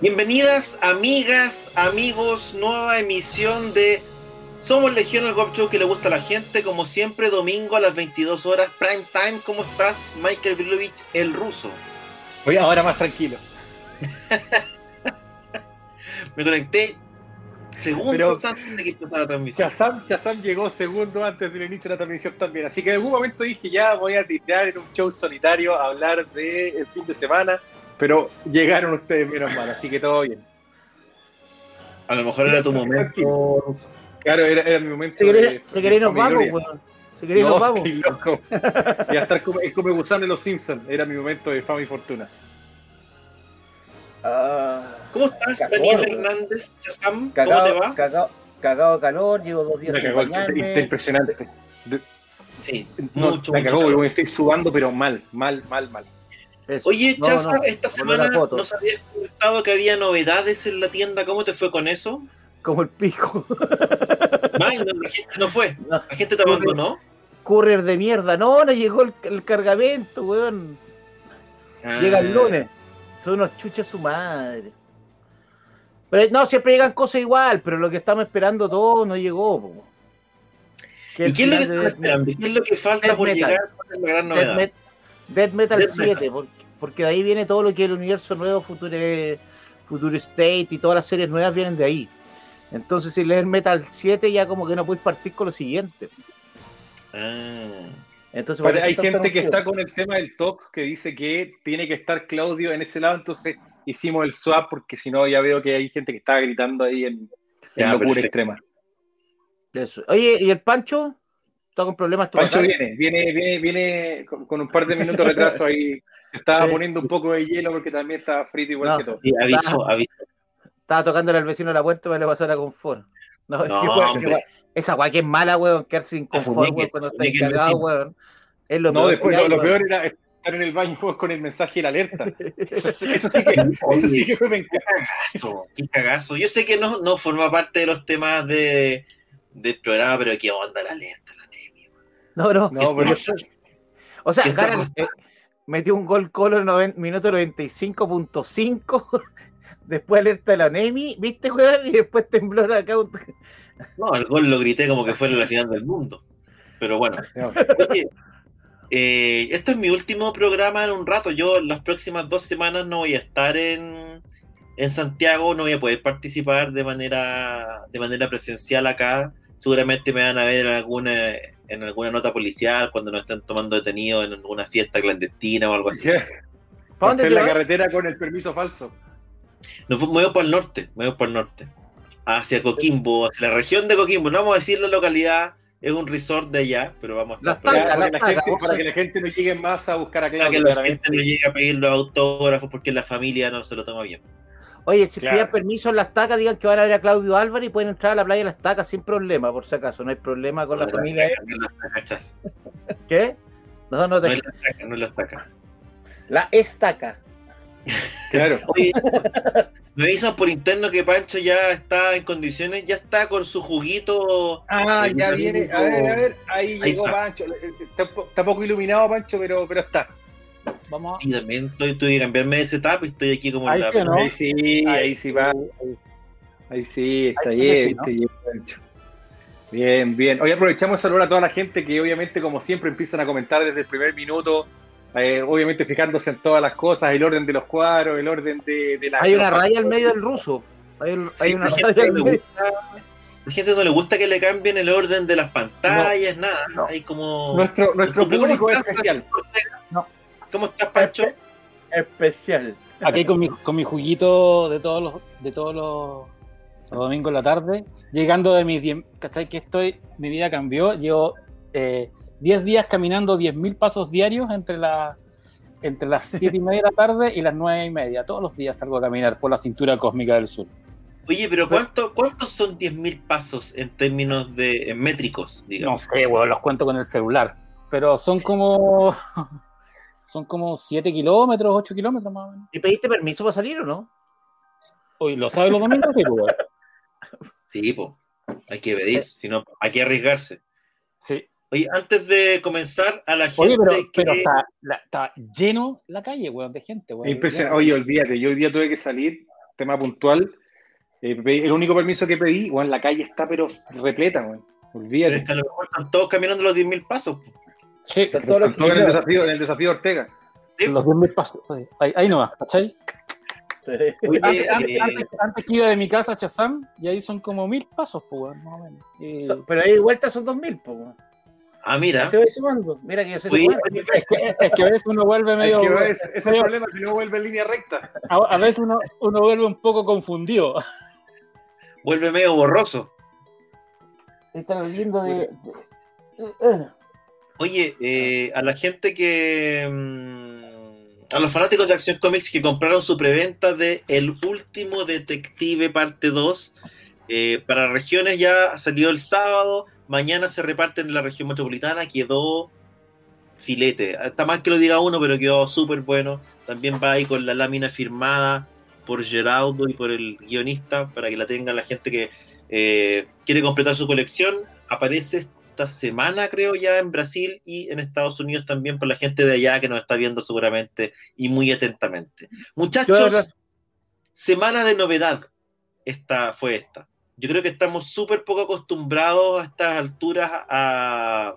Bienvenidas, amigas, amigos, nueva emisión de Somos Legión, el Web Show que le gusta a la gente, como siempre, domingo a las 22 horas, prime time. ¿Cómo estás, Michael Brilovich, el ruso? Oye, ahora más tranquilo. Me conecté segundos Pero- antes de que empezara la transmisión. Chazam, Chazam llegó segundo antes del inicio de la transmisión también. Así que en algún momento dije ya voy a titear en un show solitario a hablar del fin de semana. Pero llegaron ustedes menos mal, así que todo bien. A lo mejor era tu momento. Claro, era, era mi momento. Si de- querés, si querés nos vamos, weón. Si querés No, nos vamos. loco. Y a estar como, es como gusano en los Simpsons. Era mi momento de fama y fortuna. Ah, ¿Cómo estás, Daniel. Hernández? Chazam, ¿Cómo te cagado, va? cagado, cagado de calor, llevo dos días Me cagó está impresionante. Sí, No, mucho, me mucho cagó, estoy sudando, pero mal, mal, mal, mal. Eso. Oye, No, Chaza, no, esta semana nos habías comentado que había novedades en la tienda. ¿Cómo te fue con eso? Como el pico. Ay, no, la gente no fue. No, La gente te abandonó. courier de mierda. No, no llegó el, el cargamento, weón. Llega el Ah, lunes. Son unos chuches su madre. Pero no, siempre llegan cosas igual, pero lo que estamos esperando todo no llegó. po. ¿Y qué es lo que final están de- esperando? ¿Qué es lo que falta Death por Metal. llegar? ¿Cuál es la gran Death, novedad? Met- Death Metal Death 7, porque, porque de ahí viene todo lo que es el universo nuevo, Future, Future State y todas las series nuevas vienen de ahí. Entonces, si lees Metal 7, ya como que no puedes partir con lo siguiente. Ah. Entonces, Pero hay gente que está con el tema del top que dice que tiene que estar Claudio en ese lado, entonces hicimos el swap porque si no ya veo que hay gente que está gritando ahí en, en Ya, locura perfecto. extrema. Eso. Oye, ¿y el Pancho? ¿Está con problemas Pancho viene, viene, viene, viene con, con un par de minutos de retraso ahí. Se estaba Sí. poniendo un poco de hielo porque también estaba frito igual No. que todo. Sí, aviso, aviso. Estaba tocándole al vecino de la puerta para le pasar a confort. No, No, esa guay que es mala, weón, quedarse sin confort, weón, cuando está vecino. weón. Es lo No, peor después que lo, hay, lo weón. peor era estar en el baño con el mensaje y la alerta. Eso, sí- eso sí que, eso sí que fue me cagazo, qué cagazo. Yo sé que no, no forma parte de los temas de, del programa, pero qué onda la alerta. No, no. No, pero eso, O sea, ¿Qué está Garan, eh, metió un gol Colo en minuto 95.5. Después alerta de la Nemi, ¿viste, weón? Y después temblor acá. No, el gol lo grité como que fuera la final del mundo. Pero bueno. no. Oye, eh, este es mi último programa en un rato. Yo las próximas dos semanas no voy a estar en, en Santiago, no voy a poder participar de manera, de manera presencial acá. Seguramente me van a ver en alguna, en alguna nota policial cuando nos estén tomando detenidos en alguna fiesta clandestina o algo así. ¿Para dónde en la vas? carretera con el permiso falso. Nos voy para el norte, me voy para el norte. Hacia Coquimbo, hacia la región de Coquimbo. No vamos a decir la localidad, es un resort de allá, pero vamos a estar Para, que la gente, Taca, para que la gente no llegue más a buscar a para que Claudio. la gente no llegue a pedir los autógrafos porque la familia no se lo toma bien. Oye, si Claro. pidan permiso en las tacas, digan que van a ver a Claudio Álvarez y pueden entrar a la playa de las tacas sin problema, por si acaso. No hay problema con la No, familia. ¿eh? No. ¿Qué? No, no No te... las tacas, no las tacas. La estaca. Claro. Oye, me avisan por interno que Pancho ya está en condiciones, ya está con su juguito. Ah, ya viene. A ver, a ver. Ahí, Ahí llegó está. Pancho. Está, está poco iluminado, Pancho, pero, pero está. Vamos Y también estoy, tuve que cambiarme de setup y estoy aquí como en Ahí la. sí, ¿no? Ahí sí, ahí sí va. Ahí sí, está Ahí bien, ¿no? está bien. Bien, bien. Hoy aprovechamos de saludar a toda la gente que obviamente, como siempre, empiezan a comentar desde el primer minuto. eh, obviamente fijándose en todas las cosas, el orden de los cuadros, el orden de, de la Hay una raya al medio del ruso. Hay, hay Sí, una la raya gente al no le medio. gusta- la gente no le gusta que le cambien el orden de las pantallas, nada. no. Hay como. Nuestro, nuestro ¿Cómo público es especial. ¿Cómo estás, Pancho? Especial. aquí con mi, con mi juguito de todos los, de todos los, los domingos en la tarde, llegando de mis 10, ¿cachai? Que estoy, mi vida cambió, llevo eh, 10 días caminando 10.000 pasos diarios entre, la, entre las 7 y media de la tarde y las 9 y media. Todos los días salgo a caminar por la cintura cósmica del sur. Oye, pero ¿cuánto, ¿cuántos son 10.000 pasos en términos de en métricos, No digamos? sé, weón, los cuento con el celular. Pero son como. Son como 7 kilómetros, 8 kilómetros más o menos. ¿Y pediste permiso para salir o no? Oye, ¿lo sabes los domingos? Sí, pues, weón. Sí, pues. Hay que pedir, si no, hay que arriesgarse. Sí. Oye, antes de comenzar, a la gente Oye, pero, que... pero está, la- está lleno la calle, weón, de gente, weón. Impresionante. Oye, olvídate, yo hoy día tuve que salir, tema puntual. eh, el único permiso que pedí, bueno, la calle está pero repleta, weón. Pero Olvídate. es que a lo mejor están todos caminando los 10.000 pasos. Sí, Todo en el desafío, en el desafío Ortega. Sí, los 10.000 pasos. Ahí, ahí no va, ¿cachai? Oye, Antes, antes- eh, antes- antes que iba de mi casa a Chazán, y ahí son como mil pasos, pues, más o menos. Y- So- Pero ahí de vuelta son 2000, po. ah, mira. Se va sumando. Mira que yo sé Oye, sumar. oye, es, que, es que a veces uno vuelve Es medio. que es, ese es el medio- problema, que no vuelve en línea recta. a, a veces uno, uno vuelve un poco confundido. vuelve medio borroso. Está lindo de. de- eh, Oye, eh, a la gente que. mm, a los fanáticos de Acción Comics que compraron su preventa de El último Detective Parte 2, eh, para regiones ya salió el sábado. Mañana se reparten en la región metropolitana. Quedó filete. Está mal que lo diga uno, pero quedó súper bueno. También va ahí con la lámina firmada por Geraldo y por el guionista para que la tenga la gente que eh, quiere completar su colección. Aparece esta semana, creo, ya en Brasil y en Estados Unidos también por la gente de allá que nos está viendo seguramente y muy atentamente. Muchachos, semana de novedad esta fue esta. Yo creo que estamos súper poco acostumbrados a estas alturas a,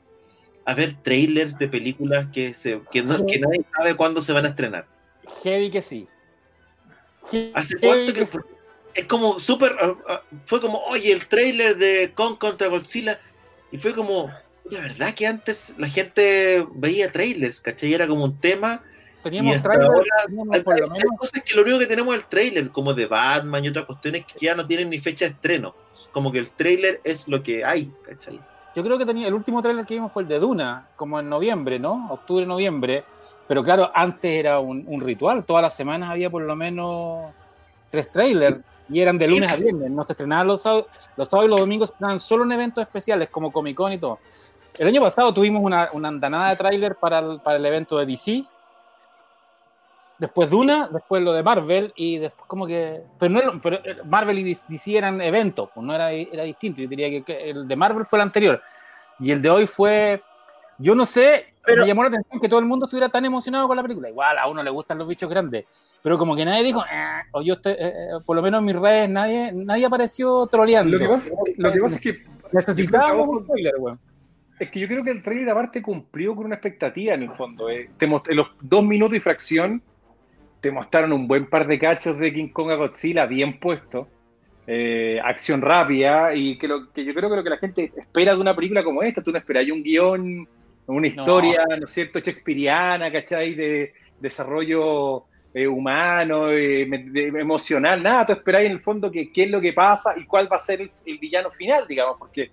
a ver trailers de películas que, se, que, no- que nadie sabe cuándo se van a estrenar. Heavy que sí. Heavy ¿Hace cuánto que sí. es como súper ah, ah, fue como oye el trailer de Kong contra Godzilla y fue como de verdad que antes la gente veía trailers ¿cachai? era como un tema Teníamos hasta trailer, ahora teníamos hay, por lo menos hay cosas que lo único que tenemos es el trailer como de Batman y otras cuestiones que ya no tienen ni fecha de estreno como que el trailer es lo que hay ¿cachai? Yo creo que tenía el último trailer que vimos fue el de Duna, como en noviembre, ¿no? Octubre, noviembre. Pero claro, antes era un, un ritual. Todas las semanas había por lo menos tres trailers y eran de Sí. lunes a viernes. No se estrenaban los sábados, los sábados y los domingos estrenaban solo en eventos especiales como Comic Con y todo. El año pasado tuvimos una, una andanada de trailer para el, para el evento de DC. Después Duna, después lo de Marvel y después como que... Pero, no pero Marvel y DC eran eventos, pues no era, era distinto. Yo diría que el de Marvel fue el anterior. Y el de hoy fue... Yo no sé, Pero- me llamó la atención que todo el mundo estuviera tan emocionado con la película. Igual a uno le gustan los bichos grandes, pero como que nadie dijo, "Ah", o yo estoy, eh, eh, por lo menos en mis redes, nadie, nadie apareció troleando. Lo que pasa, lo que pasa es que Necesitábamos un spoiler, weón. Es que yo creo que el trailer aparte cumplió con una expectativa en el fondo. eh. Te most- en los dos minutos y fracción te mostraron un buen par de cachos de King Kong a Godzilla bien puesto. eh, acción rápida y que, lo, que yo creo que lo que la gente espera de una película como esta, tú no esperas un guion, una historia, ¿no, es cierto?, shakespeariana, ¿cachai? De desarrollo eh, humano, eh, de- emocional, nada, tú esperáis en el fondo que qué es lo que pasa y cuál va a ser el, el villano final, digamos, porque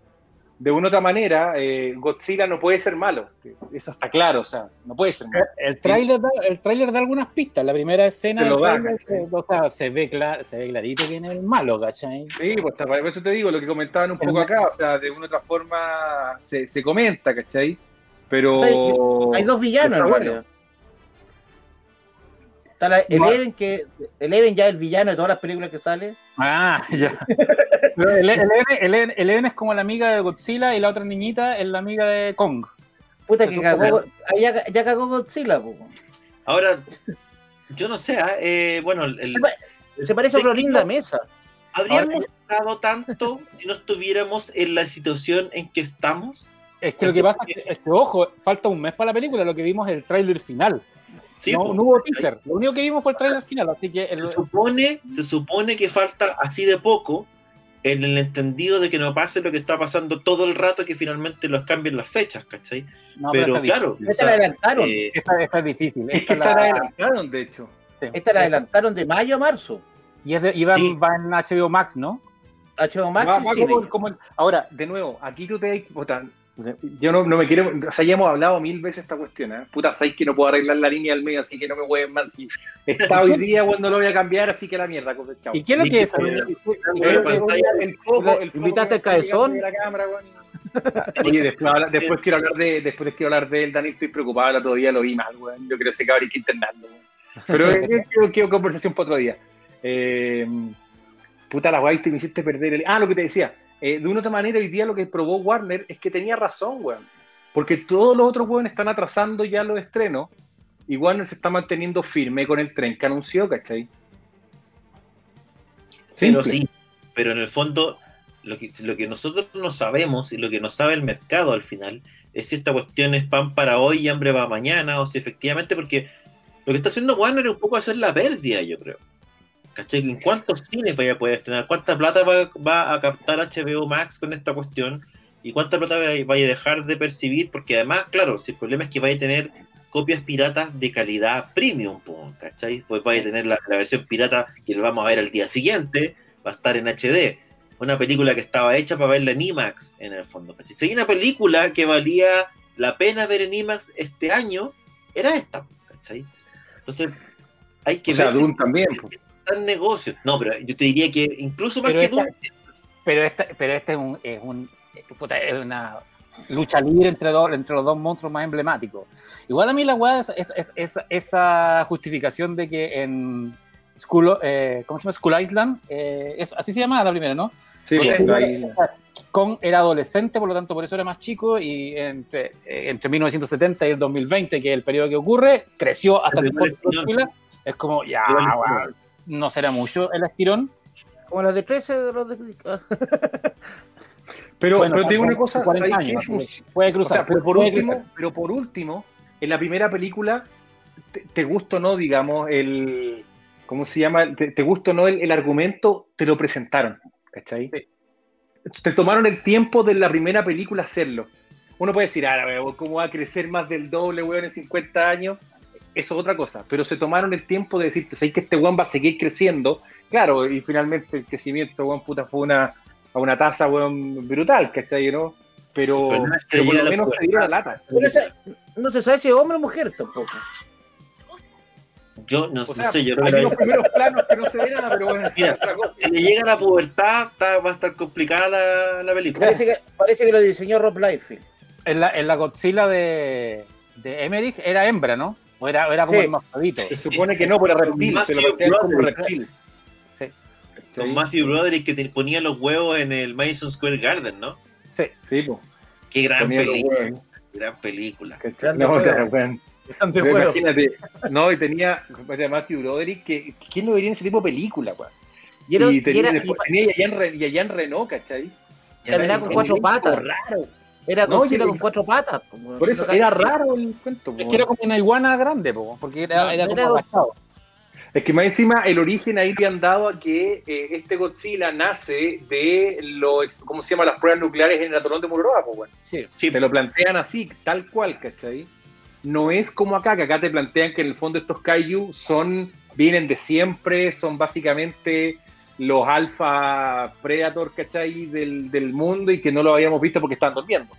de una u otra manera, eh, Godzilla no puede ser malo. Eso está claro, o sea, no puede ser malo. El tráiler da, el tráiler da algunas pistas. La primera escena se- o sea, se ve, cla- se ve clarito quién es el malo, ¿cachai? Sí, pues está- por eso te digo lo que comentaban un poco acá, o sea, de una u otra forma se, se comenta, ¿cachai? Pero. Hay dos villanos, Está en bueno. Está la Eleven, que Eleven ya es el villano de todas las películas que sale. Ah, ya. Pero el, el, el, el Eden es como la amiga de Godzilla y la otra niñita es la amiga de Kong. Puta Eso que cagó, ya, ya cagó Godzilla, po. ahora yo no sé ah, eh, bueno el- Se parece a Florinda. Mesa. ¿Habríamos estado tanto si no estuviéramos en la situación en que estamos? Es que lo que pasa es que, es que, ojo, falta un mes para la película, lo que vimos es el tráiler final. Sí, no, no hubo teaser, lo único que vimos fue el tráiler final, así que el- Se supone, se supone que falta así de poco en el entendido de que no pase lo que está pasando todo el rato que finalmente los cambien las fechas, ¿cachai? no, pero está claro, difícil. o Esta la sea, adelantaron. eh, Esta, esta es difícil. Es que esta esta la la- adelantaron, de hecho. sí. Esta la adelantaron de mayo a marzo. Y, es de, y va, Sí. va en HBO Max, ¿no? HBO Max Va- va como- como- ahora, de nuevo, aquí tú te puta, Yo no, no me quiero, o sea, ya hemos hablado mil veces esta cuestión, ¿eh? Puta, sabéis que no puedo arreglar la línea del medio, así que no me mueven más. Si está hoy día cuando lo voy a cambiar, así que la mierda, chao. ¿Y qué es lo que es? Eh, eh, el el ¿Invitaste está cabezón? la cámara. Oye, después, después quiero hablar de, después quiero hablar de él, Dani, estoy preocupado, el otro día lo vi mal, weón. Yo creo que ese cabrón hay que internarlo, weón. Pero eh, quiero, quiero conversación para otro día. Eh, puta la guay, te me hiciste perder el. Ah, lo que te decía. Eh, de una otra manera, hoy día lo que probó Warner es que tenía razón, weón. Porque todos los otros weones están atrasando ya los estrenos y Warner se está manteniendo firme con el tren que anunció, ¿cachai? Pero sí, pero en el fondo, lo que, lo que nosotros no sabemos y lo que no sabe el mercado al final es si esta cuestión es pan para hoy y hambre para mañana, o si efectivamente, porque lo que está haciendo Warner es un poco hacer la pérdida, yo creo. ¿Cachai? ¿En cuántos cines vaya a poder estrenar? ¿Cuánta plata va, va a captar HBO Max con esta cuestión? ¿Y cuánta plata vaya a dejar de percibir? Porque además, claro, si el problema es que vaya a tener copias piratas de calidad premium, ¿cachai? Pues vaya a tener la, la versión pirata que lo vamos a ver al día siguiente, va a estar en HD. Una película que estaba hecha para verla en IMAX, en el fondo. ¿cachai? Si hay una película que valía la pena ver en IMAX este año, era esta, ¿cachai? Entonces, hay que O sea, ver si también. po. Están negocios. No, pero yo te diría que incluso más Pero que esta- Dune, Pero este, pero este es, un, es, un- puta, es una lucha libre entre, dos, entre los dos monstruos más emblemáticos. Igual a mí la weá es, es- es- es- esa justificación de que en School, eh, ¿cómo se llama? School Island, eh, es, así se llama la primera, ¿no? Sí, Sí, ahí- Kong era adolescente, por lo tanto por eso era más chico y entre, eh, entre 1970 y el 2020, que es el periodo que ocurre, creció hasta el de estirón. Godzilla. Es como, ya, weón, no será mucho el estirón. Como las de 13 de los de... Pero, Bueno, pero te digo una cosa, con 40 ¿sabes qué? años, puede o cruzar. sea, pero por puede último, cruzar. pero por último, en la primera película, te, te gusta o no, digamos, el. ¿Cómo se llama? Te, te gusta o no el, el argumento, te lo presentaron. ¿Cachai? Te tomaron el tiempo de la primera película hacerlo. Uno puede decir, ah, weón, ¿cómo va a crecer más del doble, weón, en 50 años? Eso es otra cosa. Pero se tomaron el tiempo de decirte, ¿sabes que este weón va a seguir creciendo? Claro, y finalmente el crecimiento, weón, puta, fue una, a una tasa, weón, brutal, ¿cachai? ¿no? Pero, Pero no pero por lo menos te dio la lata. Pero no se sabe si es hombre o mujer tampoco. yo no, O no sé, yo hay unos primeros planos que no se ve nada, pero bueno, Mira, si le llega la pubertad, está- va a estar complicada la, la película. Parece que, parece que lo diseñó Rob Liefeld. En la, en la Godzilla de, de Emmerich era hembra, ¿no? O era, era como Sí. hermafrodito. Se supone que no, pero era reptil, Matthew se lo como Broderick. reptil. Sí. Con Sí, Matthew Broderick que te ponía los huevos en el Madison Square Garden, ¿no? Sí. sí, po. Qué gran película, huevos, gran película. No, juego. imagínate, no, y tenía Matthew Broderick, que ¿quién no vería en ese tipo de película, weón? Y era, Y y tenía, era- después, tenía a Jean Re- y a Jean Reno, ¿cachai? Caminaba con cuatro patas. Raro. Era No, Godzilla y- con cuatro patas. como- Por eso, no era raro el cuento. Es po, que era como una iguana grande, po, porque era, No, era no como era- agachado. Es que más encima el origen ahí le han dado a que eh, este Godzilla nace de lo, ¿cómo se llama? Las pruebas nucleares en el atolón de Mururoa, pues bueno. Sí. Sí, Te lo plantean así, tal cual, ¿cachai? No es como acá, que acá te plantean que en el fondo estos kaiju son, vienen de siempre, son básicamente los alfa predator, ¿cachai? Del, del mundo y que no lo habíamos visto porque están durmiendo.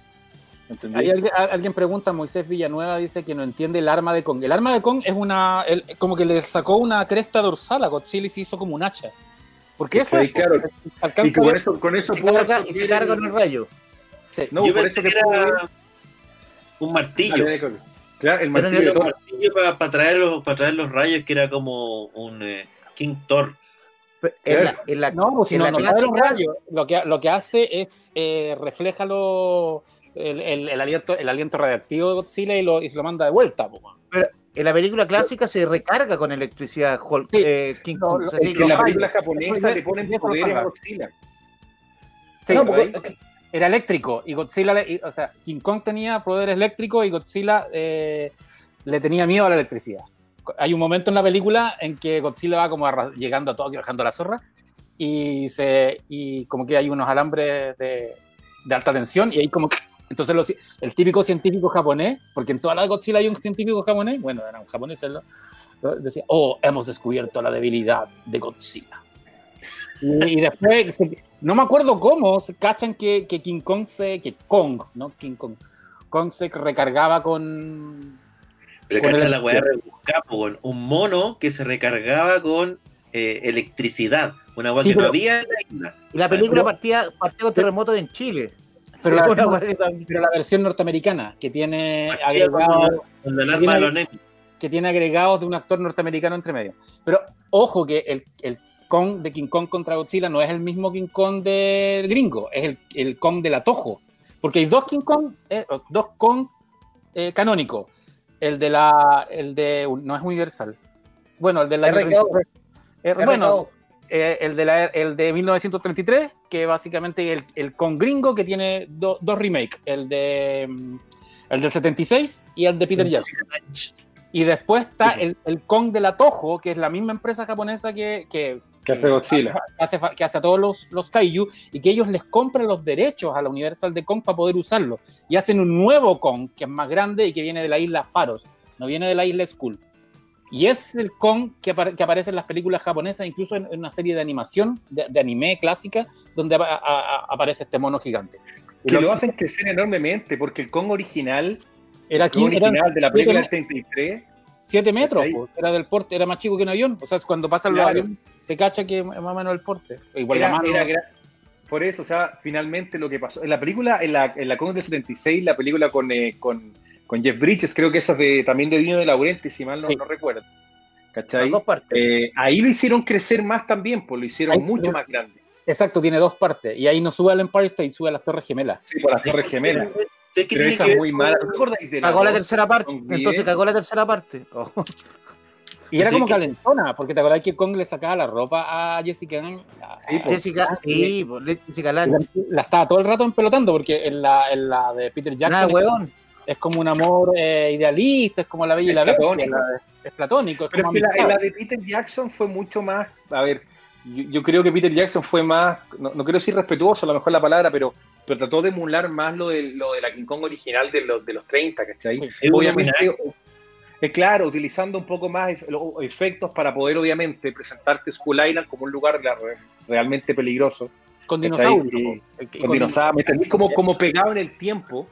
Alguien, a- alguien pregunta, Moisés Villanueva dice que no entiende el arma de Kong. El arma de Kong es una, el- como que le sacó una cresta dorsal a Godzilla y se hizo como un hacha. Porque eso ¿Cachai? Claro, alcanza y con eso, con eso carga, y se carga el- en el rayo. sí. No, yo por pensé eso que puedo era un martillo. Claro, el martillo Un martillo para, traer los, para traer los rayos que era como un eh, King Thor. En la, en la- No, pues si en no, la no rayos. Lo que, lo que hace es eh, refleja lo, el, el- el aliento, el aliento radiactivo de Godzilla y, lo, y se lo manda de vuelta. po, man. En la película clásica se recarga con electricidad Hulk, Sí. eh, King No, Kong. en la película japonesa le ponen poderes a. Godzilla. Sí, No, ¿verdad? porque- era eléctrico y Godzilla, le- y- o sea, King Kong tenía poderes eléctricos y Godzilla eh, le tenía miedo a la electricidad. Hay un momento en la película en que Godzilla va como arras- llegando a Tokio, dejando la zorra, y, se, y como que hay unos alambres de, de alta tensión, y ahí como que, entonces los- el típico científico japonés, porque en toda la Godzilla hay un científico japonés, bueno, era un japonés, él, ¿no? decía, oh, hemos descubierto la debilidad de Godzilla. Y, y después, no me acuerdo cómo, se cachan que, que King Kong se. que Kong, ¿no? King Kong. Kong se recargaba con. Pero Con cacha el- la weá rebuscada, weón. un mono que se recargaba con eh, electricidad, una weá Sí, que no había en la isla. Y la película Pero- partía, partía con terremotos en Chile. Pero la, versión, pero la norteamericana, que tiene con con que tiene agregados de un actor norteamericano entre medio. Pero ojo que el, el Kong de King Kong contra Godzilla no es el mismo King Kong del gringo, es el, el Kong del Atojo. Porque hay dos King Kong, eh, dos Kong eh, canónicos. El de la. El de. No es Universal. Bueno, el de la. RKO. Eh, bueno, eh, el, de la, el de 1933, que básicamente el, el Kong gringo que tiene do- dos remakes, el de mm, el del 76 y el de Peter Jackson. Y después está el, el Kong del Atojo, que es la misma empresa japonesa que, que, Que hace Godzilla. que hace, que hace a todos los, los kaiju y que ellos les compran los derechos a la Universal de Kong para poder usarlo. Y hacen un nuevo Kong que es más grande y que viene de la isla Faros, no viene de la isla Skull. Y es el Kong que, apare- que aparece en las películas japonesas, incluso en, en una serie de animación, de, de anime clásica, donde apa- a- a- aparece este mono gigante. Y Que lo- lo hacen crecer enormemente, porque el Kong original, era el Kong eran original de la siete película me- del 33, 7 metros, era del porte, era más chico que un avión. O sea, cuando pasan los Claro. aviones, se cacha que es más o menos el porte. Igual la era, mano. era gra- por eso, o sea, finalmente lo que pasó. En la película, en la, en la Kong del 76, la película con, eh, con, con Jeff Bridges, creo que esa es de, también de Dino de Laurenti, si mal no, Sí. no recuerdo. ¿Cachai? dos partes. Eh, ahí lo hicieron crecer más también, pues lo hicieron Ahí- mucho más grande. Exacto, tiene dos partes. Y ahí no sube al Empire State, sube a las Torres Gemelas. Sí, por las Torres Gemelas. Sé que Pero esa que es muy mala. ¿No te acordáis de Cagó la tercera parte. Entonces cagó la tercera parte. Oh. Y era Sí, como que- calentona, porque te acordás que Kong le sacaba la ropa a Jessica Lange? Sí, pues. Jessica, sí, pues, Jessica Lange. La, la estaba todo el rato empelotando, porque en la, en la de Peter Nada, Jackson es, es como un amor eh, idealista, es como la bella y Es la bestia. platónico. la- Es platónico, es Pero es como que la, de Peter Jackson fue mucho más. A ver, yo, yo creo que Peter Jackson fue más. No, no quiero decir respetuoso, a lo mejor la palabra, pero, pero trató de emular más lo de, lo de la King Kong original de los, de los 30, ¿cachai? Sí. Es Obviamente, es claro, utilizando un poco más los efectos para poder, obviamente, presentarte Skull Island como un lugar realmente peligroso. Con dinosaurios. Con dinosaurios. Como, como pegado en el tiempo,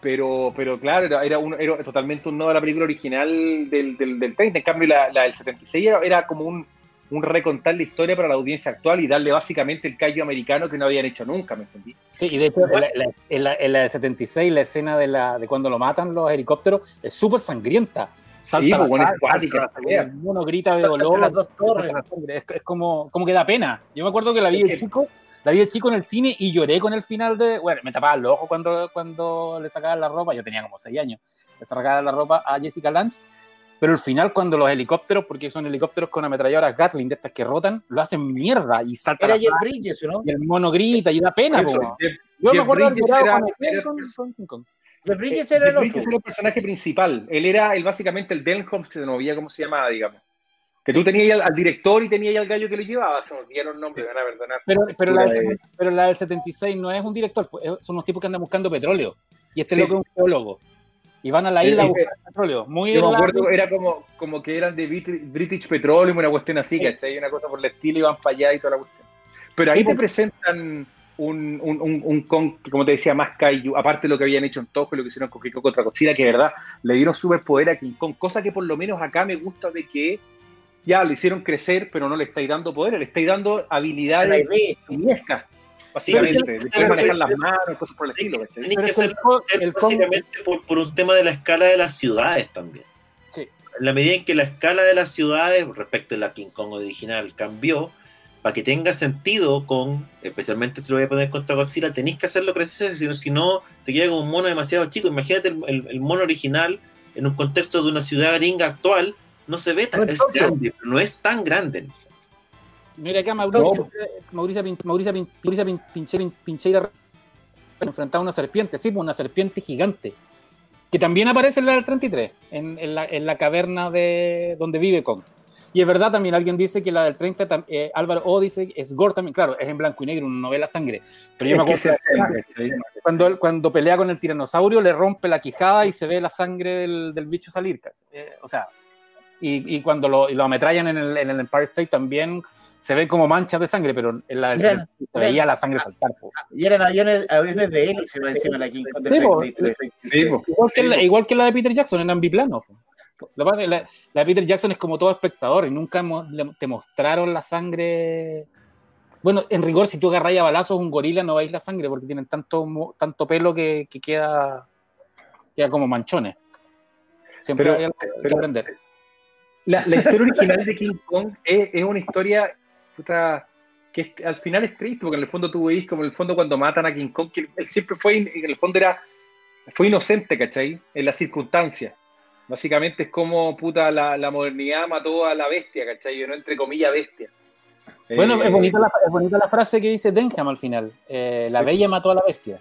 pero, pero claro, era, era, un- era totalmente un no de la película original del, del, del 30. En cambio, la, la del 76 era, era como un, un recontar la historia para la audiencia actual y darle básicamente el callo americano que no habían hecho nunca, ¿me entendí? Sí, y de hecho, en la, en la- en la- en la de 76, la escena de, la, de cuando lo matan los helicópteros es súper sangrienta. Salta Sí, la pues, bueno, es wea. el mono grita de dolor. las dos torres. Es, es como, como que da pena. Yo me acuerdo que la vi Es de chico, la vi de chico en el cine y lloré con el final de. Bueno, me tapaba los ojos cuando, cuando le sacaban la ropa. Yo tenía como 6 años. Le sacaban la ropa a Jessica Lange. Pero el final, cuando los helicópteros, porque son helicópteros con ametralladoras Gatling de estas que rotan, lo hacen mierda y salta Era la sangre, Bridges, ¿no? y el mono grita y da pena. Eso, po. Jeff- Yo me acuerdo Bridges llorado era- con con- con King Kong. Bridges Jeff era el Bridges otro. era el personaje principal. Él era el, básicamente el Denholm, se no veía cómo se llamaba, digamos. Que tú tenías al, al director y tenías al gallo que lo llevaba. Se olvidaron los nombres, van a perdonar. Pero, pero, la del, de- pero la del 76 no es un director, pues, es- son unos tipos que andan buscando petróleo. Y este Sí. loco es un geólogo. Y van a la Sí, isla a sí. buscar petróleo. Muy Yo me la- acuerdo, era como, como que eran de Brit- British Petroleum, una cuestión así, ¿cachai? Una cosa por el estilo y van para allá y toda la cuestión. Pero ahí Sí, te porque- presentan un, un, un, que, como te decía, más Kaiju, aparte de lo que habían hecho en Toho y lo que hicieron con King Kong contra Godzilla, que de verdad le dieron superpoder a King Kong, cosa que por lo menos acá me gusta de que ya lo hicieron crecer, pero no le estáis dando poder, le estáis dando habilidades idea. simiescas, básicamente, de poder manejar las manos, cosas por el estilo, Pero que que ser, el, básicamente por, por un tema de la escala de las ciudades también. Sí. En la medida en que la escala de las ciudades respecto a la King Kong original cambió, para que tenga sentido con, especialmente si lo voy a poner contra Godzilla, tenéis que hacerlo crecer, si no, si no te queda como un mono demasiado chico. Imagínate el, el- el mono original en un contexto de una ciudad gringa actual, no se ve tan No es grande, pero no es tan grande. Mira acá Mauricio, No. Mauricio, Pin- Mauricio, Pin- Mauricio Pin- Pinche- Pin- Pincheira enfrentaba a una serpiente, sí, pues una serpiente gigante. Que también aparece en la del 33, en, en la, en la caverna de donde vive Kong. Y es verdad también, alguien dice que la del 30, tam- eh, Álvaro O dice, es gore también, claro, es en blanco y negro, una novela sangre. Pero yo me Es acuerdo cuando, cuando pelea con el tiranosaurio, le rompe la quijada y se ve la sangre del, del bicho salir. Eh, o sea, y, y cuando lo, y lo ametrallan en el, en el Empire State también se ven como manchas de sangre, pero en la del Mira, 73 se veía la sangre saltar. po. Y eran aviones, aviones de él y se va encima de la King Kong de Sí, po. 33. Sí, po. Igual que, la, igual que la de Peter Jackson, eran biplanos. po. Lo que pasa es que la, la Peter Jackson es como todo espectador y nunca mo- le- te mostraron la sangre. Bueno, en rigor, si tú agarras a balazos un gorila, no veis la sangre porque tienen tanto, tanto pelo que, que queda, queda como manchones. Siempre Pero- hay algo que aprender. La, la historia original de King Kong es, es una historia puta, que al final es triste, porque en el fondo tú veis como en el fondo cuando matan a King Kong, que él siempre fue, en el fondo era, fue inocente, ¿cachai? En las circunstancias. Básicamente es como puta la, la modernidad mató a la bestia, ¿cachai? Yo no entre comillas bestia. Bueno, Eh, es, bonita la, es bonita la frase que dice Denham al final. eh, la bella mató a la bestia.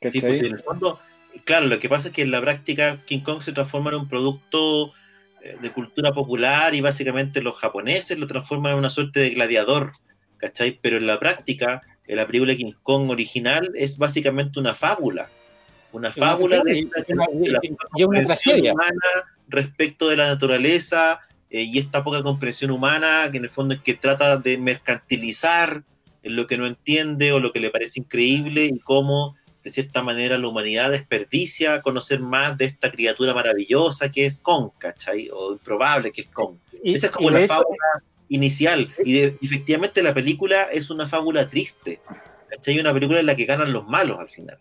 Sí, pues en el fondo, claro, lo que pasa es que en la práctica King Kong se transforma en un producto eh, de cultura popular y básicamente los japoneses lo transforman en una suerte de gladiador, ¿cachai? Pero en la práctica, en la película King Kong original es básicamente una fábula. Una fábula de, una- tragedia. humana respecto de la naturaleza eh, y esta poca comprensión humana que en el fondo es que trata de mercantilizar en lo que no entiende o lo que le parece increíble y cómo de cierta manera la humanidad desperdicia conocer más de esta criatura maravillosa que es Kong, ¿cachai? O improbable que es Kong. Y- Esa es como la de hecho- fábula inicial. Y de- efectivamente la película es una fábula triste. ¿Cachai? Una película en la que ganan los malos al final.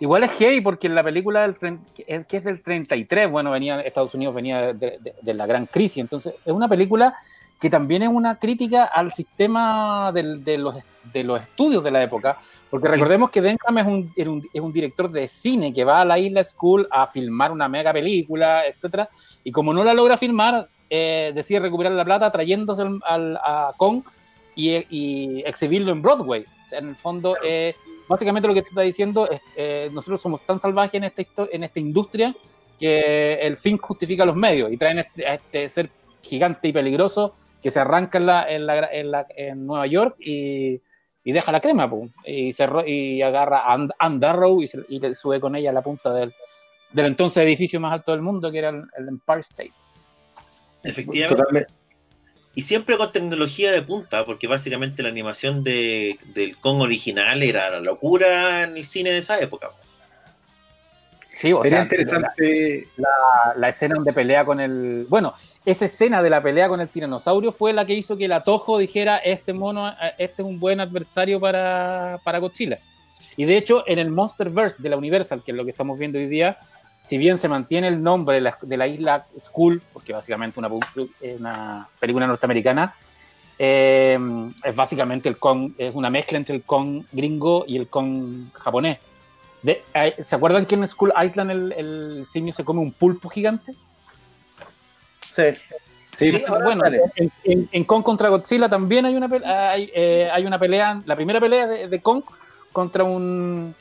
Igual es heavy porque en la película del que es del 33, bueno, venía Estados Unidos venía de, de- de la gran crisis, entonces es una película que también es una crítica al sistema del- de, los, de los estudios de la época, porque recordemos que Denham es un, era un- es un director de cine que va a la Isla School a filmar una mega película, etcétera, y como no la logra filmar, eh, decide recuperar la plata trayéndose al, al- a Kong y, y exhibirlo en Broadway. O sea, en el fondo, eh, básicamente lo que te está diciendo es eh, nosotros somos tan salvajes en esta, en esta industria que el fin justifica los medios y traen este, a este ser gigante y peligroso que se arranca en, la, en, la- en la- en Nueva York y, y deja la crema pum, y, se, y agarra a And, Ann Darrow y, se- y le sube con ella a la punta del, del entonces edificio más alto del mundo que era el, el Empire State. Efectivamente. Totalmente. Y siempre con tecnología de punta, porque básicamente la animación de, del Kong original era la locura en el cine de esa época. Sí, o Sería sea, interesante. la, la escena donde pelea con el. Bueno, esa escena de la pelea con el tiranosaurio fue la que hizo que el Atojo dijera: Este mono, este es un buen adversario para, para Godzilla. Y de hecho, en el Monsterverse de la Universal, que es lo que estamos viendo hoy día, si bien se mantiene el nombre de la, de la isla Skull, porque básicamente una, una película norteamericana, eh, es básicamente el Kong, es una mezcla entre el Kong gringo y el Kong japonés. De- eh, ¿Se acuerdan que en Skull Island el, el simio se come un pulpo gigante? Sí. Sí, bueno, en, en- en Kong contra Godzilla también hay una, pe- hay, eh, hay una pelea, la primera pelea de, de Kong contra un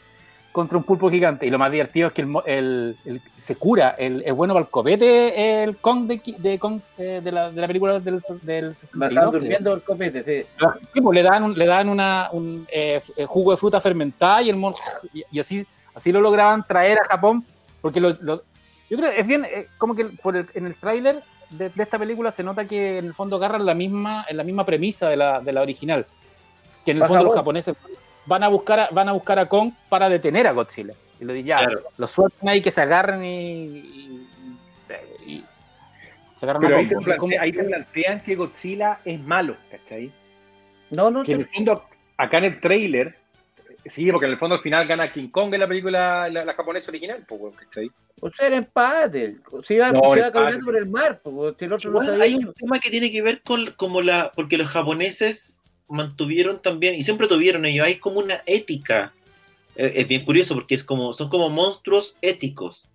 contra un pulpo gigante. Y lo más divertido es que el, el- el- se cura, el, es bueno para el copete el Kong de, de, Kong, eh, de, la, de la película del, del Va a 62. estar creo. durmiendo el copete, sí. Sí, pues, le dan, un- le dan una, un eh, eh, jugo de fruta fermentada y el mono, y, así, así lo lograban traer a Japón, porque lo, lo- yo creo que es bien, eh, como que por el- en el tráiler de, de esta película se nota que en el fondo agarran la misma, en la misma premisa de la, de la original, que en el fondo los japoneses van a buscar a, van a buscar a Kong para detener a Godzilla. Y lo ya, Claro. los sueltan ahí que se agarren y, y- y se, y se agarran Pero a ahí te, plantea- ahí te plantean que Godzilla es malo, ¿cachai? No, no, Que en el fondo, acá en el trailer, sí, porque en el fondo al final gana King Kong en la película, la, la japonesa original, pues, ¿cachai? o sea, era empate. Se iba, No, se iba caminando por el mar, pues, si el otro no Igual sabía. hay un tema que tiene que ver con como la, porque los japoneses mantuvieron también, y siempre tuvieron ellos, hay como una ética. Eh, Es bien curioso porque es como, son como monstruos éticos.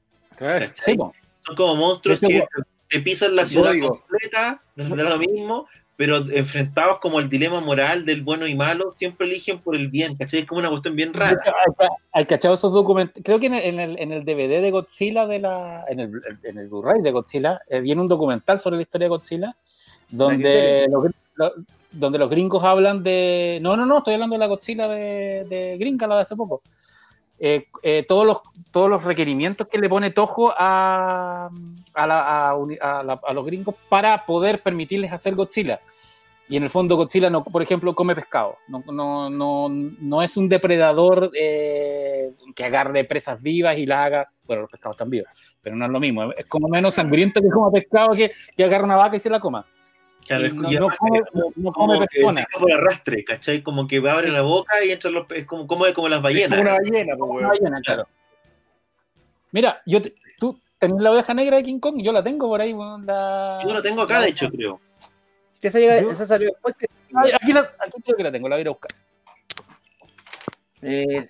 Sí. Son como monstruos que te pisan la ciudad Código. completa, no es lo mismo, pero enfrentados como al dilema moral del bueno y malo, siempre eligen por el bien, ¿cachai? Es como una cuestión bien rara. Hay, hay cachado esos documentos. Creo que en el, en el- en el DVD de Godzilla, de la, en el, en el Blu-ray de Godzilla, eh, viene un documental sobre la historia de Godzilla, donde los, donde los gringos hablan de. No, no, no, estoy hablando de la Godzilla de, gringa, la de hace poco. Eh, eh, todos, los, todos los requerimientos que le pone Toho a, a, la- a los gringos para poder permitirles hacer Godzilla. Y en el fondo Godzilla, no, por ejemplo, come pescado. No, no, no, no es un depredador eh, que agarre presas vivas y las haga. Bueno, los pescados están vivos, pero no es lo mismo. Es como menos sangriento que coma pescado que, que agarre una vaca y se la coma. Claro, Y es- no, no come, es como- no como come que persona. por arrastre, ¿cachai? Como que abre la boca y entra los es como, como, como las Es ballenas. como una ballena, pues, Una ballena, claro. Mira, yo te- tú tenés la oveja negra de King Kong, yo la tengo por ahí. la- Yo lo tengo acá, de hecho, creo. Que esa, llega- esa salió después que. Aquí, la, aquí creo que la tengo, la voy a ir a buscar. Eh,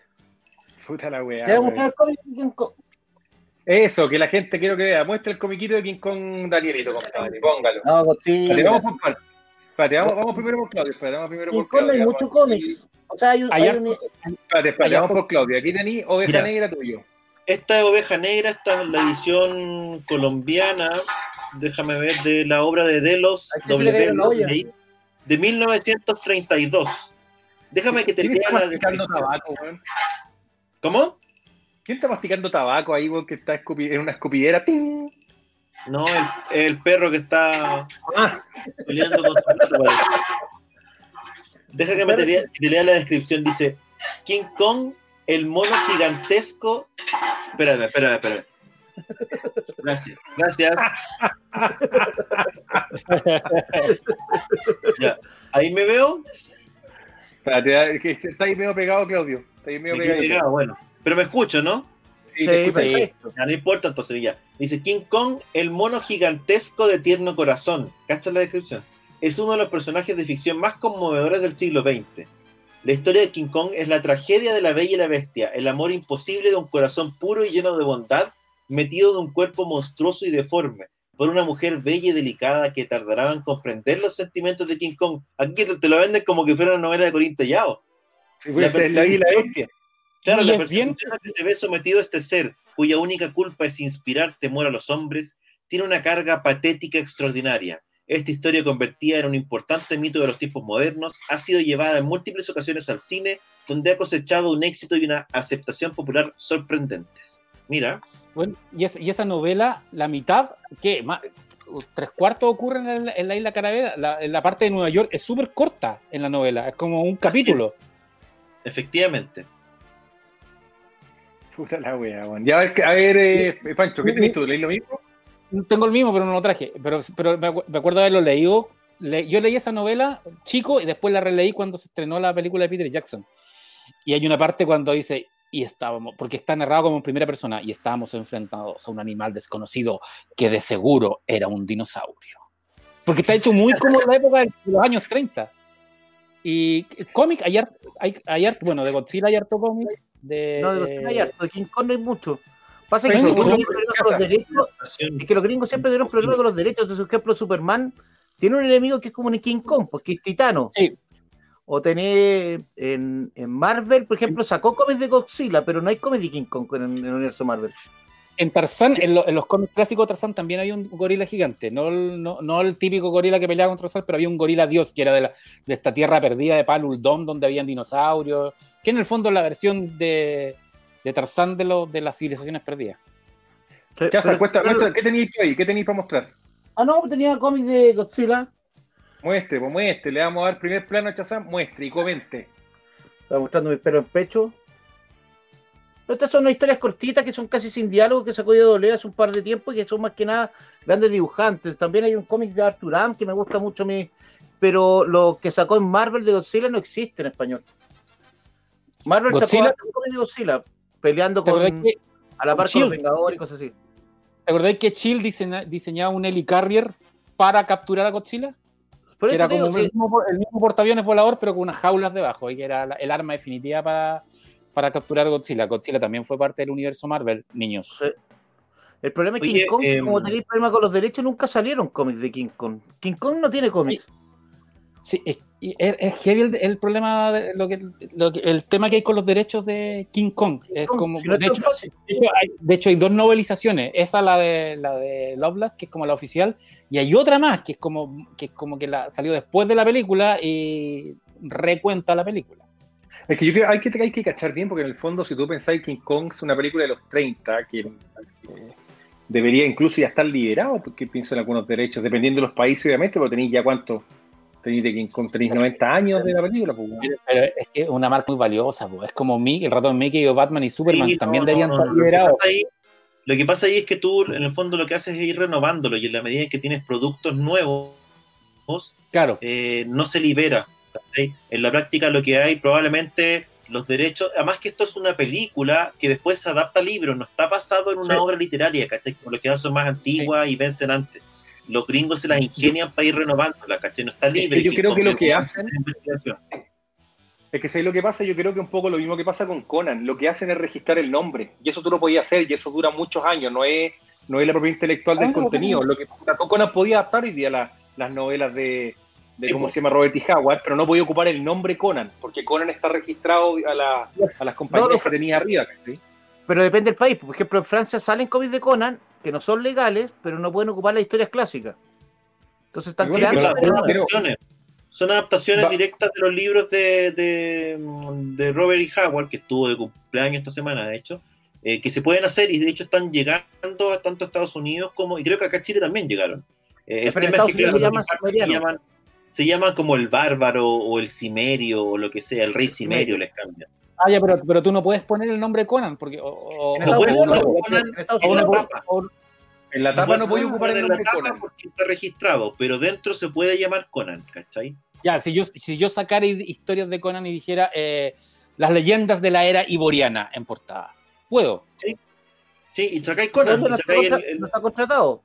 Puta la weá. te voy a mostrar el cómic de King Kong. Eso, que la gente quiero que vea. Muestra el comiquito de King Kong Danielito, compadre. Póngalo. No, Godzilla. Espérate, vamos, por, espérate, vamos, vamos primero por Claudio. Espérate, vamos primero King por Claudio. hay muchos cómics. O sea, hay un. Hay un- Espérate, espérate, Allá vamos por Claudio. Aquí tení Oveja Mira. Negra tuyo. Esta es Oveja Negra, esta es la edición colombiana, déjame ver, de la obra de Delos. W. de 1932. Déjame que te ¿Quién lea la descripción. tabaco? ¿Cómo? ¿Quién está masticando tabaco ahí, weón, que está en una escupidera? ¡Ting! No, el, el perro que está Ah, peleando con su gato, parece. Deja que me te te lea la descripción. Dice: King Kong, el mono gigantesco. Espérame, espérame, espérame. Gracias, gracias. ya, ahí me veo. espérate, está ahí medio pegado, Claudio. Está ahí medio Me pegado. pegado, bueno. Pero me escucho, ¿no? Sí, Sí, escucho. perfecto. Ya no importa entonces ya. Dice King Kong, el mono gigantesco de tierno corazón. ¿Cacha la descripción? Es uno de los personajes de ficción más conmovedores del siglo XX. La historia de King Kong es la tragedia de la bella y la bestia, el amor imposible de un corazón puro y lleno de bondad, metido de un cuerpo monstruoso y deforme, por una mujer bella y delicada que tardará en comprender los sentimientos de King Kong. Aquí te, te lo venden como que fuera una novela de Corín Tellado. Sí, es la isla bestia. Claro, Y la es bien- persecución a que se ve sometido este ser, cuya única culpa es inspirar temor a los hombres, tiene una carga patética extraordinaria. Esta historia convertida en un importante mito de los tiempos modernos ha sido llevada en múltiples ocasiones al cine, donde ha cosechado un éxito y una aceptación popular sorprendentes. Mira, Bueno, y, esa- y esa novela, la mitad, ¿qué? Ma- tres cuartos ocurren en la, en la isla Caravera. La, en la parte de Nueva York es súper corta en la novela, es como un capítulo. efectivamente. Puta la wea, weón. Ya a ver, a ver eh, Pancho, ¿qué tenés tú? ¿Leís lo mismo? Tengo el mismo, pero no lo traje. Pero, pero me, acu- me acuerdo de haberlo leído. Le- yo leí esa novela chico y después la releí cuando se estrenó la película de Peter Jackson. Y hay una parte cuando dice, y estábamos, porque está narrado como en primera persona, y estábamos enfrentados a un animal desconocido que de seguro era un dinosaurio. Porque está hecho muy como en la época de los años 30. Y cómic, hay, hay, hay bueno, de Godzilla hay harto cómic. De, No, de Godzilla hay harto, de King Kong no hay mucho. Pasa que los gringos los derechos, es que los gringos siempre tienen problemas con los derechos. Entonces, por ejemplo, Superman tiene un enemigo que es como en King Kong, porque es Titano. Sí. O tenés en, en Marvel, por ejemplo, sacó cómics de Godzilla, pero no hay cómics de King Kong en, en el universo Marvel. En Tarzán, en, lo- en los cómics clásicos de Tarzán también había un gorila gigante, no el, no, no el típico gorila que peleaba contra el sol, pero había un gorila dios que era de, la- de esta tierra perdida de Pal Uldom, donde habían dinosaurios, que en el fondo es la versión de, de Tarzán de, lo- de las civilizaciones perdidas. Muestra, ¿qué tenéis ahí? ¿Qué tenéis para mostrar? Ah, no, tenía cómics de Godzilla. Muestre, pues muestre, le vamos a dar primer plano a Chazán, muestre y comente. Estaba mostrando mi pelo en pecho. Pero estas son unas historias cortitas que son casi sin diálogo que sacó de hace un par de tiempo y que son más que nada grandes dibujantes. También hay un cómic de Arthur Am que me gusta mucho a mí, pero lo que sacó en Marvel de Godzilla no existe en español. Marvel Godzilla- sacó un cómic de Godzilla peleando ¿Te con, que, a la par con con los? Vengadores y cosas así. ¿te acordás que Chill diseña- diseñaba un helicarrier para capturar a Godzilla? Por Que eso era digo, como el, sí, mismo, el mismo portaaviones volador, pero con unas jaulas debajo, y que era la- el arma definitiva para, para capturar a Godzilla. Godzilla también fue parte del universo Marvel, niños. Sí. el problema es que Oye, King Kong, em, como tenéis problemas con los derechos, nunca salieron cómics de King Kong. King Kong no tiene cómics. Sí, es, es- es heavy el, el problema, de lo que, lo que- el tema que hay con los derechos de King Kong. Es Kong, como, si no es de, tan hecho, fácil. de, hecho, hay, de hecho, hay dos novelizaciones. Esa, la de, la de Loveless, que es como la oficial, y hay otra más, que es como que, es como que la, salió después de la película y recuenta la película. Es que yo creo hay que, hay que cachar bien, porque en el fondo, si tú pensáis que King Kong es una película de los 30, que eh, debería incluso ya estar liberado, porque pienso en algunos derechos, dependiendo de los países, obviamente, pero tenéis ya cuánto, Tenéis, de, que- tenéis 90 años de la película, pues. Pero, es que es una marca muy valiosa, po. es como Mickey, el ratón Mickey o Batman y Superman Sí, también no, deberían no, estar liberados. lo que pasa ahí es que tú, en el fondo, lo que haces es ir renovándolo y en la medida en que tienes productos nuevos, Claro, eh, no se libera. ¿Cachai? En la práctica lo que hay probablemente los derechos, además que esto es una película que después se adapta a libros, no está basado en una Sí. obra literaria, ¿cachai? Como los que son más antiguas y vencen antes. Los gringos se las ingenian para ir renovándola, ¿cachai? No está libre. yo creo que lo que hacen-. Es que ¿sabes lo que pasa? Yo creo que un poco lo mismo que pasa con Conan. Lo que hacen es registrar el nombre. Y eso tú lo podías hacer, y eso dura muchos años. No es, no es la propiedad intelectual del Ah, contenido. Lo que Conan podía adaptar hoy día la- las novelas de, de Sí, cómo pues. se llama Robert E. Howard, pero no podía ocupar el nombre Conan, porque Conan está registrado a, la- a las compañías No, no, que tenía arriba. ¿sí? Pero depende del país. Por ejemplo, en Francia salen cómics de Conan que no son legales, pero no pueden ocupar las historias clásicas. Entonces están creando. que Son adaptaciones. Son adaptaciones Va- directas de los libros de, de, de Robert E. Howard, que estuvo de cumpleaños esta semana, de hecho, eh, que se pueden hacer y de hecho están llegando a tanto a Estados Unidos como, y creo que acá a Chile también llegaron. Eh, el en tema es que, claro, llaman, se llaman como el bárbaro o el cimerio o lo que sea, el rey cimerio les cambian. ah, ya, pero, pero tú no puedes poner el nombre Conan, porque. O, o- En No puedes poner Conan en la puedes- tapa. o- En la tapa no podía ocupar el en la nombre tapa Conan. porque está registrado, pero dentro se puede llamar Conan, ¿cachai? ya, si yo, si yo sacara hi- historias de Conan y dijera eh, las leyendas de la era iboriana en portada, puedo. Sí, y sacáis Conan, no, y no está sacáis el- el- no está contratado.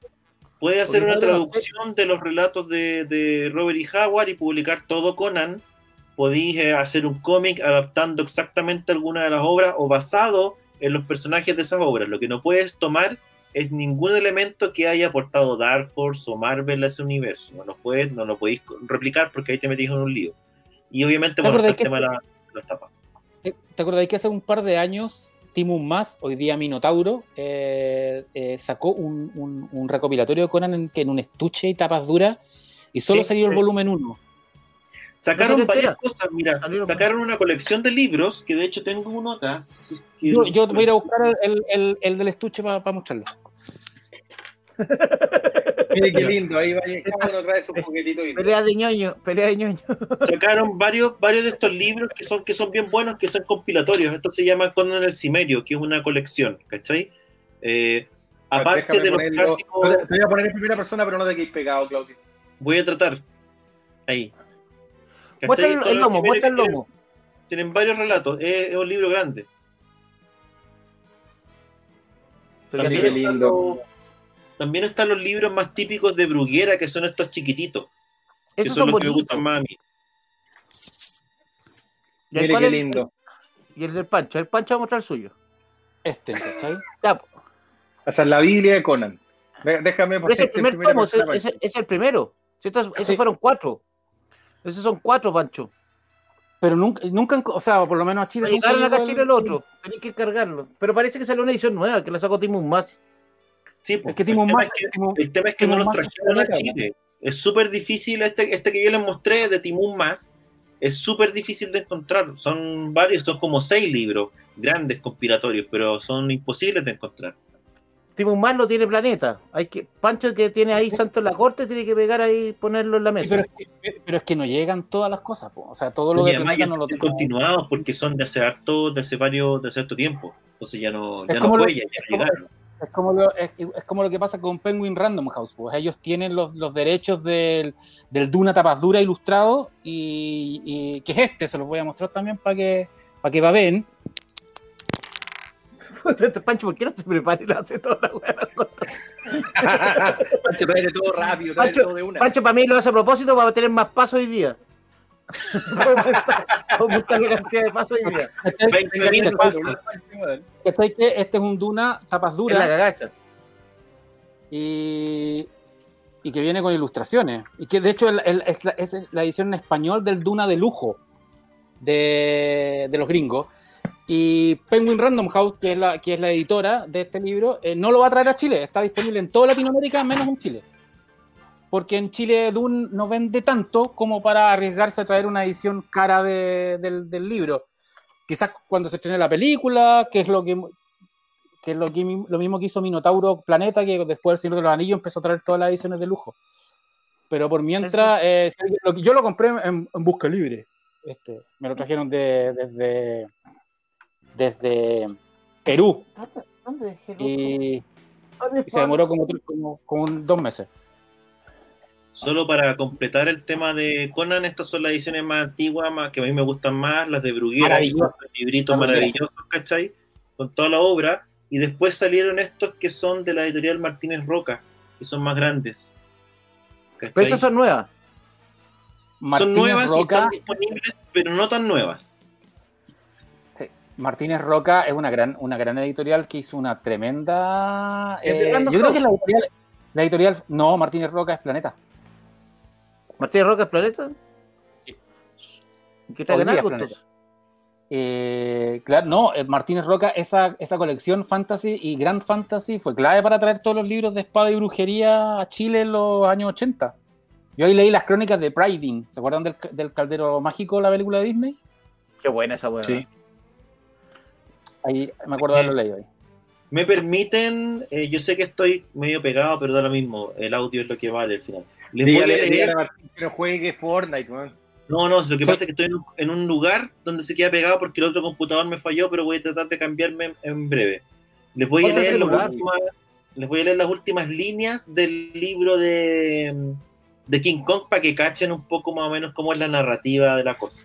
Puede hacer una traducción de los relatos de, de Robert E. Howard y publicar todo Conan. Podéis eh, hacer un cómic adaptando exactamente alguna de las obras o basado en los personajes de esas obras. Lo que no puedes tomar es ningún elemento que haya aportado Dark Horse o Marvel a ese universo. No lo, puedes, no lo podéis replicar porque ahí te metís en un lío. Y obviamente, ¿Te bueno, el tema de la, las tapas. ¿Te acordás que hace un par de años Timun Más, hoy día Minotauro, eh, eh, sacó un, un- un recopilatorio de Conan en, que en un estuche y tapas duras y solo Sí, salió el volumen 1? Sacaron varias entera. cosas, mira, sacaron una colección de libros, que de hecho tengo uno acá. si Yo, yo voy a ir a buscar el, el- el del estuche para mostrarlo. Mire qué lindo, ahí va, cada uno trae su juguetito. y- Pelea de ñoño, pelea de ñoño. sacaron varios, varios de estos libros que son, que son bien buenos, que son compilatorios. Esto se llama Conan el Cimerio, que es una colección, ¿cachai? Eh, aparte de los ponerlo- clásicos, Te voy a poner en primera persona, pero no te quedes pegado, Claudio. voy a tratar. Ahí. Muestra el, el lomo, muestra el tienen- lomo. Tienen varios relatos, es, es un libro grande. También, qué lindo. los- también están los libros más típicos de Bruguera, que son estos chiquititos, que Esos son son los que me gustan más a mí. ¿Y el Mire qué es- lindo. Y el del Pancho. El Pancho va a mostrar el suyo. Este, ¿cachai? Ya. Esa es la Biblia de Conan. Déjame Pero es el primer tomo, ese- es el primero. Estos- esos Sí. fueron cuatro. Esos son cuatro, Pancho. Pero nunca, nunca, o sea, por lo menos a Chile. Llegaron acá a Chile el otro. Tenéis que cargarlo. Pero parece que salió una edición nueva, que la sacó Timun más. Sí, pues, Es que el, tema más, es que, Timon- el tema es que no los trajeron a Chile. Es súper difícil, este, este que yo les mostré de Timón Más, es súper difícil de encontrar. Son varios, son como seis libros grandes compilatorios, pero son imposibles de encontrar. Timun más lo tiene Planeta. Hay que, Pancho que tiene ahí Santo en la Corte, tiene que pegar ahí y ponerlo en la Sí, mesa. pero, es que, pero es que no llegan todas las cosas, po. o sea, todo lo Y de Planeta ya no lo tenemos. continuados porque son de hace harto, de hace varios, de hace harto tiempo. Entonces ya no, ya no lo- fue, ya, ya como- llegaron. Es como, lo, es, es como lo que pasa con Penguin Random House. Pues ellos tienen los, los derechos del, del Duna Tapas Dura ilustrado y, y que es este, se los voy a mostrar también para que, para que baben. Pancho, ¿por qué no se prepara y lo hace toda la? Pancho, tráete todo rápido, tráete Pancho, todo de una. Pancho, para mí lo hace a propósito para tener más pasos hoy día. Aumentar la cantidad de pasos hoy día. 20 mil ¿Cachai? pasos. ¿Cachai? Que Este es un Duna Tapas Es la Dura cagacha. y, y que viene con ilustraciones. Y que de hecho el- el- es, la, es la edición en español del Duna de lujo de, de los gringos. Y Penguin Random House, que es la, que es la editora de este libro, eh, no lo va a traer a Chile. Está disponible en toda Latinoamérica, menos en Chile. Porque en Chile Dune no vende tanto como para arriesgarse a traer una edición cara de- del, del libro. Quizás cuando se estrene la película, que es lo que, que es lo, que, lo mismo que hizo Minotauro Planeta, que después del Señor de los Anillos empezó a traer todas las ediciones de lujo. pero por mientras, eh, yo lo compré en, en Busca Libre. Este, me lo trajeron de, desde, desde Perú ¿Dónde- ¿Dónde y, y se demoró como, como, como un- dos meses. Solo para completar el tema de Conan, estas son las ediciones más antiguas, más, que a mí me gustan más, las de Bruguera, estos libritos Maravilloso. maravillosos, ¿cachai? Con toda la obra. Y después salieron estos que son de la editorial Martínez Roca, que son más grandes. ¿cachai? Pero esas son nuevas. Son nuevas y están disponibles, pero no tan nuevas. sí, Martínez Roca es una gran, una gran editorial que hizo una tremenda. ¿Es de eh, yo creo que la editorial, la editorial. No, Martínez Roca es Planeta. Martínez Roca es Planeta. Sí. ¿Qué traigan Hoy día algo es Planeta. entonces? Eh, claro, no, eh, Martínez Roca, esa, esa colección Fantasy y Grand Fantasy fue clave para traer todos los libros de espada y brujería a Chile en los años 80. Yo ahí leí las crónicas de Priding. ¿Se acuerdan del, del Caldero Mágico, la película de Disney? Qué buena esa weá. Sí. Ahí me acuerdo de haberlo leído ahí. Me permiten, eh, yo sé que estoy medio pegado, pero da lo mismo. El audio es lo que vale al final. Les voy a leer a no juegue Fortnite, man. No, no, lo que Sí. pasa es que estoy en un, en un lugar donde se queda pegado porque el otro computador me falló, pero voy a tratar de cambiarme en, en breve. Les voy, a leer los últimas, les voy a leer las últimas líneas del libro de, de King Kong para que cachen un poco más o menos cómo es la narrativa de la cosa.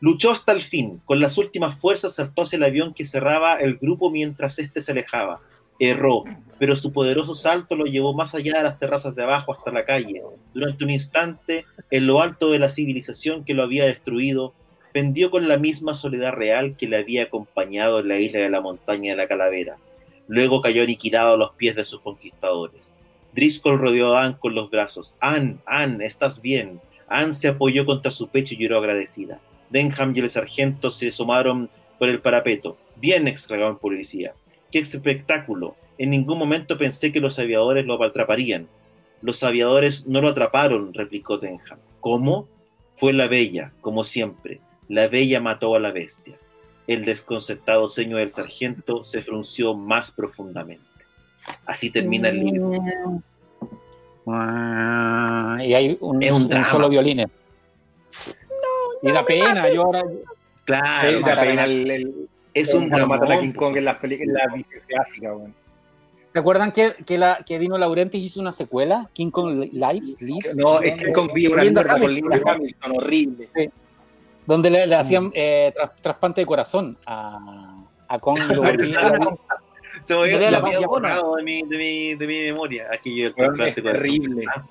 Luchó hasta el fin, con las últimas fuerzas saltó hacia el avión que cerraba el grupo mientras éste se alejaba. Erró, pero su poderoso salto lo llevó más allá de las terrazas de abajo hasta la calle. Durante un instante, en lo alto de la civilización que lo había destruido, pendió con la misma soledad real que le había acompañado en la isla de la montaña de la calavera. Luego cayó aniquilado a los pies de sus conquistadores. Driscoll rodeó a Anne con los brazos. Anne, Anne, ¿estás bien? Anne se apoyó contra su pecho y lloró agradecida. Denham y el sargento se asomaron por el parapeto. Bien, exclamó el policía. ¡Qué espectáculo! En ningún momento pensé que los aviadores lo atraparían. Los aviadores no lo atraparon, replicó Denham. ¿Cómo? Fue la bella, como siempre. La bella mató a la bestia. El desconcertado ceño del sargento se frunció más profundamente. Así termina el libro. Y hay un, Es un solo violín. y da pena, yo ahora. Claro, da pena el, es un matan a King Kong en las películas, en la visión clásica, weón. ¿Se acuerdan que, que, la, que Dino Laurentiis hizo una secuela? King Kong Lives, Lives, No, es King Kong vi una mierda con Linda. Hamilton, horrible. donde le, le hacían eh, tras- trasplante de corazón a, a Kong y lo volvían- Se me había, borrado de mi, de, mi, de mi memoria. Del Weón, trasplante es corazón. terrible. Ah,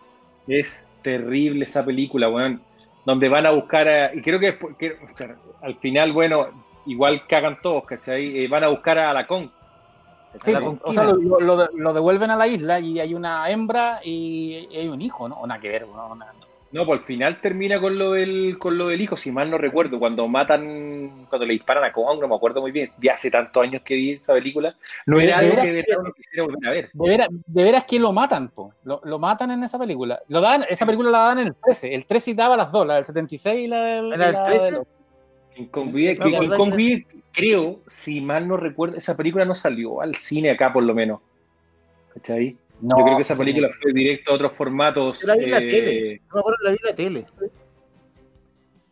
Es terrible esa película, weón. Donde van a buscar a. Y creo que, al final, bueno, igual cagan todos, ¿cachai? Eh, van a buscar a la Kong. Sí, La o sea, lo, lo- lo devuelven a la isla y hay una hembra y, y hay un hijo, ¿no? O nada que ver, no, nada. No, pues al final termina con lo del, con lo del hijo, si mal no recuerdo, cuando matan, cuando le disparan a Kong, no me acuerdo muy bien. Ya hace tantos años que vi esa película. No era de algo veras que de verdad uno quisiera volver a ver. De veras, de veras que lo matan, po. Lo, lo matan en esa película. Lo dan, esa película la dan en el 13. El 13 daba las dos, la del 76 y la del. ¿Era el 13? Del- King Kong vive, No, que King dale. Kong vive, creo, si mal no recuerdo, esa película no salió al cine acá por lo menos. ¿Cachai? No, Yo creo que esa sí, película fue directo a otros formatos. Yo la vi en la eh, tele. No me acuerdo, la vi en la tele.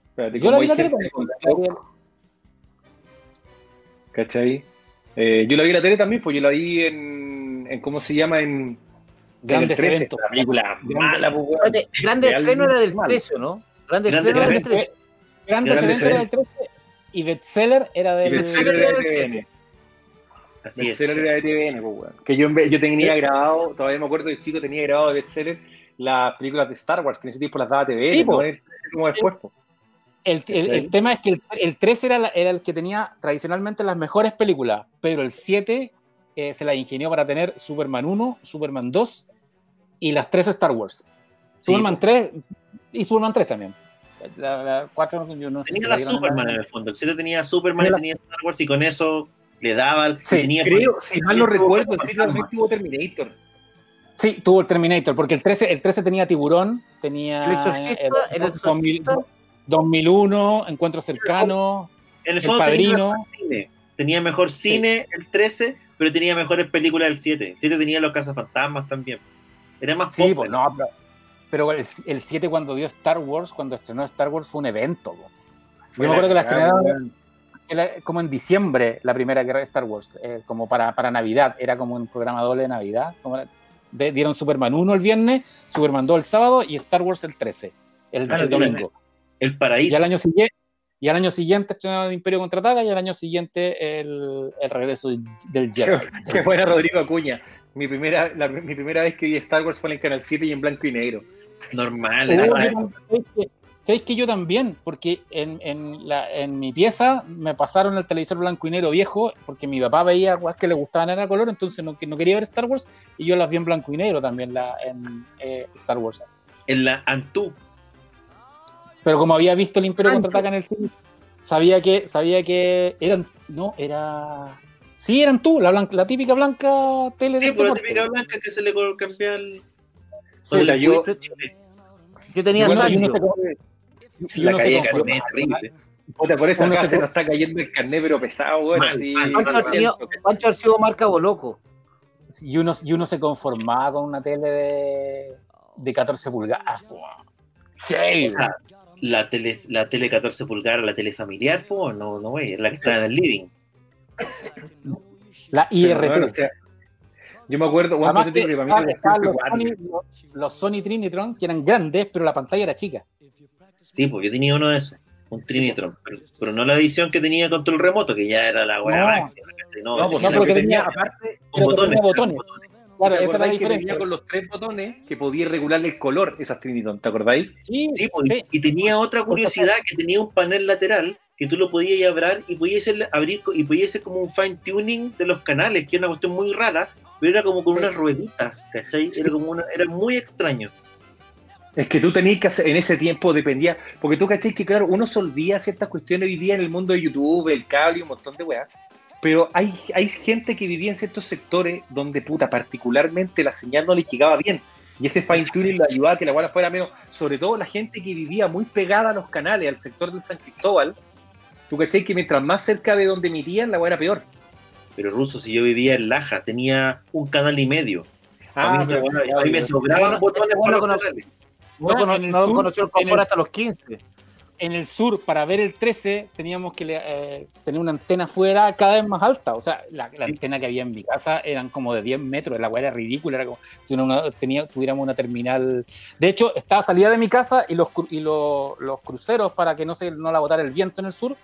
espérate, Yo la vi en la tele también. ¿Cachai? Eh, yo la vi en la tele también, pues yo la vi en, en ¿cómo se llama? En, en el Grandes 13, eventos. La película mala, pues, Grande Realmente estreno era del mal. 13, ¿no? Grande Grande estreno era del estreno. 13. Grandes Grandes eventos era del 13 y Bestseller era Y del. Bestseller era de TVN. Así es. Bestseller era de TVN, pues, weón. Que yo, en vez- yo tenía grabado, todavía me acuerdo de chico, tenía grabado de Bestseller las películas de Star Wars, que en ese tiempo las daba TVN, Sí, ¿no? Es como después, po. El, el- el tema es que el, el 13 era, la- era el que tenía tradicionalmente las mejores películas, pero el 7 eh, se la ingenió para tener Superman 1, Superman 2 y las tres Star Wars. Sí, Superman po. 3 y Superman 3 también. La, la 4, yo no sé. Tenía si la Superman la- en el fondo. El 7 tenía Superman Tenía y tenía Star Wars y con eso le daba. el- Sí, tenía Creo, si mal no recuerdo, sí también fantasmas. tuvo Terminator. Sí, tuvo el Terminator, porque el 13, el 13 tenía Tiburón, tenía El exorcista, eh, el mil- exorcista. 2001, Encuentro Cercano, En el El fondo tenía Padrino. mejor cine. Tenía mejor cine el 13, pero tenía mejores películas el 7. El 7 tenía los cazafantasmas también. Era más Sí, pop, pues no, pero, pero el, el 7 cuando dio Star Wars, cuando estrenó Star Wars, fue un evento. Yo me acuerdo que la estrenaron como en diciembre, la primera guerra de Star Wars, eh, como para, para Navidad, era como un programa doble de Navidad. Como de- dieron Superman 1 el viernes, Superman 2 el sábado y Star Wars el 13, el, Ah, el domingo. El Y paraíso. al año siguiente, y al año siguiente estrenaron el Imperio contraataca y al año siguiente el, el regreso del Jedi. Qué buena Rodrigo Acuña. Mi primera, la- mi primera vez que vi Star Wars fue en el Canal 7 y en blanco y negro. Normal. Era ¿sabéis que- ¿Sabéis que yo también? Porque en, en, la, en mi pieza me pasaron el televisor blanco y negro viejo, porque mi papá veía cosas que le gustaban en a color, entonces no, que no quería ver Star Wars, y yo las vi en blanco y negro también la, en eh, Star Wars. En la Antú. Pero como había visto el Imperio contraataca en el cine, sabía que, sabía que eran, no, era... Sí, eran tú, la, blanca, la típica blanca tele de Sí, por la típica blanca que se le cambia el. Sí, Puta, yo- Yo tenía bueno, y Sancho. uno se, con- y La uno se calle de carnet terrible. Puta, por eso acá se- se nos está cayendo el carnet, pero pesado, así. mal, Pancho sido marca Boloco. y uno, y uno se conformaba con una tele de, de 14 pulgadas. Sí, La tele, la tele 14 pulgadas, la tele familiar, pues, no, no, es la que está en el living. la IRT. weón, o sea, yo me acuerdo, eso que que para mí los, Sony, los- Sony Trinitron, que eran grandes, pero la pantalla era chica. Sí, pues yo tenía uno de esos, un Trinitron, pero, pero no la edición que tenía control remoto, que ya era la weá No. máxima. No, No, pues tenía no, aparte, tenía botones. Claro, ¿te esa era la acordáis que diferencia. venía con los tres botones que podía regularle el color esas Triniton? ¿Te acordáis? Sí, Sí, pues, sí. y tenía otra curiosidad que tenía un panel lateral que tú lo podías abrir y podías hacer- abrir y podías hacer como un fine tuning de los canales, que era una cuestión muy rara, pero era como con Sí. unas rueditas, ¿cachai? Era como una, era muy extraño. Es que tú tenías que hacer, en ese tiempo dependía, porque tú cachai que claro, uno se olvida ciertas cuestiones hoy día en el mundo de YouTube, el cable y un montón de weas, pero hay, hay gente que vivía en ciertos sectores donde puta, particularmente la señal no le llegaba bien. Y ese fine tuning lo ayudaba a que la weá fuera menos, sobre todo la gente que vivía muy pegada a los canales, al sector del San Cristóbal, tú cachai que mientras más cerca de donde emitían, la weá era peor. Pero ruso, si yo vivía en Laja, tenía un canal y medio. a mí, Ah, pero se- bueno, a mí me sobraban Bueno, botones bueno. No, conoció el en confort el- hasta los 15. En el sur, para ver el 13, teníamos que eh, tener una antena fuera cada vez más alta. O sea, la, la Sí. antena que había en mi casa eran como de 10 metros. La weá era ridícula. Era como si una- tenía- tuviéramos una terminal. De hecho, estaba salida de mi casa y los, y los, los cruceros, para que no, se, no la botara el viento en el sur,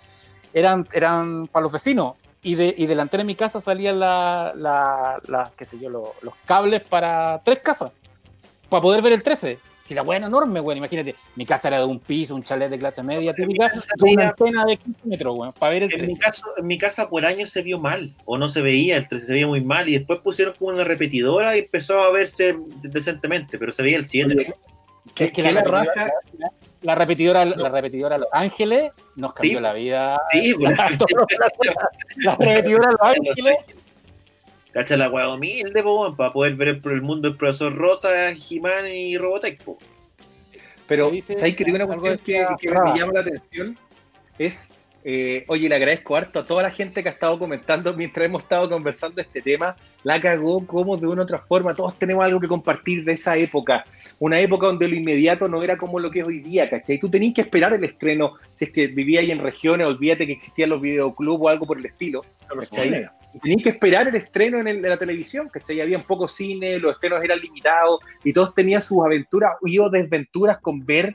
eran, eran para los vecinos. Y de, y de la antena de mi casa salían la, la, la- qué sé yo, lo- los cables para tres casas, para poder ver el 13. Si la weá era enorme, weón, imagínate, mi casa era de un piso, un chalet de clase media típica, con una antena de 15 metros, weón, para ver el En mi, 13. caso, en mi casa por años se vio mal, o no se veía, el 13 se veía muy mal, y después pusieron como una repetidora y empezó a verse decentemente, pero se veía el 7. Oye, ¿Qué, Es que qué la la repetidora- raja? La repetidora, la repetidora Los Ángeles nos Sí. cambió la vida. Sí, pues, La, la repetidora Los Ángeles Cacha la hueá humilde, po, para poder ver por el mundo del profesor Rosa, He-Man y Robotech. po. Pero, ¿sabes que tiene una cuestión que, me llama la atención? Es, eh, oye, le agradezco harto a toda la gente que ha estado comentando mientras hemos estado conversando este tema. La cagó como de una u otra forma. Todos tenemos algo que compartir de esa época. Una época donde lo inmediato no era como lo que es hoy día, ¿cachai? Tú tenías que esperar el estreno. Si es que vivías ahí en regiones, olvídate que existían los videoclubs o algo por el estilo. ¿cachai? Y tenías que esperar el estreno en, el- la televisión, ¿cachai? Había poco cine, los estrenos eran limitados y todos tenían sus aventuras y o desventuras con ver,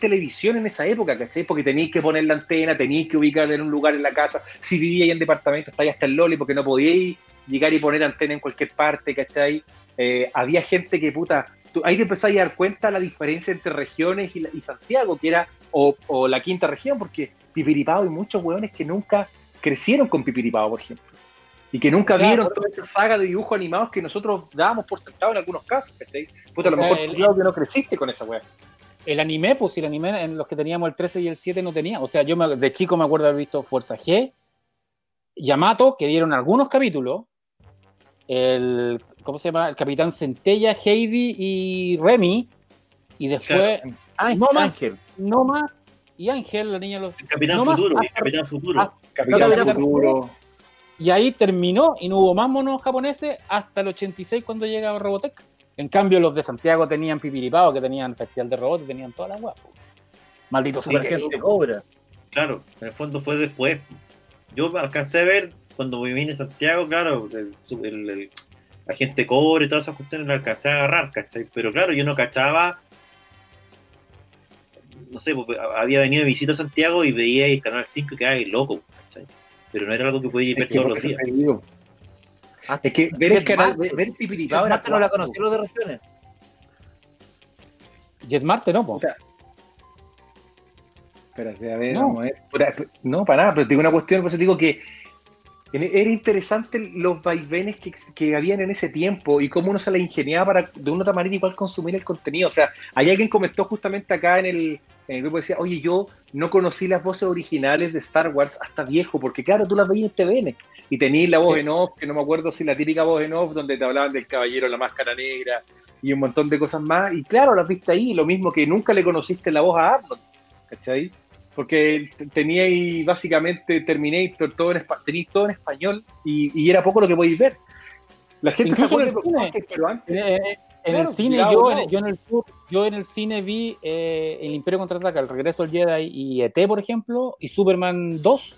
televisión en esa época, ¿cachai? Porque tenías que poner la antena, tenías que ubicarla en un lugar en la casa. Si vivíais en departamento, estáis hasta el Loli porque no podíais llegar y poner antena en cualquier parte, ¿cachai? Eh, había gente que, puta, ahí te empezáis a dar cuenta la diferencia entre regiones y, y Santiago, que era, o, o la quinta región, porque Pipiripao hay muchos hueones que nunca crecieron con Pipiripao, por ejemplo. Y que nunca O sea, vieron toda esa saga de dibujos animados que nosotros dábamos por sentado en algunos casos. Puta, a lo mejor el- que no creciste con esa wea. el anime, pues si el anime en los que teníamos el 13 y el 7 no tenía. O sea, yo me- de chico me acuerdo haber visto Fuerza G, Yamato, que dieron algunos capítulos, el, ¿cómo se llama? El Capitán Centella, Heidi y Remy, y después Ángel, No más. Ángel. no más, y Ángel, la niña de los... El Capitán No más Futuro, hasta- Capitán Futuro. hasta- Capitán No, Capitán Futuro. Y ahí terminó y no hubo más monos japoneses hasta el 86 cuando llega Robotech. En cambio, los de Santiago tenían Pipiripao, que tenían Festival de Robots, tenían todas las guapas. Maldito Santiago. gente cobra. Claro, en el fondo fue después. Yo alcancé a ver cuando vine a Santiago, claro, el, el- el- la gente cobre y todas esas cuestiones lo alcancé a agarrar, ¿cachai? Pero claro, yo no cachaba. No sé, porque había venido de visita a Santiago y veía el canal 5 y quedaba ahí loco, ¿cachai? Pero no era algo que podía ver Es que, todos por los días. Ah, Es que ver el canal, Marte. ver, ver Pipiripao Jet era no la conocí los de regiones. Jet Marte, ¿no? po? Espérate, a ver, No. vamos a ver. Puta, No, para nada, pero te digo una cuestión, por eso te digo que en- era interesante los vaivenes que, que habían en ese tiempo y cómo uno se la ingeniaba para de una otra manera igual consumir el contenido. O sea, hay alguien comentó justamente acá en el, en el grupo, decía, oye, yo no conocí las voces originales de Star Wars hasta viejo, porque claro, tú las veías en TVN y tenías la voz Sí. en off, que no me acuerdo si la típica voz en off donde te hablaban del caballero, la máscara negra y un montón de cosas más. Y claro, las viste ahí, lo mismo que nunca le conociste la voz a Arnold, ¿cachai? Porque tenía ahí básicamente Terminator, todo en, teníais todo en español y, y era poco lo que podíais ver. La gente Incluso se acuerda de pero antes. Eh, eh, en Claro, el cine, yo, en, yo, en el, sur- yo en el cine vi eh, El Imperio Contraataca, El Regreso del Jedi y ET, por ejemplo, y Superman 2,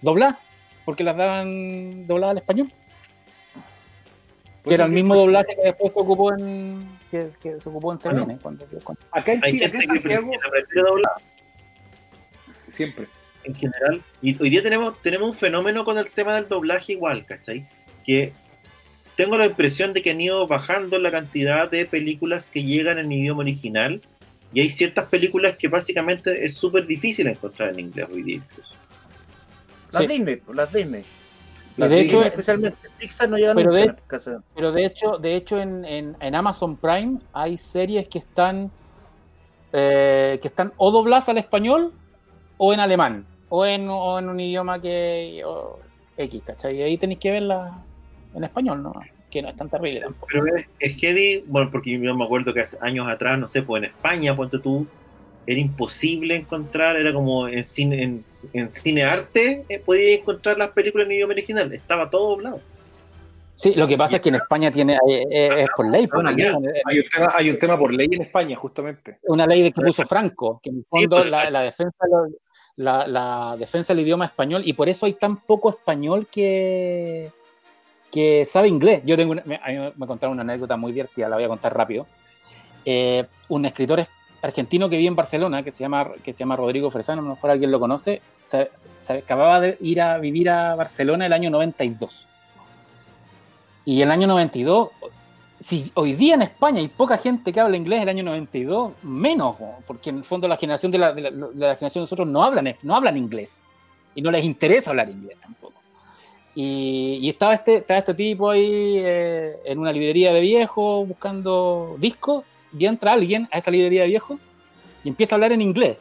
dobladas, porque las daban dobladas al español. Que era el mismo doblaje que después se ocupó en, que, que se ocupó en TVN. cuando- cuando- Acá en Hay Chile, acá gente en Santiago, siempre. en general. Y hoy día tenemos, tenemos un fenómeno con el tema del doblaje igual, ¿cachai? Que tengo la impresión de que han ido bajando la cantidad de películas que llegan en idioma original y hay ciertas películas que básicamente es súper difícil encontrar en inglés hoy día incluso. Las Sí. Disney, pues, las Disney. Y Las de Disney, hecho- especialmente Pixar no llega Pero de-. Pero de hecho, de hecho en, en- en Amazon Prime hay series que están eh, que están o dobladas al español o en alemán o en, o en un idioma que o X, ¿cachai? Y ahí tenéis que verla en español, ¿no? Que no es tan terrible tampoco. Pero es, es heavy, bueno, porque yo me acuerdo que hace años atrás, no sé, pues en España, ponte tú, era imposible encontrar, era como en cine, en, en cine arte, eh, podías encontrar las películas en idioma original, estaba todo doblado. Sí, lo que pasa es que en España tiene eh, eh, es por ley, por Ah, ley, ya. es Hay un, tema, hay un tema por ley en España, justamente. una ley de que puso Franco, que en el fondo la, la defensa la defensa del idioma español y por eso hay tan poco español que que sabe inglés. Yo tengo una- me, contaron una anécdota muy divertida, la voy a contar rápido. Eh, un escritor es- argentino que vive en Barcelona, que se llama, que se llama Rodrigo Fresano, a lo mejor alguien lo conoce, se, acababa de ir a vivir a Barcelona el año 92. Y el año 92, si hoy día en España hay poca gente que habla inglés, el año 92 menos, po, porque en el fondo la generación de de la generación de nosotros no hablan, no hablan inglés y no les interesa hablar inglés tampoco. Y, y estaba, este, estaba este tipo ahí eh, en una librería de viejos buscando discos y entra alguien a esa librería de viejos y empieza a hablar en inglés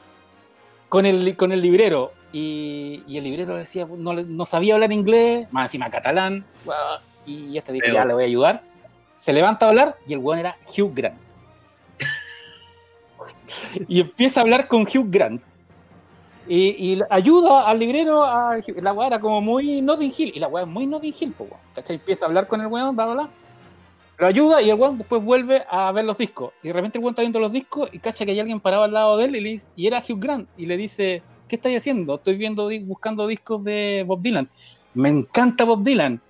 con el, con el librero. Y, y el librero decía, no, no sabía hablar inglés, más encima catalán. Y este dijo, ya le voy a ayudar. Se levanta a hablar y el weón era Hugh Grant. y empieza a hablar con Hugh Grant. Y, y ayuda al librero a. La weá era como muy Notting Hill. Y la weá es muy Notting Hill, po, ¿cachai? Empieza a hablar con el weón, bla, bla, bla. Lo ayuda y el weón después vuelve a ver los discos. Y de repente el weón está viendo los discos y cacha que hay alguien parado al lado de él y, le y era Hugh Grant. Y le dice: ¿Qué estáis haciendo? Estoy viendo, buscando discos de Bob Dylan. Me encanta Bob Dylan.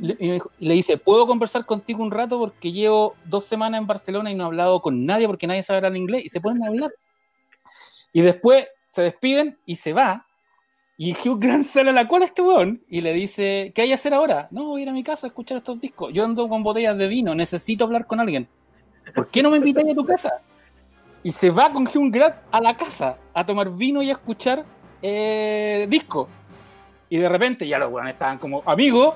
Le, le dice: ¿Puedo conversar contigo un rato? Porque llevo dos semanas en Barcelona y no he hablado con nadie porque nadie sabe hablar inglés. Y se ponen a hablar. Y después se despiden y se va. Y Hugh Grant sale a la cola este weón y le dice, ¿qué hay que hacer ahora? No, voy a ir a mi casa a escuchar estos discos. Yo ando con botellas de vino, necesito hablar con alguien. ¿Por qué no me invitáis a tu casa? Y se va con Hugh Grant a la casa a tomar vino y a escuchar eh, discos. Y de repente ya los weones estaban como amigos,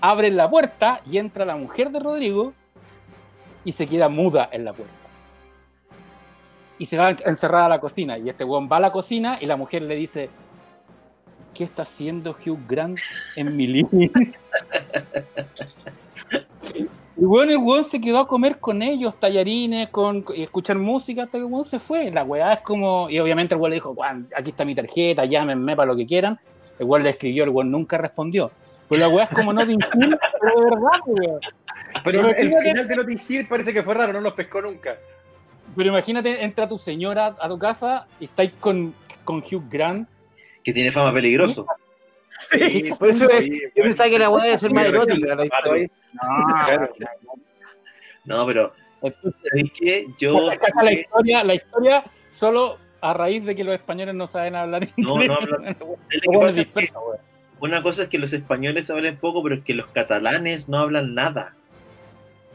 abren la puerta y entra la mujer de Rodrigo y se queda muda en la puerta y se va encerrada a la cocina. Y este weón va a la cocina y la mujer le dice: ¿Qué está haciendo Hugh Grant en mi living? y bueno, el weón se quedó a comer con ellos, tallarines, con, y escuchar música, hasta que el weón se fue. La weá es como. Y obviamente el weón le dijo: "Weón, aquí está mi tarjeta, llámenme para lo que quieran. El weón le escribió, el weón nunca respondió. Pero la weá es como no de pero de verdad, weón. Pero el Imagínate- final de Notting Hill parece que fue raro, no los pescó nunca. Pero imagínate, entra tu señora a tu casa y estáis con, con Hugh Grant. Que tiene fama peligroso. Sí, Por eso es- yo pensaba que la weá debe ser más erótica. la historia. Claro. No, pero ¿sabéis qué? Yo. la historia, la historia solo a raíz de que los españoles no saben hablar No, inglés. no que es que dispersa, weón. una cosa es que los españoles hablan poco, pero es que los catalanes no hablan nada.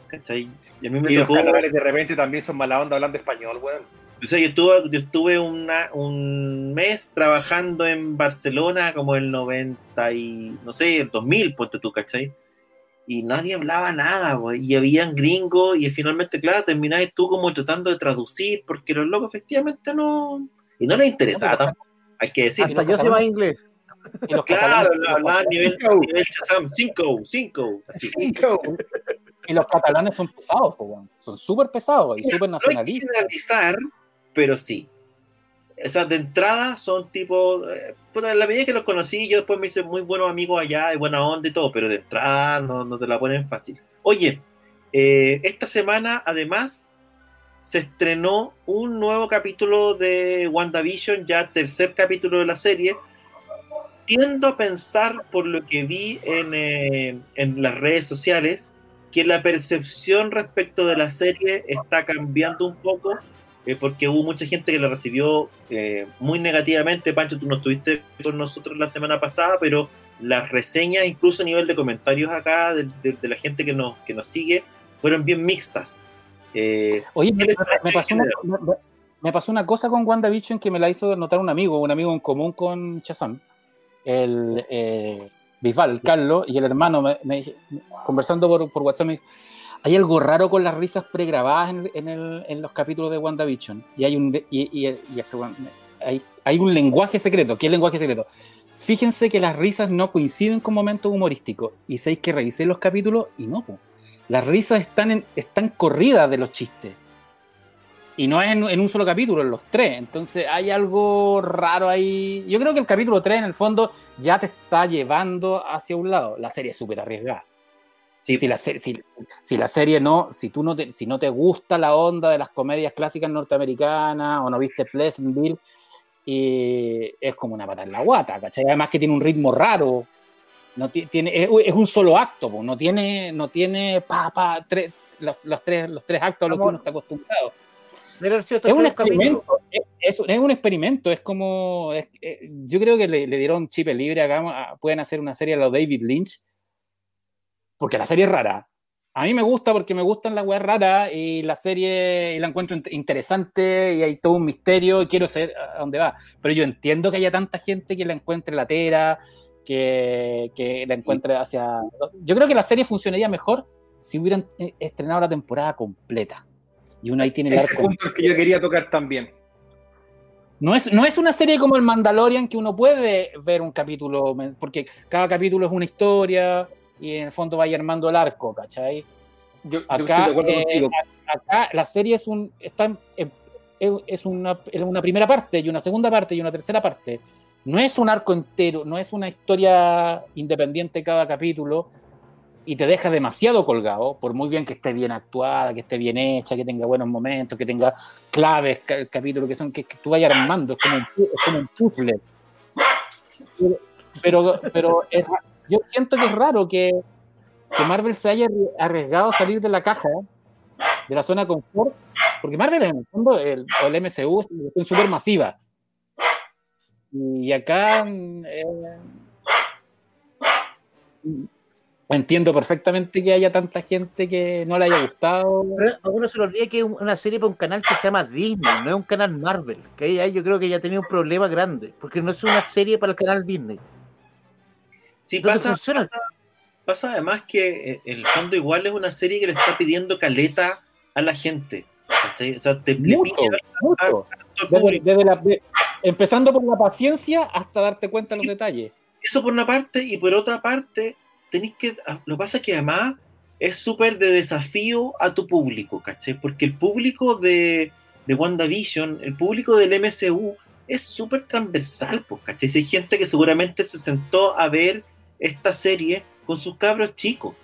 ¿Cachai? Y a mí me Y los tocó. catalanes de repente también son mala onda hablando español, weón. O sea, yo estuve, yo estuve una- un mes trabajando en Barcelona como el 90 y, no sé, el 2000, ponte tú, ¿cachai? Y nadie hablaba nada, güey. Y habían gringos y finalmente, claro, terminabas tú como tratando de traducir porque los locos efectivamente no... Y no les interesaba No, tampoco, hay que decir. Hasta yo sé más inglés. Y los Claro, hablaban a nivel, Cinco. nivel Shazam, cinco, cinco, así. Y los catalanes son pesados, po, son súper pesados y súper No hay que nacionalistas. generalizar, pero sí. Esas de entrada son tipo. eh, puta, en la medida que los conocí, yo después me hice muy buenos amigos allá y buena onda y todo, pero de entrada no, no te la ponen fácil. Oye, eh, esta semana además se estrenó un nuevo capítulo de WandaVision, ya tercer capítulo de la serie. Tiendo a pensar, por lo que vi en, eh, en las redes sociales, que la percepción respecto de la serie está cambiando un poco, eh, porque hubo mucha gente que la recibió eh, muy negativamente. Pancho, tú no estuviste con nosotros la semana pasada, pero las reseñas, incluso a nivel de comentarios acá, de, de- de la gente que nos, que nos sigue, fueron bien mixtas. Eh, Oye, me, ¿Qué les me parece pasó una, me- me pasó una cosa con WandaVision que me la hizo notar un amigo, un amigo en común con Chazán, el eh, Bisbal, Carlos, y el hermano, me- me- conversando por, por WhatsApp, me dijo, hay algo raro con las risas pregrabadas en, en el- en los capítulos de WandaVision, y hay un, y, y- y este hay, hay un lenguaje secreto, ¿qué es lenguaje secreto? Fíjense que las risas no coinciden con momentos humorísticos, y sabéis que revisé los capítulos y no, las risas están, en- están corridas de los chistes. Y no es en, en un solo capítulo, en los tres. Entonces hay algo raro ahí. Yo creo que el capítulo 3 en el fondo ya te está llevando hacia un lado. La serie es súper arriesgada. sí, Si la, si, si la serie no, si tú no te, si no te gusta la onda de las comedias clásicas norteamericanas o no viste Pleasantville, y es como una pata en la guata, ¿cachai? Además que tiene un ritmo raro. No ti- tiene, es, es un solo acto, po, no tiene, no tiene pa, pa, tres, los, los tres, los tres actos a los que uno está acostumbrado. Es un experimento, es, un experimento, es como, es- eh, yo creo que le, le dieron chip libre acá, a- pueden hacer una serie a los David Lynch, porque la serie es rara. A mí me gusta porque me gustan las weas raras y la serie y la encuentro int- interesante y hay todo un misterio y quiero saber a dónde va. Pero yo entiendo que haya tanta gente que la encuentre latera, que, que la encuentre hacia... Yo creo que la serie funcionaría mejor si hubieran eh, estrenado la temporada completa. Y uno ahí tiene el Ese arco punto es que yo quería tocar también. no es, no es una serie como el Mandalorian que uno puede ver un capítulo, porque cada capítulo es una historia y en el fondo vaya armando el arco, ¿cachai? Yo, yo Acá, acuerdo eh. Acá la serie es, un, está en- es- una, es una primera parte y una segunda parte y una tercera parte. No es un arco entero, no es una historia independiente cada capítulo y te deja demasiado colgado, por muy bien que esté bien actuada, que esté bien hecha, que tenga buenos momentos, que tenga claves, ca- capítulos que son que, tú vayas armando, es como un, es puzzle. Pero, pero es yo siento que es raro que, que Marvel se haya arri- arriesgado a salir de la caja, de la zona de confort, porque Marvel en el fondo, el, el MCU, es una súper masiva. Y acá mm, eh, entiendo perfectamente que haya tanta gente que no le haya gustado. Pero a uno se le olvida que es una serie para un canal que se llama Disney, no es un canal Marvel. Que ahí, yo creo que ya tenía un problema grande, porque no es una serie para el canal Disney. sí pasa, pasa además que eh, el fondo igual es una serie que le está pidiendo caleta a la gente. O sea, te Mucho, pide mucho. al Desde- público. desde la- de- empezando por la paciencia hasta darte cuenta de los detalles. Eso por una parte, y por otra parte, tenéis que. ah, Lo que pasa es que además es súper de desafío a tu público, ¿cachai? Porque el público de, de WandaVision, el público del MCU, es súper transversal, pues, ¿cachai? Si hay gente que seguramente se sentó a ver esta serie con sus cabros chicos,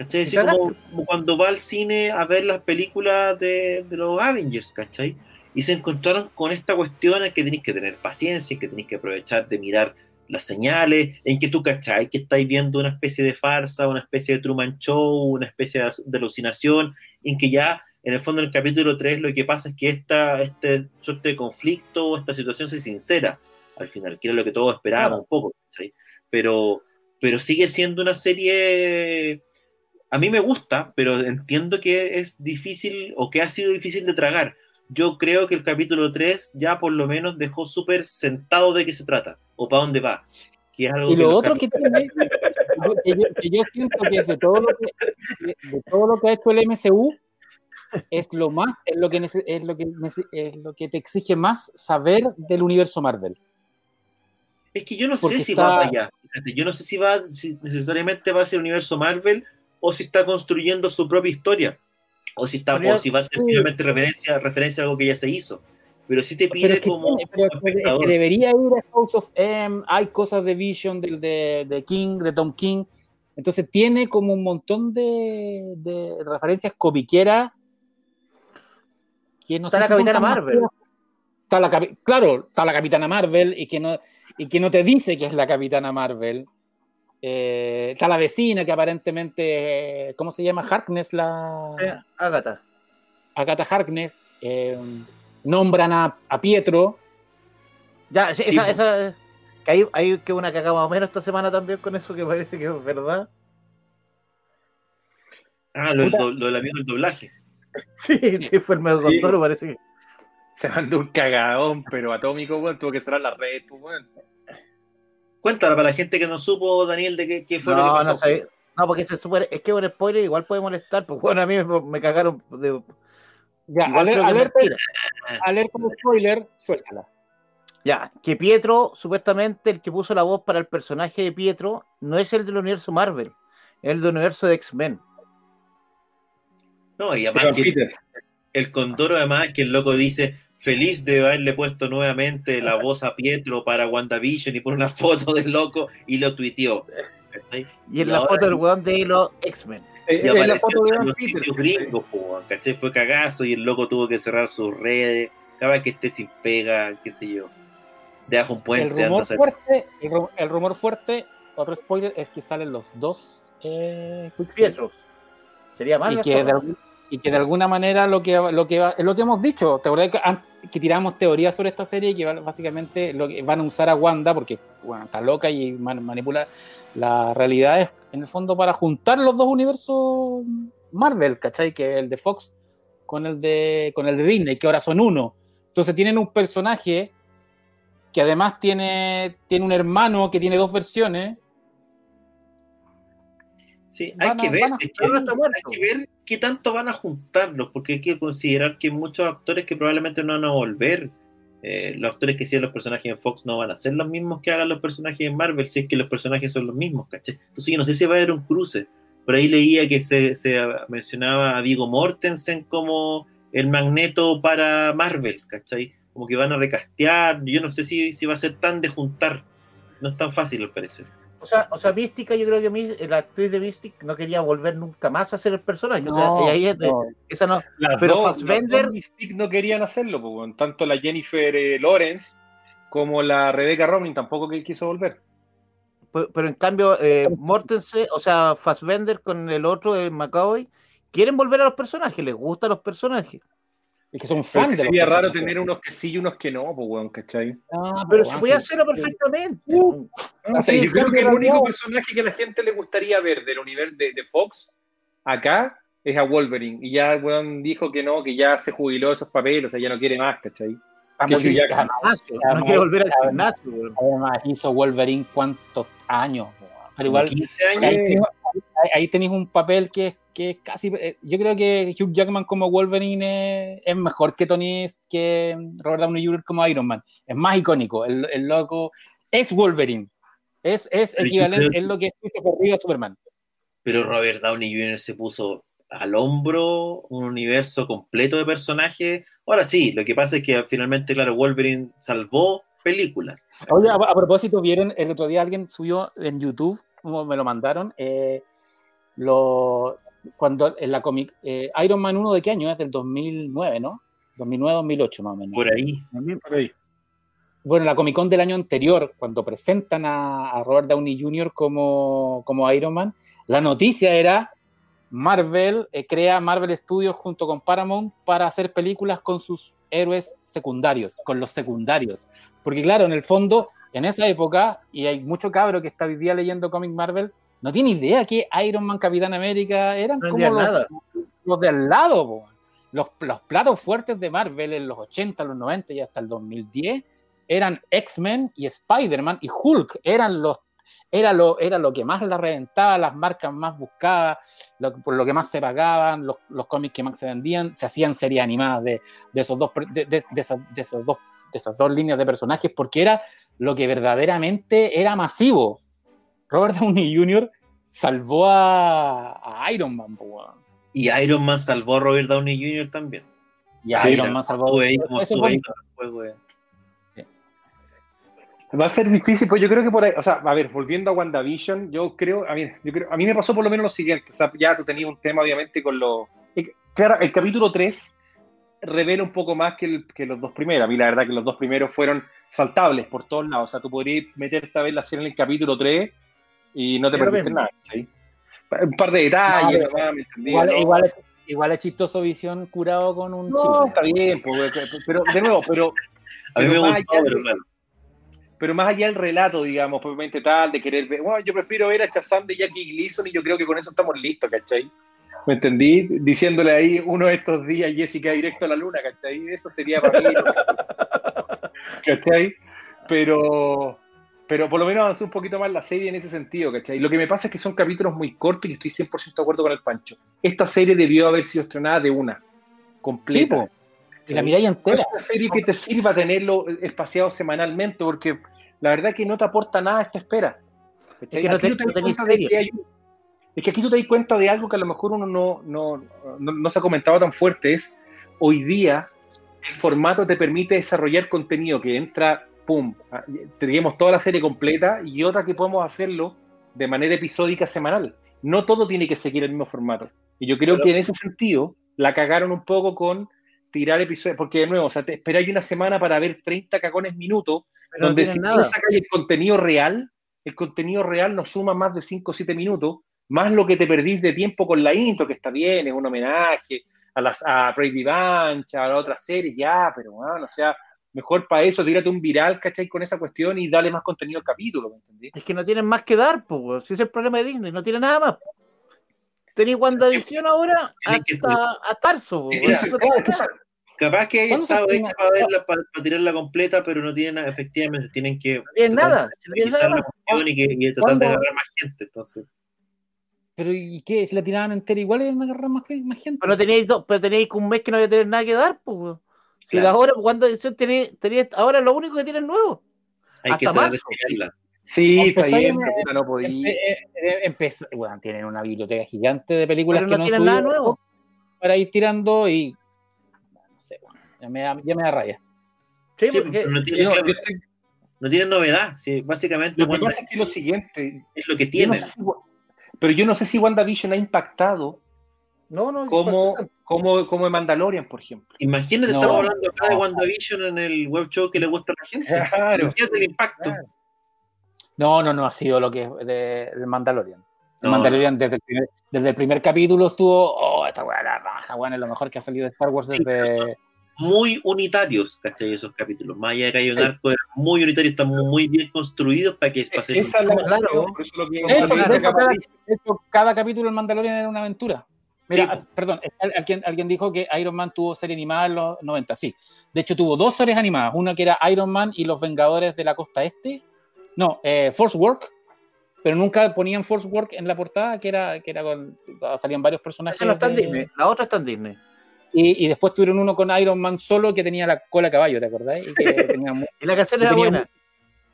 ¿Cachai? Así como, como cuando va al cine a ver las películas de, de los Avengers, ¿cachai? Y se encontraron con esta cuestión en que tenéis que tener paciencia, en que tenéis que aprovechar de mirar las señales, en que tú, ¿cachai? Que estáis viendo una especie de farsa, una especie de Truman Show, una especie de, alucinación, en que ya, en el fondo, en el capítulo 3, lo que pasa es que esta, este suerte de conflicto, esta situación se sincera al final, que era lo que todos esperábamos Claro. un poco, ¿cachai? Pero, pero sigue siendo una serie a mí me gusta, pero entiendo que es difícil o que ha sido difícil de tragar. Yo creo que el capítulo 3 ya por lo menos dejó súper sentado de qué se trata o para dónde va. Que es algo Y lo otro que tiene, que yo, que yo siento que es de todo lo que, de, todo lo que ha hecho el MCU, es lo más, es lo que, es lo que, es lo que te exige más saber del universo Marvel. Es que yo no sé si está- va para allá. Yo no sé si va, si necesariamente va a ser el universo Marvel o si está construyendo su propia historia. O si está, o si va a ser sí. finalmente referencia, referencia a algo que ya se hizo. Pero sí te Pero pide es que, como, tiene- pero es como que- es que espectador. debería ir a House of M, hay cosas de Vision, de, de, de King, de Tom King. Entonces tiene como un montón de, de referencias comiqueras que no Está sé la si Capitana tan Marvel. Está la claro, está la Capitana Marvel y que no, y que no te dice que es la Capitana Marvel. Eh, está la vecina que aparentemente, eh, ¿cómo se llama? Harkness, la Eh, Agatha. Agatha Harkness. eh, nombran a, a Pietro. Ya, Sí, esa, esa, que hay, hay que una caga más o menos esta semana también con eso que parece que es verdad. Ah, lo, do- lo del amigo del doblaje. Sí, sí, fue el medio Sí. doctor, parece que. Se mandó un cagadón, pero atómico, weón. Tuvo que cerrar la red, pues, weón. Cuéntala para la gente que no supo, Daniel, de qué, qué fue lo que No, pasó. no sabía. No, porque ese es, súper- es que un spoiler igual puede molestar, pues bueno, a mí me, me cagaron de, Ya, aler- alerta, alerta spoiler, suéltala. Ya, que Pietro, supuestamente el que puso la voz para el personaje de Pietro, no es el del universo Marvel, es el del universo de X-Men. No, y además que Peters. el Condoro, además que el loco dice, feliz de haberle puesto nuevamente la voz a Pietro para WandaVision y pone una foto del loco y lo tuiteó. ¿cachai? Y en Y la foto del weón de los X-Men. Eh, Y es la apareció foto de en los sitios gringos, po, weón, ¿cachai? Fue cagazo y el loco tuvo que cerrar sus redes. Cada vez que esté sin pega, qué sé yo. Deja un El puente, anda a rumor fuerte, el, ru- el rumor fuerte, otro spoiler, es que salen los dos eh, Quicksilver. Sería más y la que, de, y que de alguna manera lo que, lo que, lo que hemos dicho, te acordás que, que tiramos teorías sobre esta serie y que básicamente lo que van a usar a Wanda porque bueno, está loca y man- manipula la realidad es en el fondo para juntar los dos universos Marvel, ¿cachai? Que el de Fox con el de, con el de Disney, que ahora son uno. Entonces tienen un personaje que además tiene, tiene un hermano que tiene dos versiones. Sí, hay a- que ver, es que hay que ver qué tanto van a juntarlos, porque hay que considerar que muchos actores que probablemente no van a volver, eh, los actores que hacían los personajes en Fox no van a ser los mismos que hagan los personajes en Marvel, si es que los personajes son los mismos, ¿cachai? Entonces yo no sé si va a haber un cruce. Por ahí leía que se, se mencionaba a Vigo Mortensen como el magneto para Marvel, ¿cachai? Como que van a recastear, yo no sé si, si va a ser tan de juntar, no es tan fácil al parecer. O sea, o sea, Mística, yo creo que mi- la actriz de Mystic no quería volver nunca más a ser el personaje. o No, sea, y ahí es de- no. esa no. Las Pero dos, Fassbender- las Mystique no querían hacerlo, pues, tanto la Jennifer eh, Lawrence como la Rebecca Romijn tampoco que quiso volver. Pero, pero en cambio, eh, Mortensen, o sea, Fassbender con el otro, el McAvoy, quieren volver a los personajes, les gustan los personajes. Es que son fans de sería raro tener unos que sí y unos que no, pues, weón, ¿cachai? Ah, Pero a sí. hacerlo perfectamente. Uh, O sea, Sí, yo creo que el único voz. personaje que a la gente le gustaría ver del universo de, de Fox acá es a Wolverine. Y ya, weón, dijo que no, que ya se jubiló de esos papeles, o sea, ya no quiere más, ¿cachai? Que no quiere volver al gimnasio. weón. Además, hizo Wolverine cuántos años. weón. Pero igual, 15 años. ahí, tenéis- ahí- ahí tenéis un papel que, que es casi. eh, Yo creo que Hugh Jackman como Wolverine es, es mejor que Tony, que Robert Downey Jr. como Iron Man. Es más icónico. El, el loco es Wolverine. Es, es equivalente, es lo que es Reeve a Superman. pero Robert Downey Jr. se puso al hombro un universo completo de personajes. Ahora sí, lo que pasa es que finalmente, claro, Wolverine salvó películas. Oye, a, a propósito, vieron el otro día alguien subió en YouTube, como me lo mandaron, eh, lo, cuando en la comic, eh, Iron Man 1 de qué año es del 2009, ¿no? 2009-2008 más o menos. Por ahí. Por ahí. Bueno, la Comic Con del año anterior, cuando presentan a, a Robert Downey Jr. Como, como Iron Man, la noticia era Marvel eh, crea Marvel Studios junto con Paramount para hacer películas con sus héroes secundarios, con los secundarios. Porque claro, en el fondo, en esa época, y hay mucho cabro que está hoy día leyendo cómic Marvel, no tiene idea que Iron Man, Capitán América eran No como los, los de al lado. po. Los, los platos fuertes de Marvel en los 80, los 90 y hasta el 2010 eran X-Men y Spider-Man y Hulk. Eran los, era, lo, era lo que más la reventaba, las marcas más buscadas, lo- por lo que más se pagaban, los, los cómics que más se vendían. Se hacían series animadas de, de esos dos, de, de- esas, de esos dos, de esas dos líneas de personajes porque era lo que verdaderamente era masivo. Robert Downey Jr. salvó a, a Iron Man. po, weón. Y Iron Man salvó a Robert Downey Jr. también. Y a Sí, Iron Man salvó el juego, eh. Va a ser difícil, pues yo creo que por ahí, o sea, a ver, volviendo a WandaVision, yo creo, a mí, yo creo, a mí me pasó por lo menos lo siguiente, o sea, ya tú tenías un tema obviamente con los... eh, Claro, el capítulo 3 revela un poco más que, el- que los dos primeros, a mí la verdad que los dos primeros fueron saltables por todos lados, o sea, tú podrías meterte a ver la serie en el capítulo 3 y no te perdiste nada, ¿sí? Un par de detalles, No, nomás, ¿me entendí? Igual, ¿no? igual, es, igual es chistoso Visión curado con un No, está bien, pues, pero de nuevo, pero A mí Pero me más gustó, allá pero de- claro. pero más allá del relato, digamos, probablemente tal, de querer ver, bueno, yo prefiero ver a Shazam de Jackie Gleason y yo creo que con eso estamos listos, ¿cachai? ¿Me entendí? Diciéndole ahí uno de estos días Jessica directo a la luna, ¿cachai? Eso sería para mí. ¿Cachai? Pero, pero por lo menos avanzó un poquito más la serie en ese sentido, ¿cachai? Lo que me pasa es que son capítulos muy cortos y estoy 100% de acuerdo con el Pancho. Esta serie debió haber sido estrenada de una, Sí, completa. Y la miráis No entera. es una serie que te sirva tenerlo espaciado semanalmente, porque la verdad que no te aporta nada esta espera. Es que no te- no de que hay es que aquí tú te das cuenta de algo que a lo mejor uno no, no, no, no se ha comentado tan fuerte, es hoy día el formato te permite desarrollar contenido que entra, pum, ah, tenemos toda la serie completa y otra que podemos hacerlo de manera episódica semanal. No todo tiene que seguir el mismo formato. Y yo creo Pero- que en ese sentido la cagaron un poco con tirar episodios, porque de nuevo, o sea, te esperáis una semana para ver 30 cagones minutos, Pero no donde tienen si nada. sacas el contenido real, el contenido real no suma más de 5 o 7 minutos, más lo que te perdís de tiempo con la intro, que está bien, es un homenaje a, las, a Brady Bunch, a la otra serie, ya, pero bueno, o sea, mejor para eso, tírate un viral, ¿cachai? Con esa cuestión y dale más contenido al capítulo, ¿me entendí? Es que no tienen más que dar, pues. Si es el problema de Disney, no tiene nada más. Tenéis WandaVision ahora que- hasta a marzo, po, No claro, que Capaz que haya ¿Cuándo se estado hecha para verla, para, para tirarla completa, pero no tienen, efectivamente, tienen que No tienen nada. de no nada la y, que, y tratar de agarrar más gente. Entonces, Pero ¿y qué? Si la tiraban entera igual iban a agarrar más, más gente. Pero tenéis dos, pero tenéis un mes que no voy a tener nada que dar, pues. Claro. de ahora, WandaVision tenéis, ahora es lo único que tienen nuevo. hay que Hasta tratar de marzo. tirarla. Sí, está bien, pero no podía. Empe- eh, eh, bueno, tienen una biblioteca gigante de películas Pero que no no nada nuevo. para ir tirando y no sé, bueno, ya me da, ya me da raya. Sí, Sí, porque no No, yo estoy- no tienen novedad. Sí, básicamente, lo que pasa es que lo siguiente, es lo que no sé si- pero yo no sé si WandaVision ha impactado no, no, como, como, como en Mandalorian, por ejemplo. Imagínate, No. estamos hablando acá de No. WandaVision en el web show que le gusta a la gente. Claro. Imagínate el impacto. Claro. No, no, no ha sido lo que es de, del Mandalorian. El No. Mandalorian desde el, primer, desde el primer capítulo estuvo, oh, esta weá la raja, weón, es lo mejor que ha salido de Star Wars Sí, desde... Muy unitarios, ¿cachai? Esos capítulos. Más allá de que hay un Sí. arco, muy unitarios, están muy, bien construidos para que pase. Esa es la Claro. eso lo que De hecho, de cada, de- de hecho, cada capítulo del Mandalorian era una aventura. Mira, Sí. perdón, al- alguien, alguien dijo que Iron Man tuvo serie animada en los 90, sí. De hecho, tuvo dos series animadas, una que era Iron Man y los Vengadores de la Costa Este. No, eh, Force Work, pero nunca ponían Force Work en la portada, que era, que era con, salían varios personajes. no está en Disney. La otra está en Disney. y, y después tuvieron uno con Iron Man solo que tenía la cola de caballo, ¿te acordás? Y que tenía, Y la canción y era buena.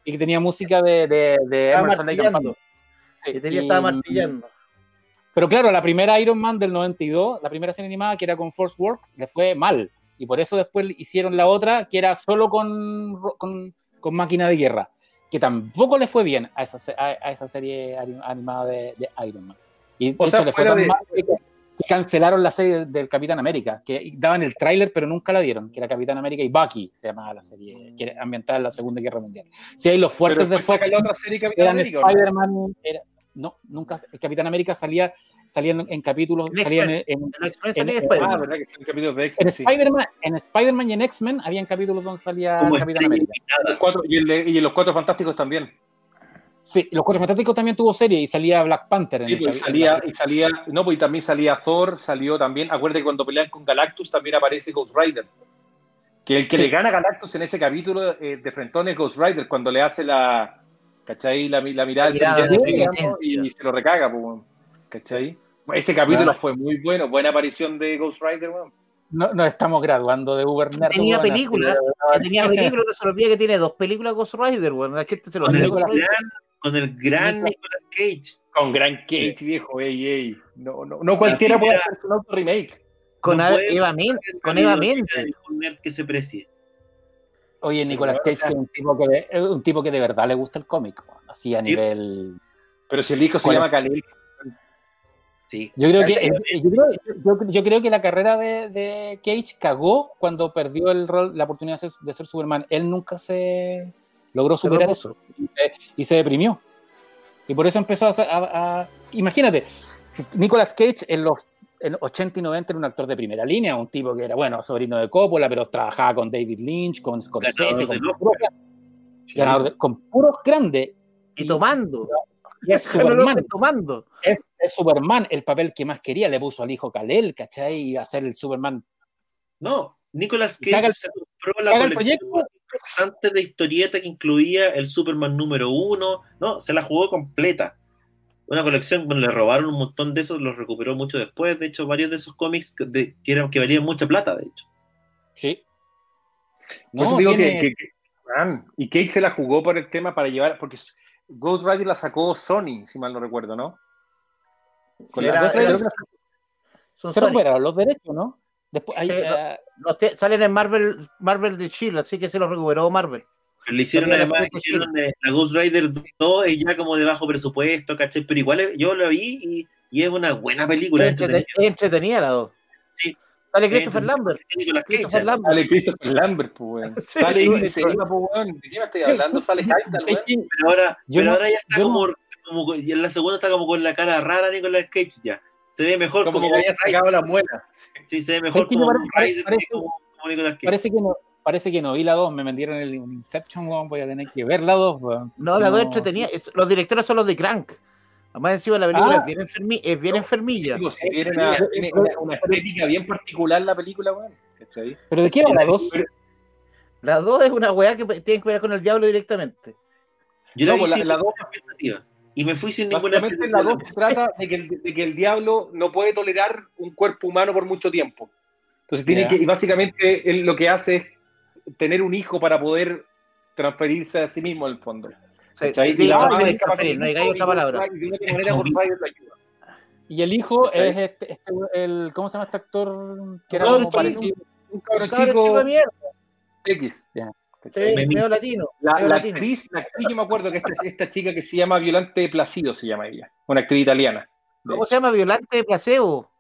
y que tenía música de, de, de Estaba Emerson martillando. Sí, Y tenía, estaba martillando. Pero claro, la primera Iron Man del 92, la primera serie animada que era con Force Work, le fue mal. Y por eso después hicieron la otra que era solo con, con, con máquina de guerra. Que tampoco le fue bien a esa, a, a esa serie ani- animada de, de Iron Man. Y O sea, hecho, le fue tan de- mal que, cancelaron la serie del Capitán América, que daban el tráiler, pero nunca la dieron, que era Capitán América y Bucky, se llamaba la serie, que era ambientada en la Segunda Guerra Mundial. Si hay los fuertes Pero de Fox la otra serie Capitán eran. Spider-Man, era- no, nunca, el Capitán América salía, salía en, en capítulos, En salía en, en- En Spider-Man. Y en X-Men habían capítulos donde salía Como Capitán América. Los cuatro- y, el de- y los Cuatro Fantásticos también. Sí, Los Cuatro Fantásticos también tuvo serie y salía Black Panther. En Sí, el pues, capi- salía, y salía, no, pues y también salía Thor, salió también, acuérdate que cuando pelean con Galactus también aparece Ghost Rider. Que el que Sí. le gana a Galactus en ese capítulo eh, de frentón es Ghost Rider, cuando le hace la, ¿cachai? La, la mirada, La mirada inteligente, de y se lo recaga, pues, weón. ¿cachai? Ese capítulo fue muy bueno, buena aparición de Ghost Rider, weón. No, nos estamos graduando de Uber Nerd, Tenía weón, película. tenía película, no se olvida que tiene dos películas Ghost Rider, bueno, la gente se lo Con el, olvida. Ghost Rider. gran, con el gran Nico- Nicolas Cage. Con Gran Cage, viejo, ey, ey. No, no, no cualquiera puede hacer un auto remake. Con No Eva Mendes, con Eva de Mendes. un nerd que se precie. Oye, Nicolas Cage, que es un tipo que, de, es un tipo que de verdad le gusta el cómic, así a Sí. nivel... Pero si el disco se llama Khalil, Sí. Yo creo que, yo creo, yo- yo creo que la carrera de, de Cage cagó cuando perdió el rol, la oportunidad de ser, de ser Superman. Él nunca se logró superar eso y se, y se deprimió. Y por eso empezó a, a- a- Imagínate, si Nicolas Cage en los en 80 y 90 era un actor de primera línea, un tipo que era, bueno, sobrino de Coppola, pero trabajaba con David Lynch, con Scorsese, Ganador con, puros, ganador de- con puros grandes. Y tomando. Y es Superman. tomando. es, es Superman, el papel que más quería, le puso al hijo Kalel, ¿cachai? Y a hacer el Superman. No, Nicolas Cage el- se compró la colección importante de historieta que incluía el Superman número uno. No, se la jugó completa. Una colección donde le robaron un montón de esos, los recuperó mucho después. De hecho, varios de esos cómics que, de- que eran- que valían mucha plata, de hecho. Sí. Por eso No, digo tiene- que, que- que- man, y Cage se la jugó por el tema para llevar, porque Ghost Rider la sacó Sony, si mal no recuerdo, ¿no? sí, Con Era- la- entonces, era- Son se recuperaron los derechos, ¿no? Después, hay, Sí, eh, Los salen en Marvel, Marvel de Shield, así que se los recuperó Marvel. Pero le hicieron además, hicieron eh, la Ghost Rider 2 es ya como de bajo presupuesto, ¿cachai? Pero igual eh, yo lo vi y, y es una buena película. Es entrete- entretenida. la dos. Sí. Sale Christopher Lambert. Christopher. Lambert. Sale Christopher Lambert, pues, Sale Idris sí. Elba, pues, weón. ¿De qué me estoy hablando? Sale weón. Pero ahora, pero no- ahora ya está como, como- y en la segunda está como con la cara rara Nicolas Cage ya. Se ve mejor Como como, que Rider. sacado la muela. Sí, se ve mejor como Nicolas Cage. parece que no. Parece que no vi la 2, me vendieron el un Inception, weón, voy a tener que ver la 2. weón. No, la dos entretenida. Es- Los directores son los de Crank. Además, encima la película Ah. es bien, enfermi- es bien enfermilla. Digo, si tiene una, tiene una- una estética bien particular la película, weón. ¿Pero de qué era la 2? La dos es una weá que tiene que ver con el diablo directamente. Yo la No, vi pues la- la ninguna dos- expectativa. Y me fui sin ninguna la expectativa. 2 trata de que, el, de que el diablo no puede tolerar un cuerpo humano por mucho tiempo. Entonces tiene que, y básicamente él lo que hace es tener un hijo para poder transferirse a sí mismo en el fondo. Sí, Y la mamá no digáis otra palabra. De una manera lo ayuda. Y el hijo ¿Cachai? es este, este, el, ¿cómo se llama este actor? Que era No, como no, parecido. Un cabrón chico chico de mierda. X. Sí, Me- medio latino. La, medio la latino. actriz, la actriz, yo me acuerdo que esta, esta chica que se llama Violante Placido se llama ella, una actriz italiana. ¿Cómo hecho. se llama? Violante de placebo.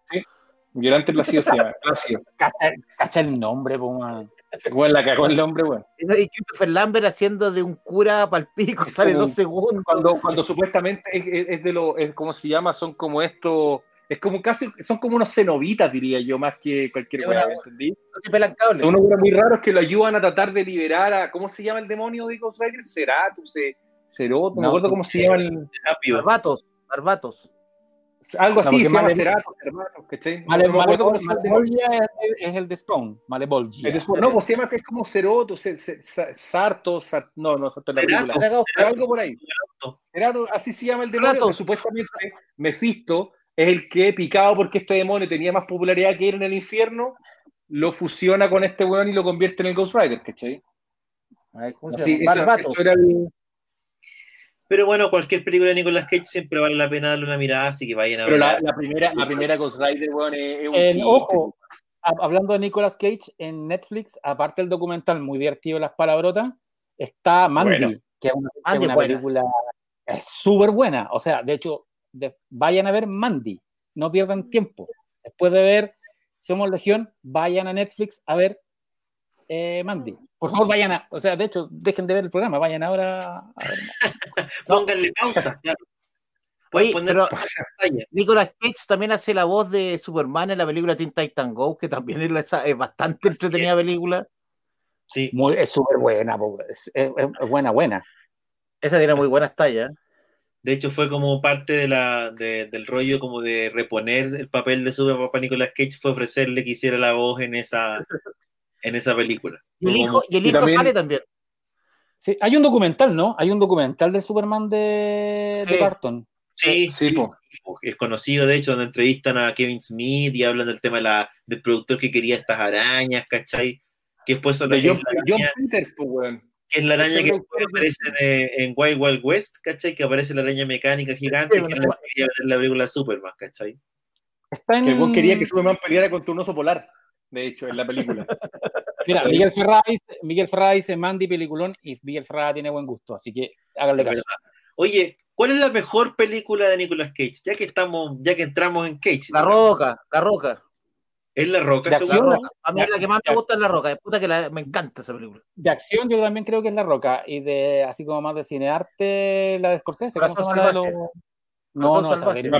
Violante Placido se llama, Placido. Cacha, cacha el nombre, po, man. Se weón la cagó el nombre, weón. Y Christopher Lambert haciendo de un cura palpico, sale como- dos segundos. Cuando, cuando supuestamente es, es- es de lo, es, ¿cómo se llama? Son como estos, es como casi, son como unos cenobitas, diría yo, más que cualquier una- ¿entendí? No. Son unos muy raros que lo ayudan a tratar de liberar a, ¿cómo se llama el demonio de Ghost Rider? Ceratu, Ce- Ceroto, no, me acuerdo cómo se llama el. Barbatos, barbatos. Algo así, se llama Male- Cerato, Cervato, ¿cachai? Male, no el es, el de Spawn. El después- No, pues se llama que es como Ceroto, Ce- Ce- Sa- Sarto, Sar- no, no, Sarto es la película. Algo por ahí. Cerato, así se llama el demonio, que supuestamente Mephisto es el que, picado porque este demonio tenía más popularidad que ir en el infierno, lo fusiona con este weón y lo convierte en el Ghost Rider, ¿cachai? Ay, ¿cómo se Así, eso era el... Pero bueno, cualquier película de Nicolas Cage siempre vale la pena darle una mirada, así que vayan a Pero la, primera, la primera Ghost Rider, weón, es, es un En- ojo, hab- hablando de Nicolas Cage, en Netflix, aparte del documental muy divertido Las Palabrotas, está Mandy, Bueno. que es una, buena. película súper buena. O sea, de hecho, de- vayan a ver Mandy, no pierdan tiempo. Después de ver Somos Legión, vayan a Netflix a ver eh, Mandy. Por favor, vayan a, o sea, de hecho, dejen de ver el programa, vayan ahora a ver. Pónganle pausa, claro. Pueden Oye, poner pero-. Nicolas Cage también hace la voz de Superman en la película Teen Titan Go, que también es, la- es bastante Así entretenida película. Sí, Muy, es súper buena, es, es- es buena, buena. Esa tiene muy buenas tallas. de hecho fue como parte de la, de- del rollo como de reponer el papel de Super Papá Nicolas Cage, fue ofrecerle que hiciera la voz en esa, en esa película. Y el hijo, y el y hijo también- sale también. Sí, hay un documental, ¿no? Hay un documental del Superman de, de. Barton. Sí, Sí, es conocido de hecho, donde entrevistan a Kevin Smith y hablan del tema de la, del productor que quería estas arañas, ¿cachai? Que después son De es John, la John araña, Peters, pues, weón. que es la araña que aparece de- en Wild Wild West, ¿cachai? Que aparece la araña mecánica gigante, Sí, que quería ver en la película de Superman, ¿cachai? Está en... Que vos querías que Superman peleara contra un oso polar, de hecho, en la película. Mira. Miguel Ferrada, dice, Miguel Ferrada dice Mandy peliculón y Miguel Ferrada tiene buen gusto, así que háganle Es caso. Oye, ¿cuál es la mejor película de Nicolas Cage? Ya que estamos, ya que entramos en Cage. La Roca, La Roca. Es La Roca, De acción. Roca. A mí la que más me gusta es La Roca. De puta que la- me encanta esa película. De acción yo también creo que es La Roca y de así como más de cinearte la de Scorsese, ¿cómo se llama la de los... No, Corazón no, esa salvaje.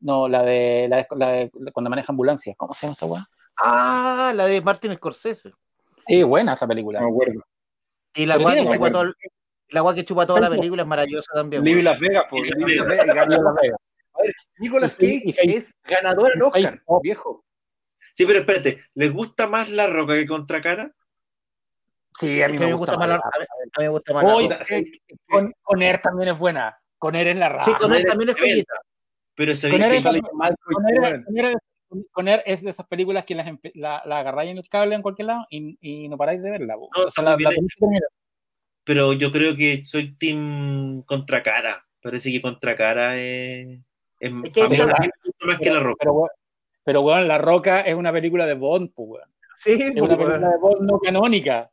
No, la de, la de, la de- cuando maneja ambulancia, ¿cómo se llama esa weá? Ah, la de Martin Scorsese. Sí, buena esa película. No me acuerdo. Y la guay que chupa todo la que chupa toda la Sí, sí. película es maravillosa también. Live. Las Vegas, pues. Live Las Las Vegas. Las Vegas. Nicolas Y- Cage y Face- es ganador en Oscar, viejo. Sí, pero espérate, ¿les gusta más La Roca que Contracara? Sí, a mí me gusta, más la- la- a mí- a me gusta más la Roca. Con, con Air también es buena. Con Air es la raja. Sí, con Air también es joyita. Pero sabéis que es- sale Malcolm con, Air es de esas películas que las la, la agarráis en el cable en cualquier lado y, y no paráis de verla. No, o sea, la, la pero yo creo que soy team Contracara. Parece que Contracara es, es Es que a mí hay- a mí me gusta más que La Roca. Pero, weón, pero, weón, La Roca es una película de Bond, po, weón. Sí, Es pues, una weón. película de Bond no canónica.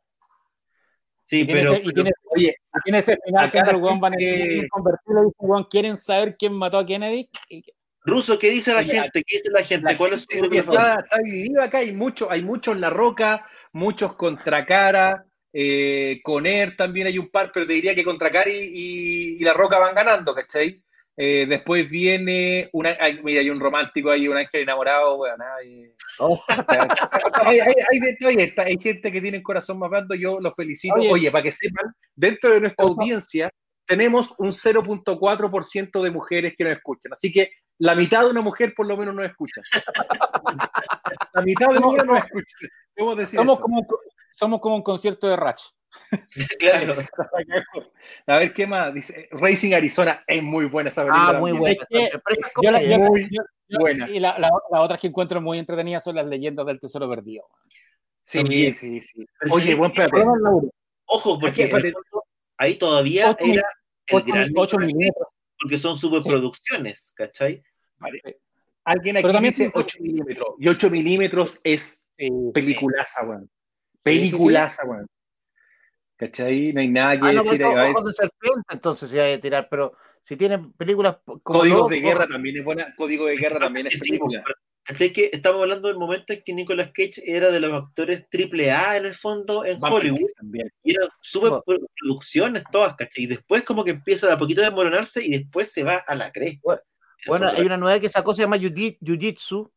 Sí, Y tiene, pero, ese, y tiene, Oye, y tiene ese final cuando el weón va en gente- el convertible y dice, weón, ¿quieren saber quién mató a Kennedy? Y- Ruso, ¿qué dice la Oye, gente? ¿Qué dice la gente? la ¿Cuál es su gente película favorita? está, está dividido acá, hay muchos, hay muchos en La Roca, muchos contra Cara, eh, con Air también hay un par, pero te diría que contra Cara y, y- y La Roca van ganando, ¿cachai? Eh, después viene una, ay, mira, hay un romántico ahí, un ángel enamorado, weón. ay. Oh. hay, hay, gente que tiene el corazón más blando, yo los felicito. Oye. Oye, para que sepan, dentro de nuestra Ojo. audiencia tenemos un 0.4% de mujeres que nos escuchan, así que la mitad de una mujer por lo menos nos escucha. la mitad de una nos escucha. Somos eso. como, somos como un concierto de Ratch. Claro. A ver, ¿qué más? Dice, Racing Arizona es muy buena esa película. Ah, muy buena. Es que Pero esa Yo la- comedia. yo- Muy yo- yo- buena. Y la, la, las otras que encuentro muy entretenidas son las leyendas del tesoro perdido. Sí, También. sí, sí. Pero Oye, sí, buen espérate. Ojo, porque Aquí, el ahí todavía Ocho era el 8, gran milímetros. porque son superproducciones, ¿cachai? Alguien aquí también dice tiene- 8 milímetros. Y 8 milímetros es Sí. peliculaza, weón. Sí, sí, sí. Peliculaza, weón. ¿Cachai? No hay nada que Ah, no, pues, decir. ahí. A ver, ojos de serpiente, entonces se va a tirar, pero si tienen películas como Códigos Loco, de guerra también es buena. Código de guerra también es Sí, película. pero, ¿cachai? Que estamos hablando del momento en que Nicolas Cage era de los actores triple A en el fondo en Vampire Hollywood. También. Y eran superproducciones todas, ¿cachai? Y después como que empieza de a poquito a desmoronarse y después se va a la cresta. Bueno, hay una nueva que sacó, se llama Jiu- Jiu-Jitsu,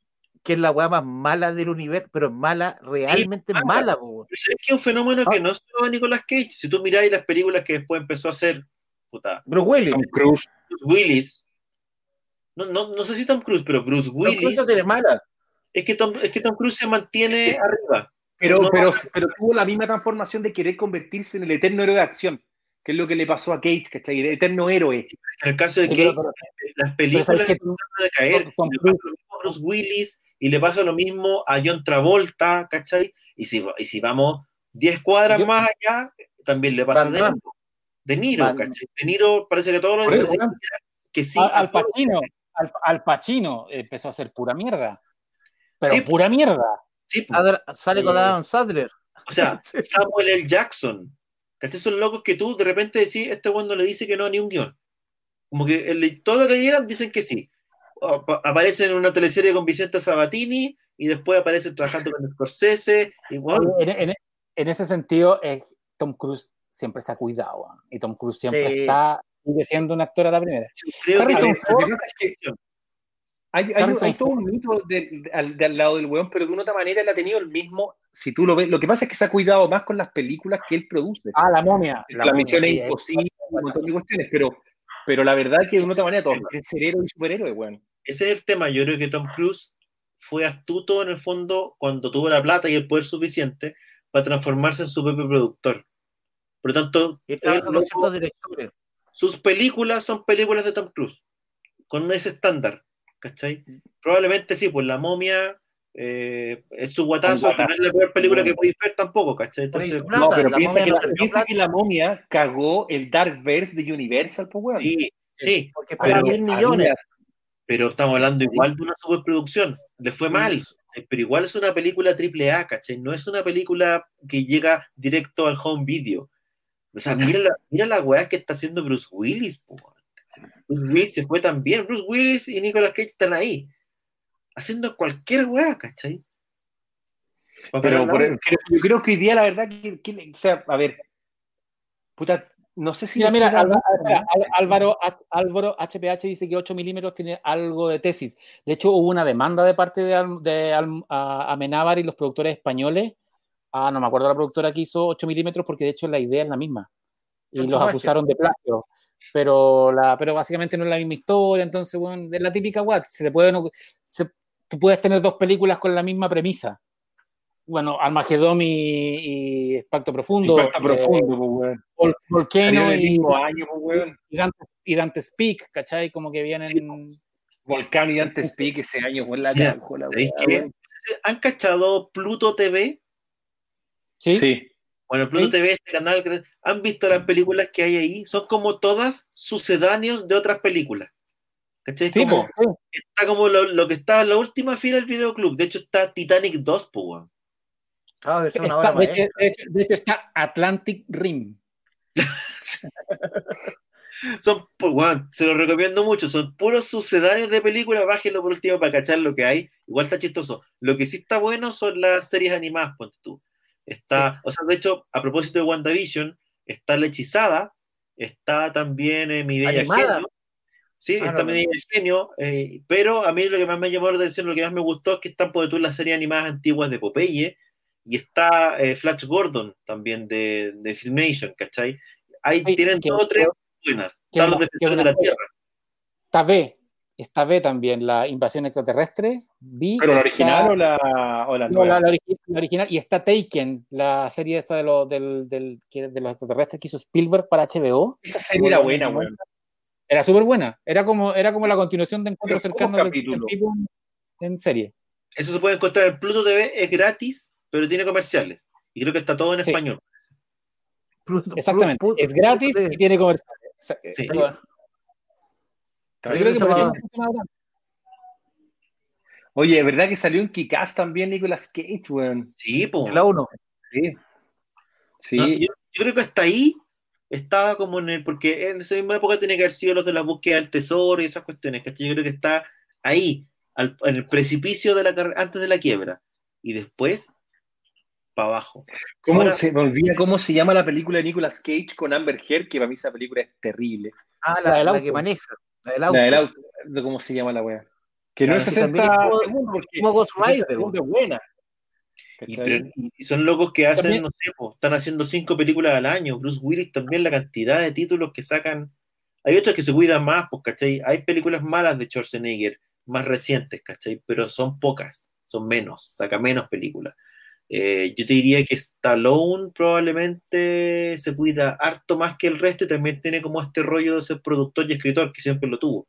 que es la weá más mala del universo, pero es mala, realmente mala. mala. Pero ¿sabes qué? Un fenómeno Ah. que no solo a Nicolas Cage. Si tú miráis las películas que después empezó a hacer, puta, Bruce Willis. Tom Cruise. Bruce Willis. No, no, no sé si Tom Cruise, pero Bruce Tom Willis. Cruise tiene mala. Es que Tom, es que Tom Cruise se mantiene arriba. Pero, No, pero, no. pero tuvo la misma transformación de querer convertirse en el eterno héroe de acción, que es lo que le pasó a Cage, ¿cachai? El eterno héroe. En el caso de Cage, las películas que. Tom mismo a Bruce Willis y le pasa lo mismo a John Travolta, ¿cachai? Y si, y si vamos 10 cuadras Yo- más allá, también le pasa de, Damme. de Niro, Van- ¿cachai? De Niro parece que todos los eso, que sí. al, al Pacino, al, al Pacino empezó a hacer pura mierda. Pero Sí. pura mierda. sí. Adra- Sale con Eh, Adam Sadler. O sea, Samuel L. Jackson. ¿Cachai? Son locos que tú de repente decís, este weón no le dice que no a ni un guion. Como que el- todo lo que llegan dicen que sí. Aparecen en una teleserie con Vicente Sabatini y después aparecen trabajando con Scorsese. Y, bueno, En, en- en ese sentido, eh, Tom Cruise siempre se ha cuidado. Y Tom Cruise siempre Sí. está sigue siendo un actor a la primera. creo que Harrison Ford- que pasa es que Hay, hay, hay todo un mito del, al, de al lado del weón, pero de una otra manera él ha tenido el mismo. Si tú lo ves, lo que pasa es que se ha cuidado más con las películas que él produce. Ah, la momia. la, momia, misión sí, es imposible, un montón de cuestiones, pero, pero la verdad es que de una otra manera todos ser héroe y superhéroe, weón. ese es el tema. Yo creo que Tom Cruise fue astuto en el fondo cuando tuvo la plata y el poder suficiente para transformarse en su propio productor. Por lo tanto, loco, sus películas son películas de Tom Cruise, con ese estándar, ¿cachai? Probablemente sí, pues La Momia eh, es su guatazo, pero no es la peor película que podéis ver tampoco, ¿cachai? Entonces, No, Plata, pero piensa, que la, perdió piensa plata. que la momia cagó el Darkverse de Universal, pues, weón. sí, sí, Porque pero mil millones. pero estamos hablando igual de una superproducción, le fue mal, pero igual es una película triple A, ¿cachai? No es una película que llega directo al home video. O sea, mira la, mira la weá que está haciendo Bruce Willis, po, weón, ¿cachai? Bruce Willis se fue también, Bruce Willis y Nicolas Cage están ahí, haciendo cualquier weá, ¿cachai? Pero por- creo- yo creo que hoy día, la verdad, que, que- o sea, a ver, puta, no sé si. Mira, mira, le Álvaro, Álvaro, Álvaro HPH dice que 8 milímetros tiene algo de tesis. De hecho, hubo una demanda de parte de, de a- Amenábar y los productores españoles. Ah, no me acuerdo la productora que hizo 8 milímetros porque de hecho la idea es la misma. Y los acusaron de plagio. Pero, la, pero básicamente no es la misma historia. Entonces, bueno, es la típica what. Se te pueden, se- tú puedes tener dos películas con la misma premisa. Bueno, Armagedón y, y Pacto Profundo. Impacto eh, profundo, pues, weón. Volcano y, mismo año, pues, weón. y Dante, y Dante Speak, ¿cachai? Como que vienen. Volcán y antes Peak ese año, weón, la weón. ¿Han cachado Pluto TV? ¿Sí? Sí. Bueno, Pluto Sí. TV, este canal, ¿han visto las películas que hay ahí? Son como todas sucedáneos de otras películas. ¿Cachai? Sí, Como- po, sí. está como lo, lo que estaba en la última fila del videoclub. De hecho, está Titanic 2, po, weón. Ah, Está- de, hecho, de hecho- de hecho, está Atlantic Rim. Son, pues, se los recomiendo mucho. Son puros sucedáneos de películas. Bájenlo por último para cachar lo que hay. Igual está chistoso. Lo que sí está bueno son las series animadas, ponte tú. Está, o sea, de hecho, a propósito de WandaVision, está La Hechizada, está también eh, Mi Bella ¿Animada? Genio. Sí, Ah, está no, Mi no. Bella Genio, eh, pero a mí lo que más me llamó la atención, lo que más me gustó es que están por tú las series animadas antiguas de Popeye y está eh, Flash Gordon también de, de Filmation, ¿cachai? Ahí tienen que- dos o tres buenas. Están los defensores de la Tierra. Está B. Está B también, la invasión extraterrestre. B, ¿Pero la está- original o la, o la No, nueva? la, la origi- la original. Y está Taken, la serie esta de, los del, del- que- de los extraterrestres que hizo Spielberg para HBO. Esa serie era buena, weón. Era súper buena. Era como, era como la continuación de cercanos pocos del, del capítulos. tipo en, en serie. Eso se puede encontrar en Pluto TV, es gratis, pero tiene comerciales. Y creo que está todo en Sí. español. Pluto- Exactamente. Pluto- Es gratis Pluto- y tiene comerciales. O sea, Sí. eh, bueno, yo creo que bastante. Oye, ¿verdad que salió en Kikaz también Nicolas Cage, weón? Sí, pues. La 1. Sí. Sí. No, yo, yo creo que hasta ahí estaba como en el. Porque en esa misma época tenía que haber sido los de la búsqueda del tesoro y esas cuestiones. ¿cachai? Yo creo que está ahí, al- en el precipicio de la carrera, antes de la quiebra. Y después, para abajo. ¿Cómo ahora- se me olvida cómo se llama la película de Nicolas Cage con Amber Heard? Que para mí esa película es terrible. Ah, La la, del la auto. que maneja. La del La auto. del auto. ¿Cómo se llama la wea? Que no es que 60 también es como- segundos, porque Ghost 60 Rider, es buena. Y, son locos que hacen, También- no sé, po, están haciendo cinco películas al año. Bruce Willis también, la cantidad de títulos que sacan. Hay otros que se cuidan más, pues, ¿cachai? Hay películas malas de Schwarzenegger, más recientes, ¿cachai? Pero son pocas, son menos, saca menos películas. Eh, yo te diría que Stallone probablemente se cuida harto más que el resto y también tiene como este rollo de ser productor y escritor, que siempre lo tuvo.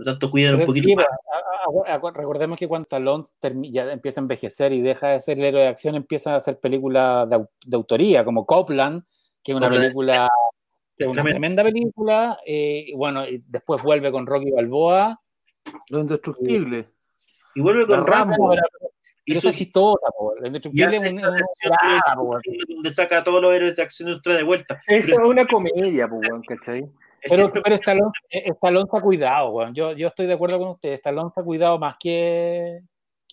Por tanto, cuidan un Pero poquito sí, más. a- a- a- recordemos que cuando Stallone ya empieza a envejecer y deja de ser el héroe de acción, empieza a hacer películas de, au- de autoría, como Copland, que es una Copland. película, que es una tremenda película. eh, y bueno, y después vuelve con Rocky Balboa. Lo indestructible. Y vuelve con Rambo. Y eso es chistosa, de- donde saca a todos los héroes de acción y los trae de vuelta. Eso es una comedia, ¿cachai? Pero, pero Stallone, eh, Stallone se ha cuidado, weón. Yo, yo estoy de acuerdo con usted. Stallone se ha cuidado más que,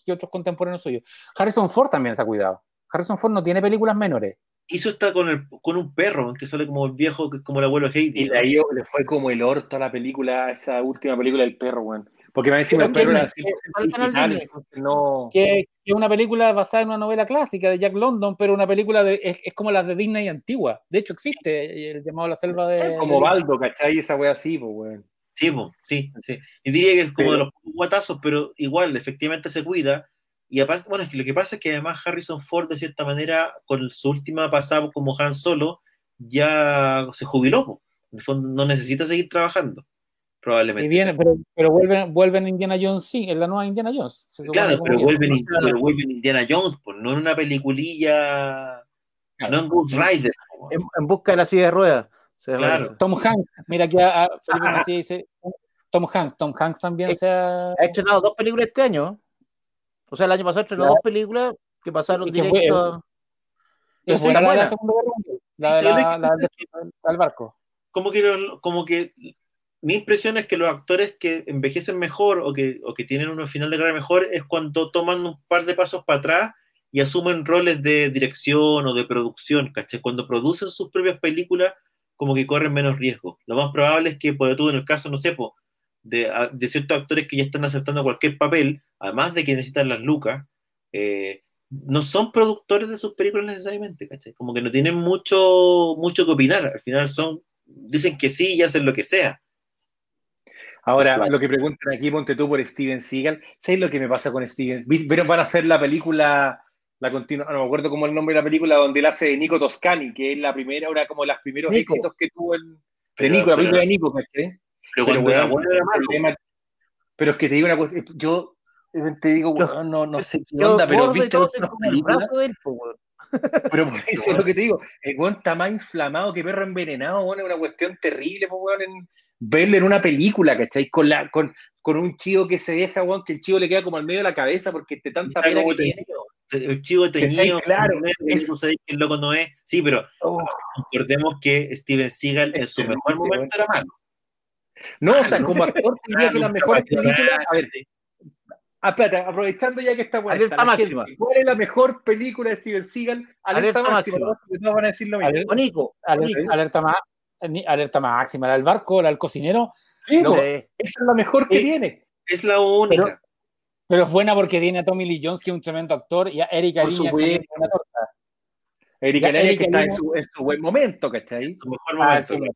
que otros contemporáneos suyos. Harrison Ford también se ha cuidado. Harrison Ford no tiene películas menores. Hizo esta con, el, con un perro, que sale como el viejo, como el abuelo Heidi. Y de ahí le fue como el orto a la película, esa última película del perro, weón. Porque me encima el perro era así, no... que, es una película basada en una novela clásica de Jack London, pero una película de, es, es como las de Disney antigua. De hecho, existe el llamado La Selva de. Como Baldo, ¿cachai? Esa wea así, pues, weón. Sí, po, sí, sí. Y diría que es como pero... de los guatazos, pero igual, efectivamente se cuida. Y aparte, bueno, es que lo que pasa es que además Harrison Ford, de cierta manera, con su última pasada como Han Solo, ya se jubiló. Po. En el fondo, no necesita seguir trabajando probablemente. Y viene, pero, pero vuelven, vuelven Indiana Jones, sí, en la nueva Indiana Jones. Claro, pero vuelven, pero vuelven, Indiana Jones, pues no en una peliculilla, claro. no en Ghost Rider. En, en, busca de la silla de ruedas. Claro. Tom Hanks, mira aquí a, a Felipe Macías dice, Tom Hanks, Tom Hanks también se ha... Ha estrenado dos películas este año. O sea, el año pasado estrenó dos películas que pasaron que directo. Fue, fue la, la, la, la, del barco. Como que, como que mi impresión es que los actores que envejecen mejor o que, o que tienen un final de carrera mejor es cuando toman un par de pasos para atrás y asumen roles de dirección o de producción, ¿caché? Cuando producen sus propias películas, como que corren menos riesgo. Lo más probable es que, por tú, en el caso, no sé, de, de, ciertos actores que ya están aceptando cualquier papel, además de que necesitan las lucas, eh, no son productores de sus películas necesariamente, ¿caché? Como que no tienen mucho, mucho que opinar. Al final son, dicen que sí y hacen lo que sea. Ahora, claro. lo que preguntan aquí, ponte tú por Steven Seagal. ¿Sabes lo que me pasa con Steven? Pero van a hacer la película, la continua, no me acuerdo cómo es el nombre de la película, donde él hace de Nico Toscani, que es la primera, ahora como los primeros Nico. éxitos que tuvo el, de pero, Nico, la película de Nico, ¿caché? Pero, pero, bueno, bueno, problema, pero es que te digo una cuestión, yo te digo, bueno, no, no sé qué onda, pero viste. Pero por eso es lo que te digo, el buen está más inflamado que perro envenenado, bueno, es una cuestión terrible, pues, bueno, en, verlo en una película, ¿cachai? Con, la, con, con un chivo que se deja, weón, que el chivo le queda como al medio de la cabeza porque te tanta pena que tiene. El chivo teñido, claro, es, no sabéis que el loco no es. Sí, pero oh. recordemos que Steven Seagal en su mejor momento era malo. No, o sea, como actor tenía que las mejores películas. A ver, ah, espérate, aprovechando ya que está buena. Alerta máxima. Gente, ¿Cuál es la mejor película de Steven Seagal? Alerta, alerta máxima. máxima. Todos van a decir lo mismo. Alerta, Nico, alerta, alerta, más alerta máxima, la del barco, la del cocinero. Sí, no, esa es la mejor que es, tiene. Es la única. Pero, pero, es buena porque tiene a Tommy Lee Jones, que es un tremendo actor, y a Erika Liña, que es una torta. Erika que está en su, en su, buen momento, ¿cachai? En su mejor momento. Ah, en su,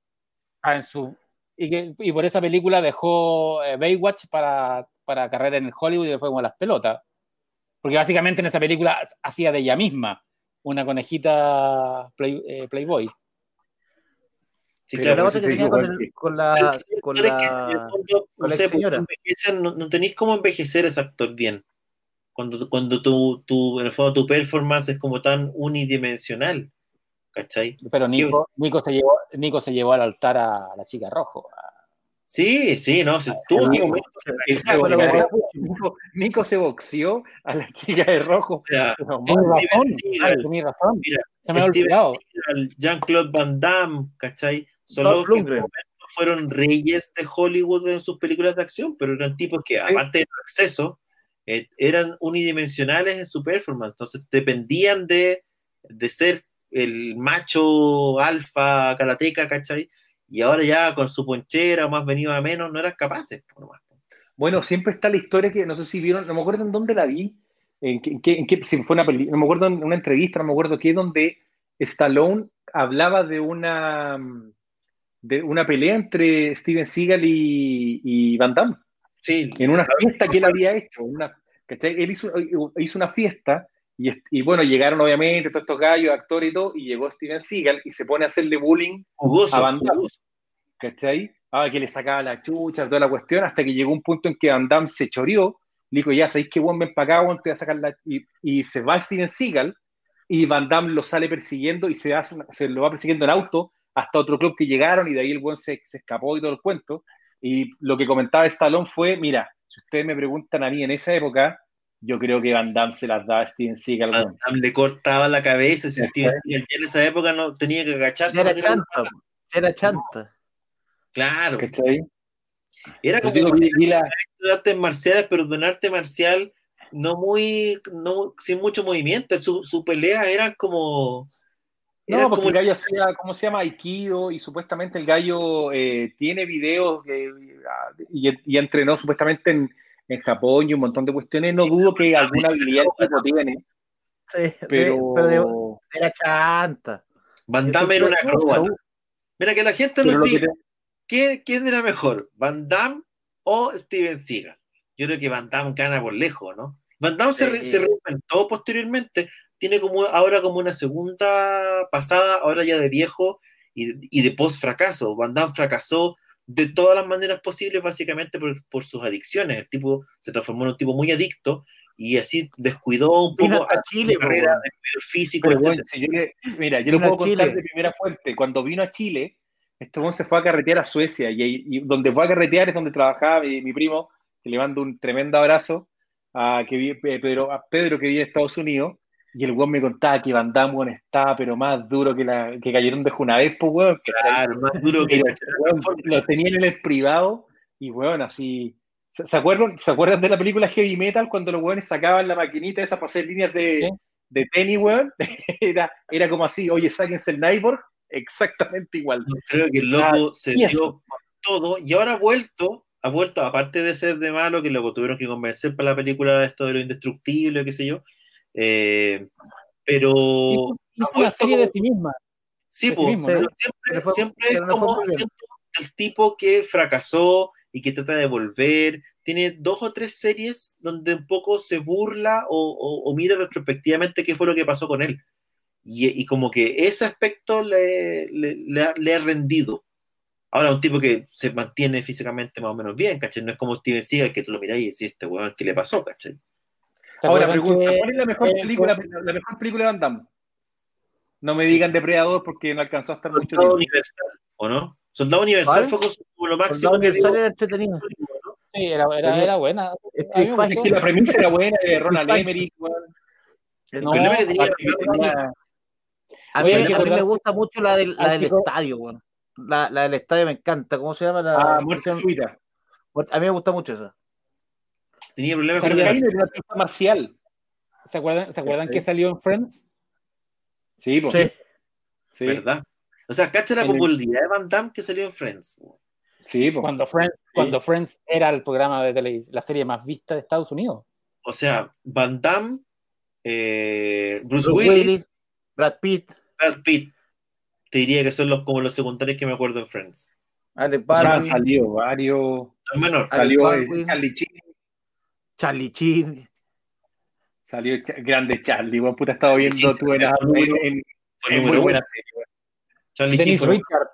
ah, en su, y, que, y, por esa película dejó eh, Baywatch para, para carrera en Hollywood y le fue como las pelotas. Porque básicamente en esa película hacía de ella misma una conejita play, eh, Playboy. Sí, pero claro, la que tenía con, el, con, la, con la, con la señora. No, no, tenéis cómo envejecer ese actor bien. Cuando, cuando tu, tu, en el fondo, tu performance es como tan unidimensional. ¿Cachai? Pero Nico, Nico, se llevó, Nico se llevó al altar a la chica rojo. Sí, sí, no, sí, tú Nico, Nico, Nico, se boxeó a la chica de rojo. O sea, tienes razón, se me ha olvidado. Jean-Claude Van Damme, ¿cachai? Solo que en fueron reyes de Hollywood en sus películas de acción, pero eran tipos que, aparte del acceso, eh, eran unidimensionales en su performance. Entonces dependían de, de ser el macho alfa karateca, ¿cachai? Y ahora ya con su ponchera, más venido a menos, no eran capaces. Bueno, siempre está la historia que no sé si vieron, no me acuerdo en dónde la vi, en qué, en qué, en qué si fue una película, no me acuerdo en una entrevista, no me acuerdo qué, donde Stallone hablaba de una de una pelea entre Steven Seagal y, y Van Damme. Sí. En una fiesta que él había hecho. Una, Él hizo, hizo una fiesta y, y, bueno, llegaron obviamente todos estos gallos, actores y todo, y llegó Steven Seagal y se pone a hacerle bullying jugoso, a Van Damme. ¿Cachai? Ah, que le sacaba la chucha, toda la cuestión, hasta que llegó un punto en que Van Damme se choreó. Le dijo, ya, ¿sabéis qué, buen ven para acá, te voy a sacar la... Y, y, se va Steven Seagal y Van Damme lo sale persiguiendo y se, hace una, se lo va persiguiendo en auto hasta otro club que llegaron y de ahí el buen se, se, escapó y todo el cuento. Y lo que comentaba Stallone fue, mira, si ustedes me preguntan a mí en esa época, yo creo que Van Damme se las daba a Steven Seagal. Van Damme le cortaba la cabeza, si Steven Seagal en esa época no tenía que agacharse. Era chanta, era chanta. Claro. ¿Cachai? Era Yo como digo, vi la- de artes marciales, pero de un arte marcial no muy, no, sin mucho movimiento. Su, su pelea era como. Era No, porque como el gallo hacía, ¿cómo se llama? Aikido y supuestamente el gallo eh, tiene videos que- y, y entrenó supuestamente en, en Japón y un montón de cuestiones. No dudo que alguna habilidad tipo tiene, Sí, pero... era chanta. Van Damme era una acróbata. Mira que la gente nos que diga, ¿quién, quién era mejor? ¿Van Damme o Steven Seagal? Yo creo que Van Damme gana por lejos, ¿no? Van Damme se, re- se reinventó posteriormente, tiene como ahora como una segunda pasada, ahora ya de viejo y, y de post fracaso. Van Damme fracasó de todas las maneras posibles, básicamente por, por sus adicciones. El tipo se transformó en un tipo muy adicto y así descuidó un poco a Chile, carrera, weón. descuidó el físico, bueno, si yo le- mira, yo lo puedo contar Chile. de primera fuente. Cuando vino a Chile, este hombre se fue a carretear a Suecia y, y donde fue a carretear es donde trabajaba mi, mi primo, que le mando un tremendo abrazo a, que vi- eh, Pedro, a Pedro que vive en Estados Unidos. Y el weón me contaba que Van Damme weón, estaba, pero más duro que, la, que cayeron de Junaves, pues, weón. Claro, más duro que weón, lo tenían en el privado y, weón, así. ¿Se, se acuerdan, ¿Se acuerdan de la película Heavy Metal cuando los weones sacaban la maquinita esa para hacer líneas de, Sí. de tenis, weón? Era, era como así, oye, sáquense el Nyborg, exactamente igual. Creo que el loco se y dio eso. todo y ahora ha vuelto, ha vuelto, aparte de ser de malo, que luego tuvieron que convencer para la película esto de lo indestructible, qué sé yo. Eh, pero ha una serie de sí misma. sí, de sí po, mismo, pero ¿no? siempre, Pero fue- siempre pero es como el tipo que fracasó y que trata de volver. Tiene dos o tres series donde un poco se burla o, o- o mira retrospectivamente qué fue lo que pasó con él. Y, y como que ese aspecto le, le- le ha, le ha rendido. Ahora, un tipo que se mantiene físicamente más o menos bien, ¿cachai? No es como Steven Seagal que tú lo mirás y decís, este weón, ¿qué le pasó, cachai? ¿Se Ahora, pregunta, que- ¿cuál es la mejor, eh, película, la mejor película de Van Damme? No me digan Depredador porque no alcanzó a estar mucho tiempo. Universal, ¿o no? Soldado Universal ¿Cuál? fue como lo máximo Soldado que dio. Universal era entretenido. Sí, era, era, era buena. Es que la premisa era buena de Ronald Emmerich. El No, problema que tenía A mí, hay que a mí me gusta mucho la del, la estadio, weón. La, la del estadio me encanta. ¿Cómo se llama? La, Ah, ¿cómo Muerte? Súbita. A mí me gusta mucho esa. Tenía problemas con una artista marcial. ¿Se acuerdan, ¿se acuerdan Sí. que salió en Friends? Sí, pues. Sí. Sí, ¿verdad? O sea, cacha la En el- popularidad de Van Damme que salió en Friends. sí, pues. Cuando Friends, cuando Friends era el programa de televisión, la serie más vista de Estados Unidos. O sea, Van Damme, eh, Bruce, Bruce Willis, Willis, Brad Pitt, Brad Pitt, te diría que son los como los secundarios que me acuerdo en Friends. Alex O sea, salido varios. No es menor. Salió Charlie Charlie Chin. salió grande Charlie, weón. Puta, estaba viendo tú en, en, en- muy buena serie, weón. Charlie Dennis fue- Richard.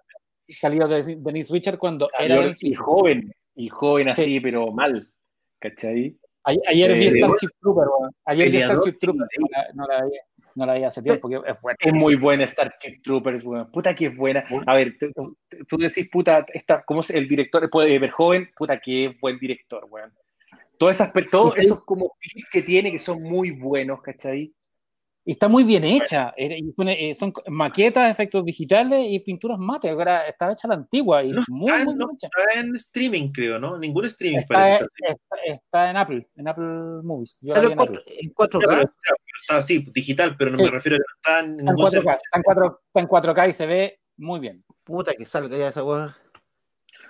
Salió de- Dennis Richard cuando era Salió Dennis y joven, y joven así, Sí. pero mal. ¿Cachai? Ayer, vi Eh, Starship Trooper, weón. Ayer vi Starship Trooper. No la, no la vi, no la vi hace tiempo, que es fuerte. Es muy buena Starship Troopers, weón. Puta que es buena. A ver, tú decís, puta, esta, ¿cómo es el director? Puede ver joven, puta que es buen director, weón. Todas esas, todos Sí. esos como que tiene que son muy buenos, ¿cachai? Y está muy bien hecha. eh, son, eh, son maquetas, efectos digitales y pinturas mate. Ahora está hecha la antigua y No muy, está, muy no bien hecha. está en streaming, creo, ¿no? Ningún streaming Está, parece así. está- está en Apple, en Apple Movies. Yo la Salió vi en en Apple. 4, en Ya, pero, 4K. o sea, pero está así, digital, pero no Sí. me refiero a que está en Está en ningún 4K, servicio. está en 4, está en 4K y se ve muy bien. Puta que salga ya esa weón.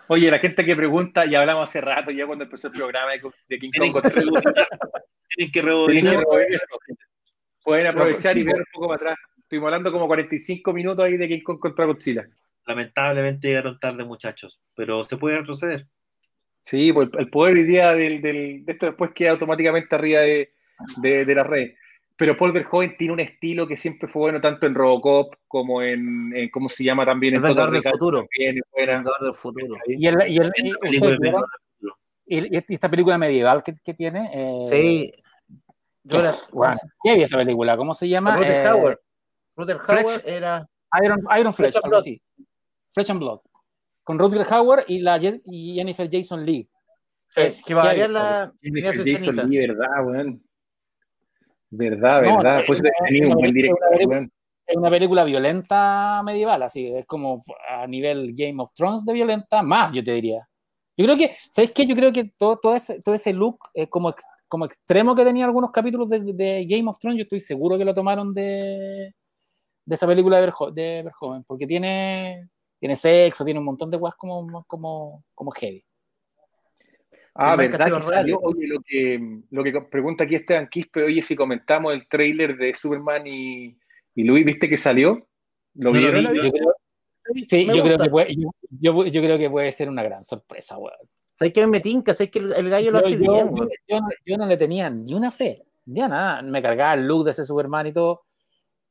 Oye, la gente que pregunta, ya hablamos hace rato, ya cuando empezó el programa de, King Kong. Tienen que rebobinar. Pueden aprovechar y ver un poco para atrás. Estuvimos hablando como 45 minutos ahí de King Kong contra Godzilla. Lamentablemente llegaron tarde, muchachos, pero se puede retroceder. Sí, pues el poder hoy día del, del- de esto después queda automáticamente arriba de, de, de la red. Pero Paul Verhoeven tiene un estilo que siempre fue bueno tanto en Robocop como en, en ¿cómo se llama también? El En Total Vengador del Futuro. también buena. Del futuro. Y, el, y, el, y de- y- y esta película medieval que, que tiene. eh, Sí. Yo era, Bueno, ¿qué vi esa película? ¿Cómo se llama? Rutger Eh, Hauer. Rutger Fletch. Hauer era. Iron, Iron Flesh, Flesh and algo Blood. así. Flesh and Blood. Con Rutger Hauer y, la, Je- y Jennifer Jason Leigh. Es que variar heavy, la. Jennifer Jason. Lee, verdad, weón. Verdad, verdad. no, Pues no, tenía un buen director, es una película violenta medieval, así, es como a nivel Game of Thrones de violenta, más yo te diría. Yo creo que, ¿sabes qué? Yo creo que todo, todo, ese, todo ese look eh, como, ex- como extremo que tenía algunos capítulos de, de Game of Thrones, yo estoy seguro que lo tomaron de, de esa película de, Verho- de Verhoeven, porque tiene, tiene sexo, tiene un montón de cosas como, como, como heavy. Ah, verdad que salió. Oye, lo que, lo que pregunta aquí Esteban Quispe, oye, si comentamos el tráiler de Superman y, y Luis, ¿viste que salió? ¿Lo No lo vieron? vi. Yo creo, sí, yo creo, que puede, yo, yo- yo creo que puede ser una gran sorpresa, weón. ¿Sabes que me tinca? ¿Sabes que el, gallo lo Yo, hace yo- bien? yo- weón? yo no, yo no le tenía ni una fe, ni a nada. Me cargaba el look de ese Superman y todo,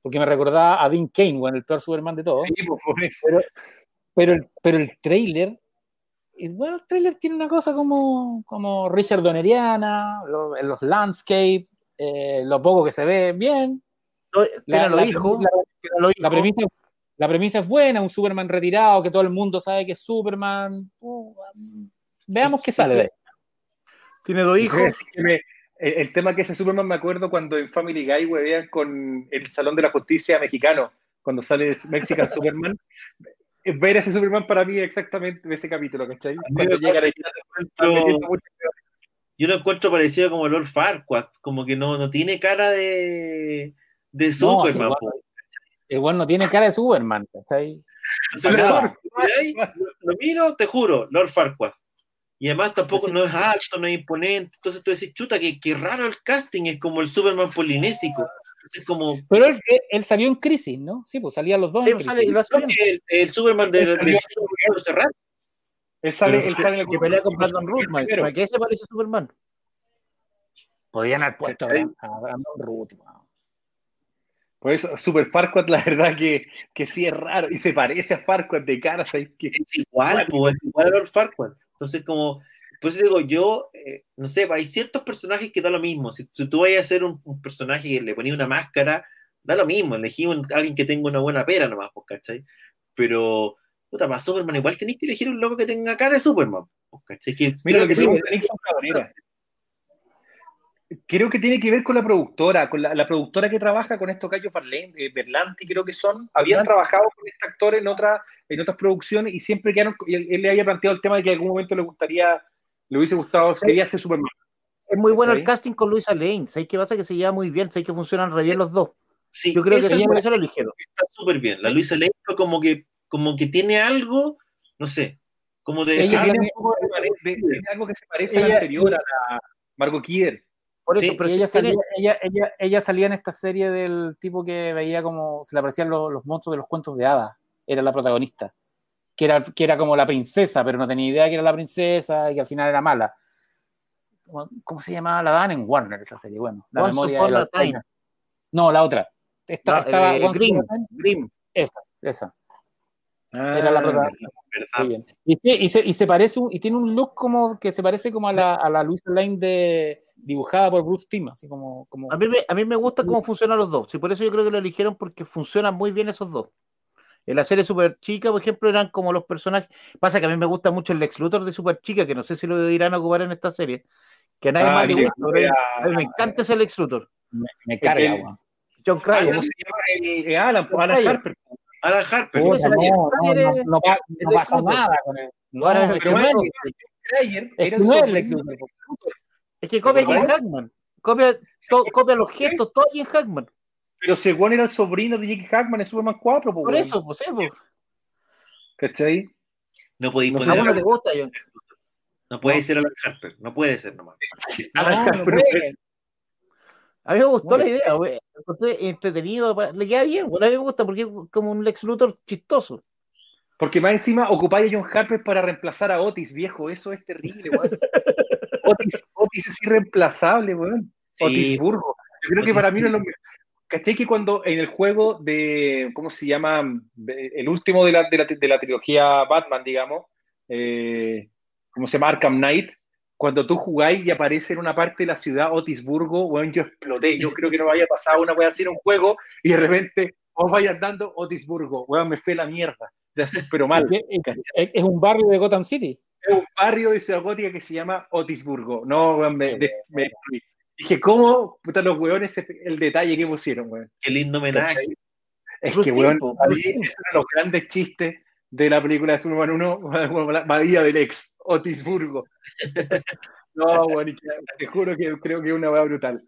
porque me recordaba a Dean Kane, bueno, el peor Superman de todos. Sí, pues, por eso. Pero, el, pero el trailer, y bueno, el trailer tiene una cosa como, como Richard Donneriana, lo- los landscape, eh, lo poco que se ve bien. Pero lo la- dijo. la- pero lo la dijo. premisa, la premisa es buena, un Superman retirado, que todo el mundo sabe que es Superman. Uh, veamos qué sale de ahí. Tiene dos hijos. El, el tema que ese Superman me acuerdo cuando en Family Guy huevean con el Salón de la Justicia mexicano, cuando sale Mexican Superman. Ver ese Superman para mí exactamente ese capítulo, ¿cachai? Cuando llega la yo lo encuentro parecido como Lord Farquaad, como que no, no tiene cara de, de No, Superman. Igual no tiene cara de Superman, ¿cachai? Lo miro, te juro, Lord Farquaad. Y además tampoco no es alto, no es imponente. Entonces tú decís, chuta, que, que raro el casting, es como el Superman polinésico. Entonces como Pero él, él salió en crisis, ¿no? Sí, pues salían los dos Sí, en pues, crisis. sale el, el Superman de, Serrat. Él sale, Pero- él sale en el Que pelea con Brandon Root. ¿Para qué se parece a Superman? Podían haber puesto a Brandon Root. Por eso, Super Farquaad, la verdad que, que sí es raro. Y se parece a Farquaad de cara. Es igual, es igual a Farquaad. Entonces, como, pues digo, yo, eh, no sé, hay ciertos personajes que da lo mismo. Si, si tú vayas a hacer un, un personaje y le ponías una máscara, da lo mismo. Elegí un, alguien que tenga una buena pera nomás, pues, ¿cachai? Pero, puta, para Superman igual tenéis que elegir un loco que tenga cara de Superman, pues, ¿cachai? Que, Mira creo lo que sí, Cabrera. Creo que tiene que ver con la productora, con la, la productora que trabaja con estos gallos eh, Berlanti, creo que son. Habían trabajado con este actor en, otra, en otras producciones y siempre Él, él le había planteado el tema de que en algún momento le gustaría, le hubiese gustado, quería ser Superman. Es muy bueno el ¿Cachai? casting con Luisa Lane. ¿Sabes qué pasa? Que se lleva muy bien. ¿Sabes que funcionan re bien los dos? sí, Yo creo que sí, por eso lo eligieron. está súper bien. La Luisa Lane fue como que, como que tiene algo, no sé, como de... Ella Tiene, un poco de- de- tiene algo que se parece al Ella- anterior, a la Margot Kidder. Por Sí, eso, pero Y si ella salía, ella, ella, ella salía en esta serie del tipo que veía como se le aparecían los, los monstruos de los cuentos de hadas. Era la protagonista. Que era, que era como la princesa, pero no tenía idea que era la princesa y que al final era mala. ¿Cómo, se llamaba? La dan en Warner esa serie. Bueno, la Once memoria de la Time. No, la otra. Esta, No, estaba eh, Grimm. Grimm. Esa, esa. Ah, Era la protagonista. ¿verdad? Muy bien. Y, y se, y se parece un- y tiene un look como que se parece como a la, a la Luisa Lane de dibujada por Bruce Timm, así como, como A mí, me, a mí me gusta cómo funcionan los dos. Y por eso yo creo que lo eligieron porque funcionan muy bien esos dos. En la serie Super Chica, por ejemplo, eran como los personajes. Pasa que a mí me gusta mucho el Lex Luthor de Super Chica, que no sé si lo irán a ocupar en esta serie. Que a nadie Ah, más le gusta. a- mí me encanta ese Lex Luthor. me, me carga, el- weón. John Ah, Cryer. ¿Cómo se llama? El, eh, Alan, Alan. Harper. Alan Harper. No, no, no, no, no no pasa nada con él. No, es pero que no bueno, Cryer era que el no es sobrino Lex Luthor. Es que copia a Jim. Hackman. Copia, to- copia los gestos, todo Jim Hackman. Pero según era el sobrino de Jake Hackman en Superman 4, pues, Por eso, pues, pues. ¿Cachai? No podéis No poner no a- te gusta, John. no puede ser Alan Harper, no puede ser nomás. Alan No, no Harper puede. es- A mí me gustó Bueno. la idea, güey. Entretenido, le queda bien, güey. A mí me gusta porque es como un Lex Luthor chistoso. Porque más encima ocupáis a John Harper para reemplazar a Otis, viejo. Eso es terrible, weón. Otis, Otis es irreemplazable, weón. Sí. Otis Burgo. Yo creo que para mí no es lo Burgo. ¿Cachai que cuando en el juego de, ¿cómo se llama? El último de la, de la, de la trilogía Batman, digamos, eh, ¿cómo se llama? Arkham Knight, cuando tú jugáis y aparece en una parte de la ciudad Otisburgo, weón, yo exploté. Yo creo que no me había pasado una wea así en un juego y de repente os vais andando Otisburgo, weón, me fue la mierda. De hacer, pero mal. Es, un barrio de Gotham City. Es un barrio de ciudad gótica que se llama Otisburgo. No, weón, me, me destruí. Dije, ¿cómo? Puta, los weones, el detalle que pusieron, weón. Qué lindo homenaje. Es que, weón, es uno de los grandes chistes de la película de Superman 1, la Bahía del ex, Otisburgo. no, que- te juro que creo que es una weá brutal.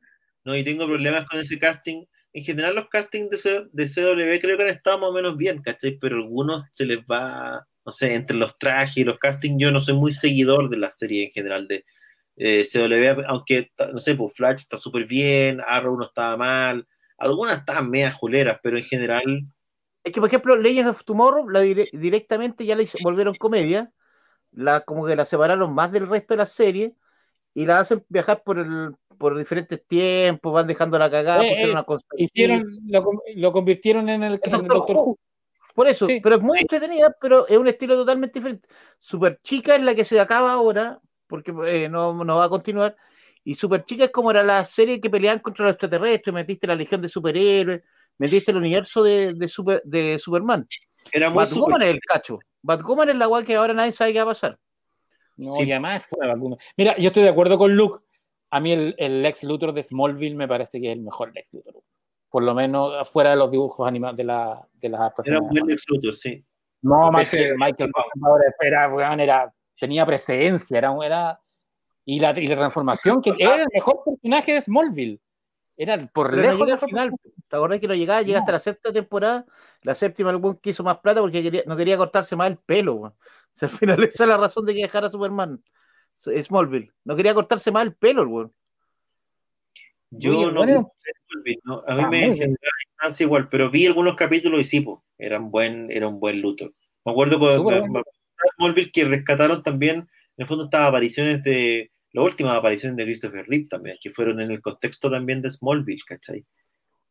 No, y tengo problemas con ese casting. En general, los castings de, de CW creo que han estado más o menos bien, ¿cachai? Pero algunos se les va, no sé, entre los trajes y los castings, yo no soy muy seguidor de la serie en general de eh, CW, aunque, no sé, pues Flash está súper bien, Arrow no estaba mal, algunas estaban medias juleras, pero en general, Es que, por ejemplo, Legends of Tomorrow la dire- directamente ya la hizo- volvieron comedia, la, como que la separaron más del resto de la serie y la hacen viajar por el por diferentes tiempos, van dejando la cagada, Eh, eh. Hicieron, lo, lo convirtieron en el, en el Doctor Who. Por eso, Sí. pero es muy entretenida, pero es un estilo totalmente diferente. Super chica es la que se acaba ahora, porque eh, no, no va a continuar. Y Super chica es como era la serie que peleaban contra los extraterrestres, metiste la legión de superhéroes, metiste el universo de, de, super, de Superman. era muy Batwoman es el cacho. Batwoman es la guay que ahora nadie sabe qué va a pasar. No, Sí. y además fue. Mira, yo estoy de acuerdo con Luke. A mí el, el Lex Luthor de Smallville me parece que es el mejor Lex Luthor. Por lo menos fuera de los dibujos animados de, la, de las Era adaptaciones. un buen Lex Luthor, sí. No, Michael, Michael Fassbender era, era, tenía presencia, era, era y, la, y la transformación, que era el mejor personaje de Smallville. Era por Pero no lejos el al mejor final. ¿Te acordás que no llegaba? Llega hasta la séptima temporada. La séptima el buen quiso más plata porque quería- no quería cortarse más el pelo. weón. O sea, al final esa es la razón de que dejara a Superman. Smallville. No quería cortarse más el pelo, el weón. Yo Oye, no, bueno, no, a mí Ah, me generaba distancia igual, pero vi algunos capítulos y sí, po, era un buen, era un buen Luthor. Me acuerdo con Smallville que rescataron también, en el fondo estaban apariciones de, las últimas apariciones de Christopher Reeve también, que fueron en el contexto también de Smallville, ¿cachai?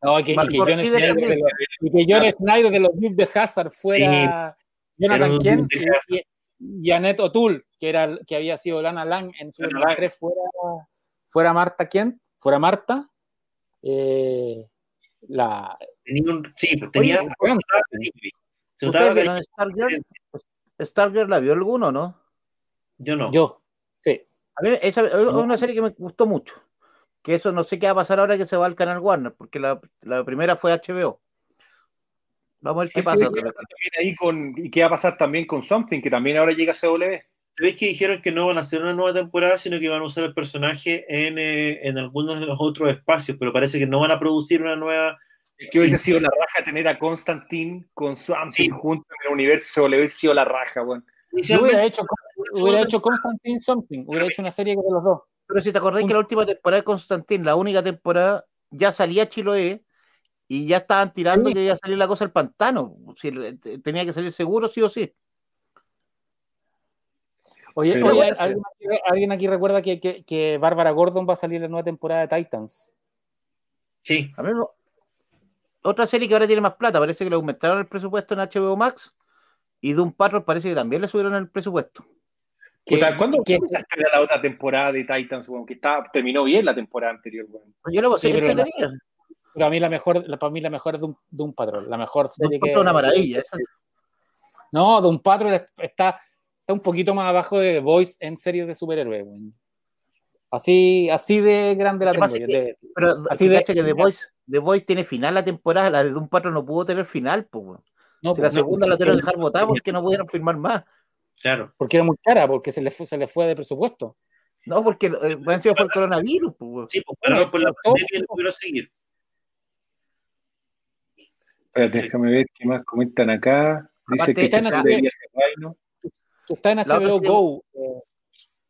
No, que, que John Snyder de los, y que John Snyder de los Dukes de Hazard fuera Jonathan era un Kent Duke y, y, Annette O'Toole, que, era, el- que había sido Lana Lang en Lang. 3, fuera, fuera Marta Kent, fuera Marta. eh, la, Tenía un, sí, pues tenía, Oye, se notaba cariño. Se notaba ¿Ustedes cariño. vieron Stargirl? ¿Stargirl la vio alguno, no? Yo no. yo, sí. A mí esa es una serie que me gustó mucho. Que eso no sé qué va a pasar ahora que se va al canal Warner, porque la, la primera fue HBO. Vamos a ver qué pasa. ahí con, y qué va a pasar también con Something, que también ahora llega a CW. ¿Sabéis que dijeron que no van a hacer una nueva temporada, sino que van a usar el personaje en, eh, en algunos de los otros espacios, pero parece que no van a producir una nueva. Es que hubiese sido la raja tener a Constantine con Something Sí. juntos en el universo, le hubiese sido la raja, weón. Yo hubiera hecho, hubiera hecho Constantine Something, hubiera hecho una serie de los dos. Pero si te acordás que la última temporada de Constantine, la única temporada, ya salía Chiloé y ya estaban tirando Sí. que iba a salir la cosa al pantano. Si, te- tenía que salir seguro, sí o sí. Oye, bueno, ¿alguien, aquí, alguien aquí recuerda que, que, que Bárbara Gordon va a salir en la nueva temporada de Titans? sí, A mí no- Otra serie que ahora tiene más plata, parece que le aumentaron el presupuesto en HBO Max y Doom Patrol parece que también le subieron el presupuesto. Que- Puta, ¿Cuándo que- estrena la otra temporada de Titans, weón? Que está, terminó bien la temporada anterior, weón. Yo lo Sí, pero la- entretenida. pero a mí la mejor, la, para mí la mejor es Doom, Doom Patrol, la mejor Doom serie que... Patrol es una maravilla. esa- No, Doom Patrol es- está, está un poquito más abajo de The Voice en series de superhéroes, weón. Así, así de grande la ¿Qué tengo yo. que- de- Pero Así así de- que The Voice, The Voice tiene final la temporada, la de Doom Patrol no pudo tener final, pues. no, Si la pues, segunda la tuvieron que dejar votada porque no pudieron filmar más. claro. porque era muy cara, porque se le fue, se le fue de presupuesto. No, porque eh, han sido por el coronavirus, pues. Sí, pues, bueno, por la todo- pandemia no pudieron seguir. Espérate, déjame ver qué más comentan acá. Dice que está en HBO. debería ser está en Go. eh,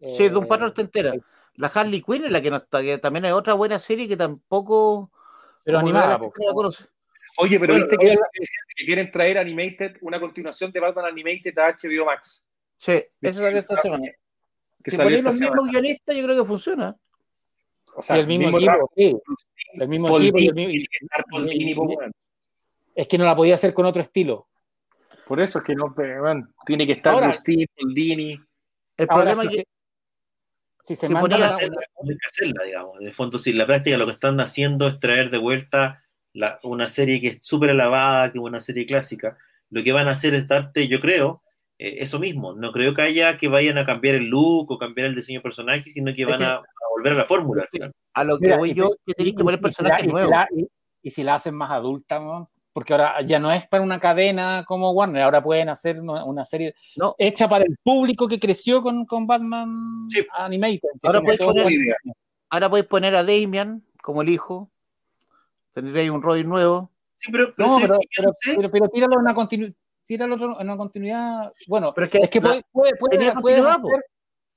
Sí, eh, Doom Patrol te entera. La Harley Quinn es la que no está, que también es otra buena serie que tampoco. Pero animada. Oye, pero Bueno, viste que, quieren traer Animated, una continuación de Batman Animated a HBO Max. Sí, eso salió esta semana. Que Si ponéis los mismos guionistas, yo creo que funciona. O Sí, el mismo, equipo, sí. El mismo Paul equipo y el Dini, mismo- po, weón. es que no la podía hacer con otro estilo. Por eso es que no, pero, weón, tiene que estar Ahora- Agustín, Paul Dini. El Ahora, problema si es que se, si se manda una- hacerla, hay que hacerla, digamos. En el fondo, si en la práctica lo que están haciendo es traer de vuelta la- una serie que es súper alabada, que es una serie clásica, lo que van a hacer es darte, yo creo, eh, eso mismo. No creo que haya que vayan a cambiar el look o cambiar el diseño de personaje, sino que van a, a volver a la fórmula al final. a lo que Mira, voy yo, te- que tenéis que poner y- y si la- personajes nuevos. la- y- y si la hacen más adulta, ¿no? Porque ahora ya no es para una cadena como Warner, ahora pueden hacer una, una serie No. hecha para el público que creció con, con Batman Sí. Animated. Ahora puedes todos poner-. Ahora podéis poner a Damian como el hijo. Tendréis un Robin nuevo. Sí, pero, pero No, sí, pero, tíralo en una, continu- tíralo en una continuidad. Bueno, Pero es que, es que la- puede- puede- puedes, puedes continuidad, po. hacer,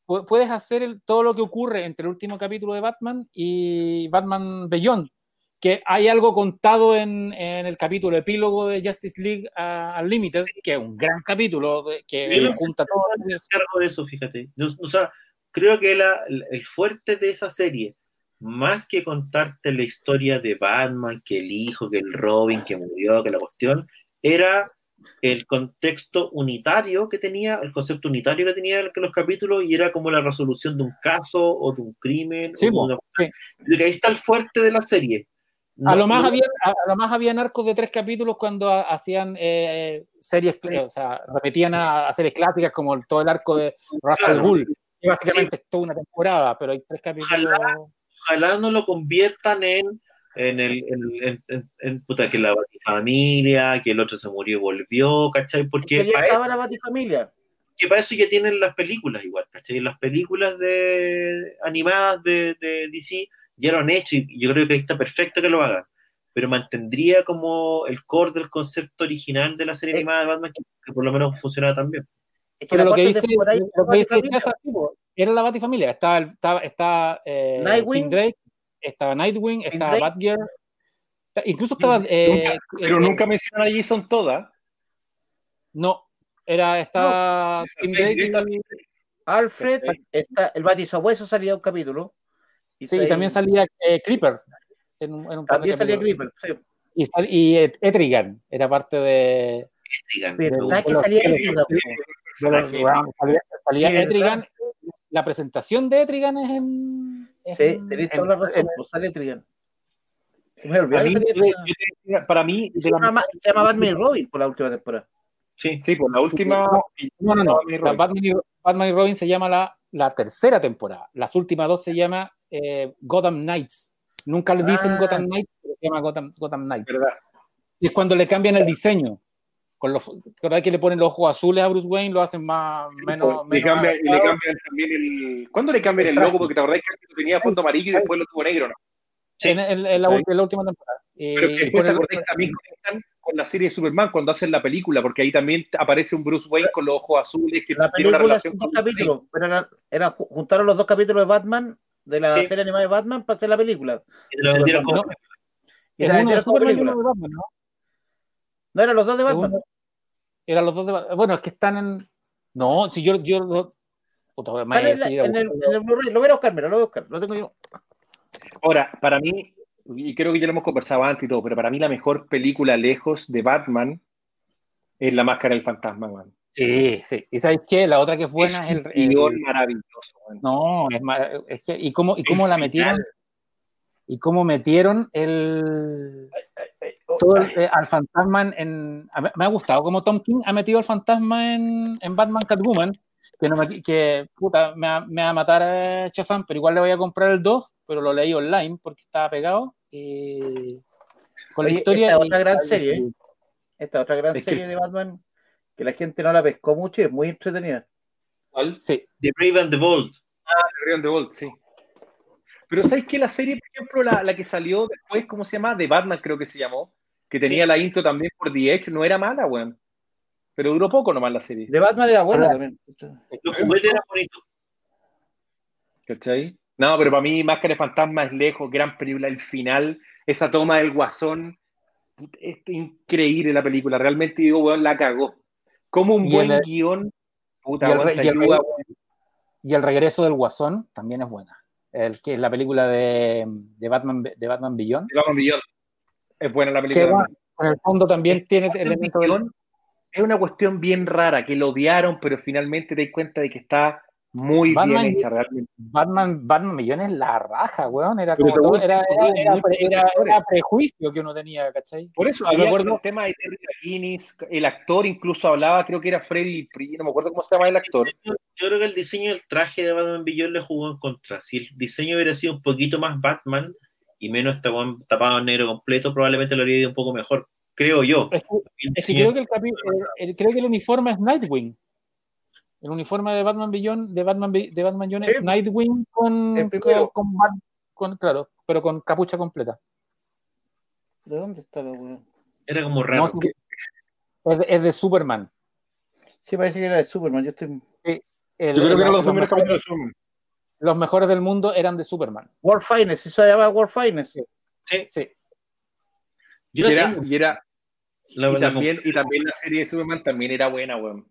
pu- puedes hacer el- todo lo que ocurre entre el último capítulo de Batman y Batman Beyond. Que hay algo contado en, en el capítulo epílogo de Justice League uh, Unlimited, que es un gran capítulo que no- junta todo. encargo de eso, fíjate. O sea, creo que la- el fuerte de esa serie, más que contarte la historia de Batman, que el hijo, que el Robin, que murió, que la cuestión, era el contexto unitario que tenía, el concepto unitario que tenía los capítulos, y era como la resolución de un caso o de un crimen. Sí, o de una- sí. Ahí está el fuerte de la serie. A No- lo más había, a, a lo más habían arcos de tres capítulos cuando ha- hacían eh, series, o sea, repetían a, a series clásicas como el- todo el arco de Russell Claro. Gould, que básicamente es toda una temporada, pero hay tres capítulos. ojalá no lo conviertan en en el en, en- en- en, puta, que la familia, que el otro se murió y volvió, ¿cachai? que Porque ya para, estaba la Batifamilia. que para eso ya tienen las películas igual, ¿cachai? Las películas de animadas de, de DC ya lo han hecho y yo creo que ahí está perfecto que lo hagan. Pero mantendría como el core del concepto original de la serie Eh. animada de Batman, que, que por lo menos funcionaba también. Es que Pero lo que dice, lo que dice. César, era la Batifamilia. Estaba, el- estaba, está eh, Nightwing. Drake, estaba Nightwing, estaba Drake. Batgirl, incluso estaba. eh, Nunca- pero eh, nunca mencionan a Jason toda. No, era, estaba esa Tim Drake y, Alfred, está, el Batisabueso salía un capítulo. Y, sí, y trae- también salía eh, Creeper. En un, en un par de también salía. Creeper. Sí. Y, sal- y Et- Etrigan era parte de. Digan, ¿Verdad de que los salía Etrigan. Etrigan, po? de los- bueno, salía salía Sí, ¿verdad? Etrigan. La presentación de Etrigan es en. es Sí, en- tenéis en- toda la razón, pues sale Etrigan. Mí, para mí, Se llama, se llama Batman y Robin por la última temporada. Sí, sí, por la última. No, no, no. Batman y Robin se llama la, la tercera temporada. Las últimas dos se llama eh, Gotham Knights. Nunca le dicen Ah. Gotham Knights, pero se llama Gotham, Gotham Knights. ¿Verdad? Y es cuando le cambian el diseño. Con los, ¿Verdad que le ponen los ojos azules a Bruce Wayne? Lo hacen más, Sí, menos. pues, le, menos cambian, y le cambian también el. ¿Cuándo le cambian el traje. logo? Porque te acordás que tenía fondo amarillo y después lo tuvo negro, ¿no? En, en- en la, Sí. en la última temporada. Pero que después te ponen- acordás que también conectan con la serie de Superman cuando hacen la película, porque ahí también aparece un Bruce Wayne con los ojos azules que La tiene una película relación son dos capítulos, pero era, era- juntaron los dos capítulos de Batman, de la Sí. serie animada de Batman, para hacer la película. y te lo vendieron como- No, Y la de vendieron como Superman y película. uno de Batman, ¿no? No eran los dos de Batman. Eran los dos de Batman. Bueno, es que están en. No, si yo. yo lo- puta, en, la- seguir a en el, buscar. en el Blu-ray. Lo voy a buscar, mira, lo voy a buscar. Lo tengo yo. Ahora, para mí, y creo que ya lo hemos conversado antes y todo, pero para mí la mejor película lejos de Batman es La Máscara del Fantasma, man. Sí, sí. ¿Y sabes qué? La otra que es buena es, el. guion maravilloso, man. no, es, mar- es que. ¿Y cómo, y cómo El la final. metieron? ¿Y cómo metieron el. todo el- eh, al fantasma en, Me ha gustado como Tom King ha metido al fantasma en, en Batman Catwoman. Que, no me, que puta, me, va- me va a matar a Shazam, pero igual le voy a comprar el 2, pero lo leí online porque estaba pegado. Y con la Oye, historia. esta y- otra gran serie, ¿eh? Esta otra gran Es que- serie de Batman que la gente no la pescó mucho y es muy entretenida. Sí, The Brave and the Bold. Brave de Bolt, sí. Pero ¿sabes qué? La serie, por ejemplo, la, la que salió después, ¿cómo se llama? De Batman creo que se llamó, que tenía la intro también por The Edge, no era mala, weón. Pero duró poco nomás la serie. De Batman era buena Ah. también. Los juguetes eran bonitos. ¿Cachai? No, pero para mí Máscara de Fantasma es lejos, gran película, el final, esa toma del guasón, es increíble la película, realmente digo, weón, la cagó. Como un buen el- guion, puta, y el y el ayuda, re- weón. y el regreso del Guasón también es buena. El, que es la película de, de Batman de Batman Beyond. Un millón. Es buena la película. Bueno, en el fondo también tiene El elementos guion es una cuestión bien rara, que lo odiaron, pero finalmente te das cuenta de que está muy Batman- bien hecha realmente. Batman, Batman Beyond es la raja, weón. Era como todo era, era, prejuicio que uno tenía, ¿cachai? Por eso, había acuerdo- el tema de Terry McGuinness, el actor incluso hablaba, creo que era Freddy Pri, no me acuerdo cómo se llama el actor. Yo, yo creo que el diseño del traje de Batman Beyond le jugó en contra. Si el diseño hubiera sido un poquito más Batman y menos este tapado en negro completo, probablemente lo habría ido un poco mejor. creo yo. Es que, es que creo, que el, capi- el- el- creo que el uniforme es Nightwing. El uniforme de Batman Beyond, de Batman, de Batman Beyond Sí. es Nightwing con, con, con Bat- con- claro, pero con capucha completa. ¿De dónde está la weá? Era como raro. No, sí es, de, es de Superman. Sí, parece que era de Superman. Yo estoy. El- Yo creo que eran los los, primeros mejores, capítulos de Superman. los mejores del mundo eran de Superman. World Finest, eso se llama World Finest. Sí. Sí. Yo Y era, y, era, La- y, también, y también la serie de Superman también era buena, weón.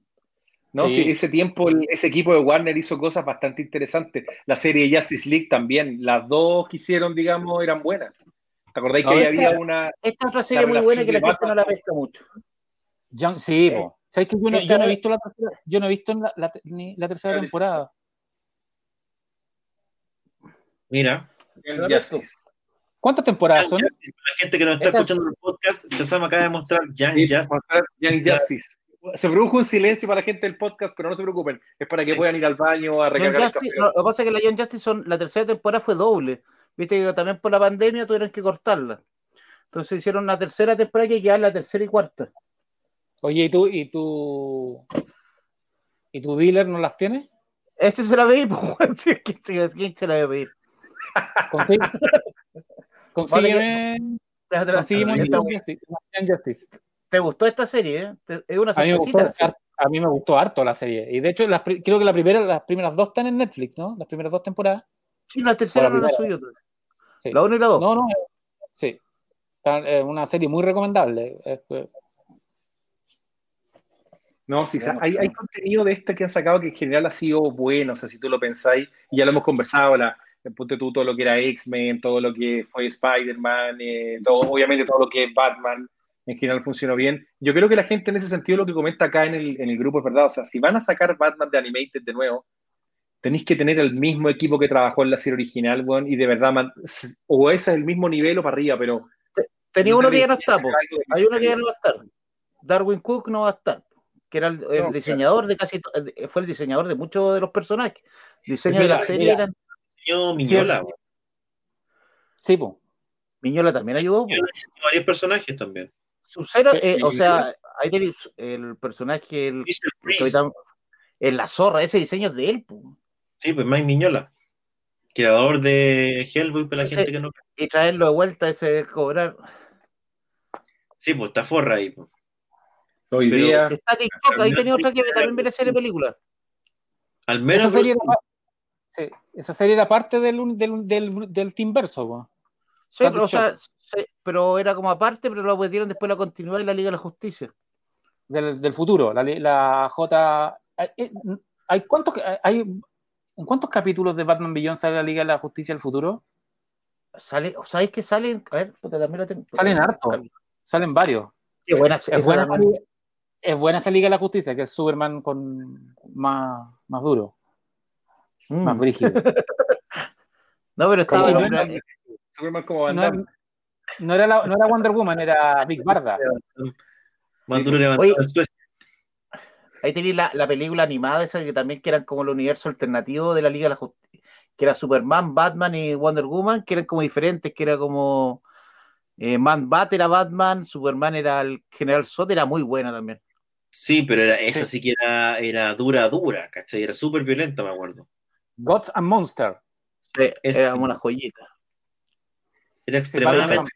No, Sí. sí, ese tiempo el- ese equipo de Warner hizo cosas bastante interesantes. La serie Justice League también, las dos que hicieron, digamos, eran buenas. ¿Te acordáis que No, ahí esta- había una... Esta otra serie muy buena que la gente no la pesca mucho. Young- sí, Eh. ¿Sabes que yo, no, esta- yo no he visto la tercera, yo no he visto la, la- ni la tercera temporada. Mira, Justice. ¿Cuántas temporadas son? la gente que nos está Esta- escuchando en el podcast, Chazam acaba de mostrar Young Sí, Justice. Young Justice. Se produjo un silencio para la gente del podcast, pero no se preocupen. Es para que Sí. puedan ir al baño a recargar el Justice- café. no, lo que pasa es que la Young Justice son, la tercera temporada fue doble. Viste que también por la pandemia tuvieron que cortarla. Entonces hicieron una tercera temporada que queda la tercera y cuarta. Oye, ¿y tú, y tú, y tu dealer no las tienes? Ese se la pues, sí, ¿quién, se- la va a pedir? Consí- Consígueme, consígueme un ¿Te, Young Justice, una Young Justice. Te gustó esta serie? eh? Es una A mí, me gustó, a mí me gustó harto la serie. Y de hecho, las creo que la primera, las primeras dos están en Netflix, ¿no? Las primeras dos temporadas. Sí, la tercera la no la primera. subió. Sí. La 1 y la 2. No, no, eh, sí. Está, eh, una serie muy recomendable. Eh, eh, No, sí, Bueno, hay, hay contenido de este que han sacado que en general ha sido bueno, o sea, si tú lo pensáis, y ya lo hemos conversado, la, ponte tú todo lo que era X-Men, todo lo que fue Spider-Man, eh, todo, obviamente todo lo que es Batman, en general funcionó bien. Yo creo que la gente en ese sentido lo que comenta acá en el, en el grupo es verdad, o sea, si van a sacar Batman de Animated de nuevo, tenéis que tener el mismo equipo que trabajó en la serie original, weón, y de verdad, man- o ese es el mismo nivel o para arriba, pero... Tenía uno que ya no está, de Hay uno que ya no va a estar. Darwin Cook no va a estar. Que era el, el No, diseñador de casi. eh, Fue el diseñador de muchos de los personajes. Diseño de Mira, la serie mira. eran. Yo, Miñola, Sí. Po. Miñola también ayudó. Miñola varios personajes también. Sub-Zero, eh, o sea, ahí tenéis el personaje, el, el la zorra, ese diseño es de él, po. Sí, pues Mike Miñola. Creador de Hellboy para la Ese- gente que no. Y traerlo de vuelta, ese cobrar. Sí, pues está forra ahí. pues. Hoy Pero- día... Está TikTok, ahí tenía otra que también merece la película. Al Esa menos. serie, era, sí, esa serie era parte del, del, del, del Team Verso. Sí, o sea, pero era como aparte, pero lo metieron después la continuidad en la Liga de la Justicia. del, del futuro, la, la J. Hay, eh, hay cuántos, hay, ¿En cuántos capítulos de Batman Beyond sale la Liga de la Justicia del futuro? Sale, ¿Sabéis que salen? A ver, puta, también la tengo. Salen harto, salen varios. Qué buena, Es buena, es buena esa Liga de la Justicia, que es Superman con más, más duro, Mm. más brígido. No, pero estaba. No, Superman, como Van No. No era la- no era Wonder Woman, era Big Barda. Más Sí, duro que. Ahí tenéis la, la película animada esa que también que eran como el universo alternativo de la Liga de la Justicia, que era Superman, Batman y Wonder Woman, que eran como diferentes, que era como eh, Man Bat era Batman, Superman era el General Zod, era muy buena también. Sí, pero era, esa sí que era, era dura, dura, ¿cachai? Era súper violenta, me acuerdo. Gods and Monsters. Sí, era como una joyita. Era extremadamente.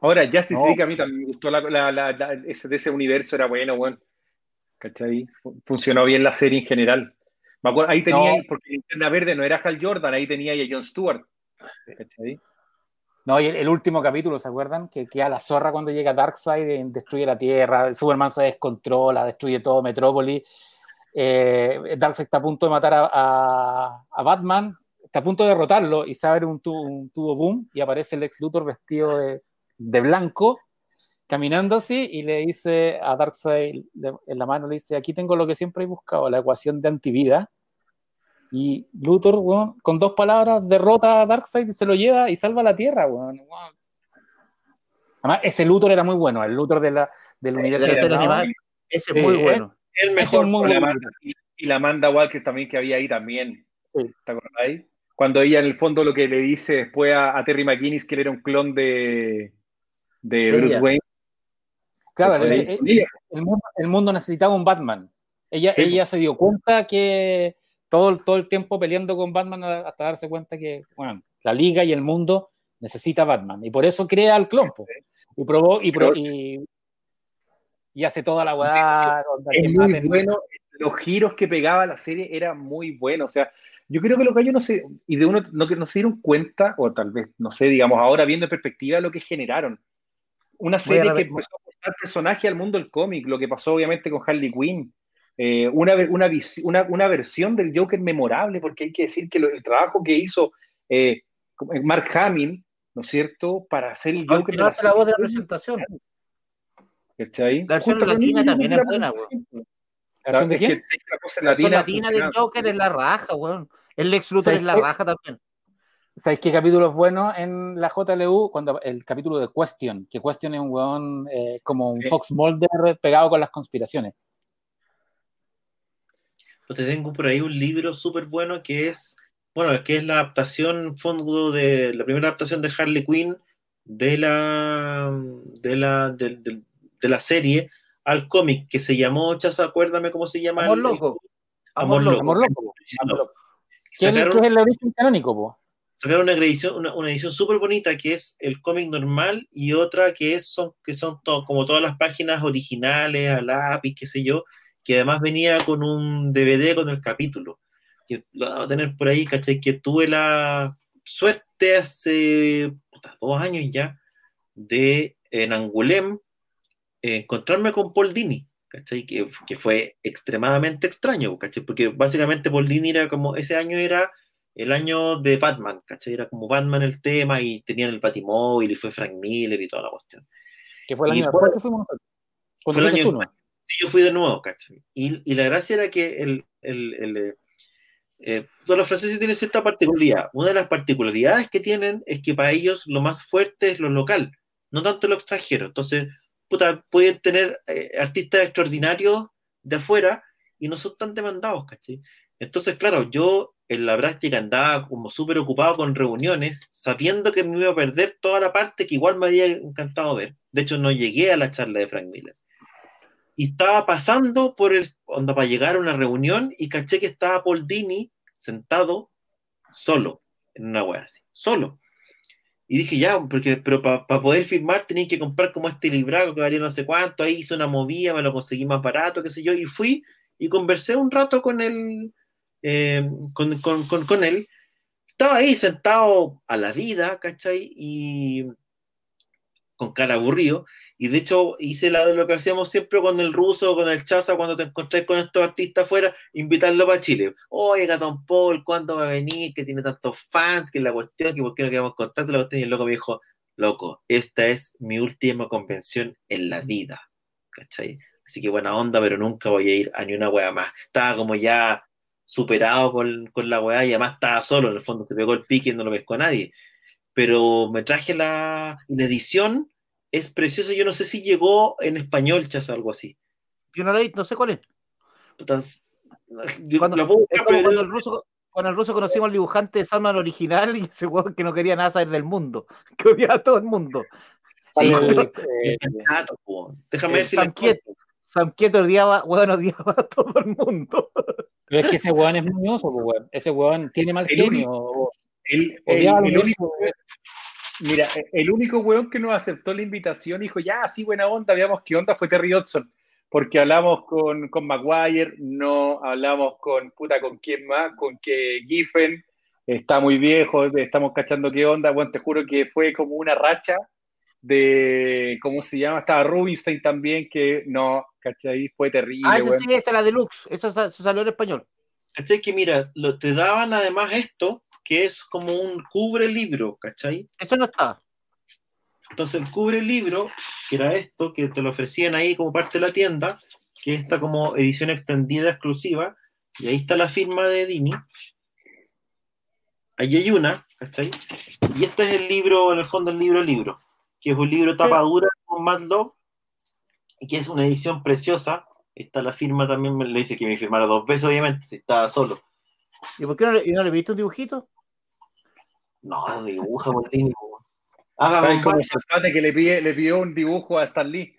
Ahora, Justice No. League a mí también me gustó la, la- la- la- ese, de ese universo, era bueno, bueno. ¿Cachai? Fu- Funcionó bien la serie en general. Me acuerdo, ahí tenía, No. porque Linterna Verde no era Hal Jordan, ahí tenía a Jon Stewart. ¿Cachai? No, y el, el último capítulo, ¿se acuerdan? Que queda la zorra cuando llega Darkseid, y destruye la Tierra, Superman se descontrola, destruye todo Metrópolis. Eh, Darkseid está a punto de matar a, a- a Batman, está a punto de derrotarlo y se abre un tubo, un tubo boom y aparece el ex Luthor vestido de, de blanco, caminando así y le dice a Darkseid en la mano, le dice, aquí tengo lo que siempre he buscado, la ecuación de antivida. Y Luthor, weón, con dos palabras, derrota a Darkseid y se lo lleva y salva la Tierra, weón. Weón. Además, ese Luthor era muy bueno, el Luthor de la, del universo. de. Ese Sí, es muy es- bueno. El mejor. es muy Y la, bueno. Amanda, y, y la Amanda Walker también que había ahí también. Sí. ¿Te acordáis? Cuando ella en el fondo lo que le dice después a, a Terry McGuinness que él era un clon de, Bruce ella. Wayne. Claro, el, mundo, el mundo necesitaba un Batman. Ella, Sí, ella se dio cuenta que todo, todo el tiempo peleando con Batman hasta darse cuenta que bueno, la liga y el mundo necesita Batman. Y por eso crea el clon. po. Y probó y, pro- y, y hace toda la Es muy bueno. Los giros que pegaba la serie eran muy buenos. O sea, yo creo que los gallos no se, y de uno no, no se dieron cuenta, o tal vez, no sé, digamos, ahora viendo en perspectiva lo que generaron. Una serie que empezó a aportar personaje al mundo del cómic, lo que pasó obviamente con Harley Quinn. Eh, una, una, una, una versión del Joker memorable, porque hay que decir que lo- el trabajo que hizo eh, Mark Hamill, ¿no es cierto?, para hacer el Al Joker final hace la voz de la presentación. ¿cachai? La versión latina también es buena, ejemplo. ¿La de que quién? sí, la cosa La versión latina latina del. Joker es la raja, weón. El Lex Luthor ¿Sabes es la raja también. ¿Sabes qué capítulo es bueno en la JLU? Cuando el capítulo de Question, que Question es un weón eh, como un Sí. Fox Mulder pegado con las conspiraciones. Yo te tengo por ahí un libro súper bueno que es, bueno, que es la adaptación, fondo de la primera adaptación de Harley Quinn de la, de la, de, de- de la serie al cómic que se llamó, Chas, acuérdame cómo se llama. Amor el- loco. Amor Amor loco. Amor loco. Amor Sacaron, es el origen canónico, po. sacaron una edición, una, una edición súper bonita que es el cómic normal y otra que es son, que son to- como todas las páginas originales, a lápiz, qué sé yo, que además venía con un DVD con el capítulo. Que lo vamos a tener por ahí, ¿cachai? Que tuve la suerte hace puta, dos años ya de en Angulem eh, encontrarme con Paul Dini. ¿Cachai? Que, que fue extremadamente extraño, ¿cachai? Porque básicamente Paul Dini era como, ese año era el año de Batman, ¿cachai? Era como Batman el tema y tenían el Batimóvil y fue Frank Miller y toda la cuestión. Que fue el año después que fuimos Fue el año tú, ¿no? Sí, yo fui de nuevo, ¿cachai? Y, y la gracia era que el, el, el, eh, eh, todos los franceses tienen cierta particularidad. Una de las particularidades que tienen es que para ellos lo más fuerte es lo local, no tanto lo extranjero. Entonces, puta, pueden tener eh, artistas extraordinarios de afuera y no son tan demandados, ¿cachai? Entonces, claro, yo en la práctica andaba como súper ocupado con reuniones, sabiendo que me iba a perder toda la parte que igual me había encantado ver. De hecho, no llegué a la charla de Frank Miller. Y estaba pasando por el, onda para llegar a una reunión y caché que estaba Paul Dini sentado solo, en una wea así, solo. Y dije, ya, porque, pero para poder firmar tenía que comprar como este libraco que valía no sé cuánto, ahí hice una movida, me lo conseguí más barato, qué sé yo, y fui y conversé un rato con él, eh, con, con, con, con él. Estaba ahí sentado a la vida, ¿cachai? Y con cara aburrido. Y de hecho hice lo que hacíamos siempre con el ruso, con el chaza, cuando te encontrás con estos artistas afuera, invitarlo para Chile. Oiga, Don Paul, ¿cuándo va a venir? Que tiene tantos fans, que la cuestión, que por qué no quedamos contacto, la cuestión. Y el loco me dijo, loco, esta es mi última convención en la vida. ¿Cachai? Así que buena onda, pero nunca voy a ir a ni una wea más. Estaba como ya superado con, con la weá y además estaba solo, en el fondo se pegó el pique y no lo pescó a nadie. Pero me traje la, la edición, es preciosa, yo no sé si llegó en español, chas, algo así. Yo no, la, no sé cuál es. Cuando- la puedo Es buscar, como pero- cuando el ruso, con el ruso conocimos al dibujante de Salman original y ese huevo que no quería nada saber del mundo, que odiaba a todo el mundo. Sí, El- el- eh. Déjame el ver si la Sam Quieto odiaba, hueón, odiaba a todo el mundo. pero es que ese weón es muñoso, po, weón. Ese weón tiene mal El genio. o- El, el- Odiaba el único, mira, el único weón que nos aceptó la invitación dijo, ya, sí, buena onda, veamos qué onda, fue Terry Dodson. Porque hablamos con, con Maguire, no hablamos con, puta, con quién más, con que Giffen está muy viejo, estamos cachando qué onda. Bueno, te juro que fue como una racha de, ¿cómo se llama? Estaba Rubinstein también, que no, ¿cachai? Fue terrible, Ah, esa sí, esa es la deluxe. Esa sa- se salió en español. ¿Cachai? Que mira, lo, te daban además esto, que es como un cubre libro, ¿cachai? Eso no estaba. Entonces el cubre libro, que era esto, que te lo ofrecían ahí como parte de la tienda, que esta como edición extendida exclusiva, y ahí está la firma de Dini. Ahí hay una, ¿cachai? Y este es el libro, en el fondo el libro libro, que es un libro tapa dura con Mad Love, y que es una edición preciosa. Está la firma también, me le dice que me firmara dos veces, obviamente, si estaba solo. ¿Y por qué no le, no le viste un dibujito? No, dibuja por Dini, po. Haga Está como Salfate que le, pide, le pidió un dibujo a Stan Lee.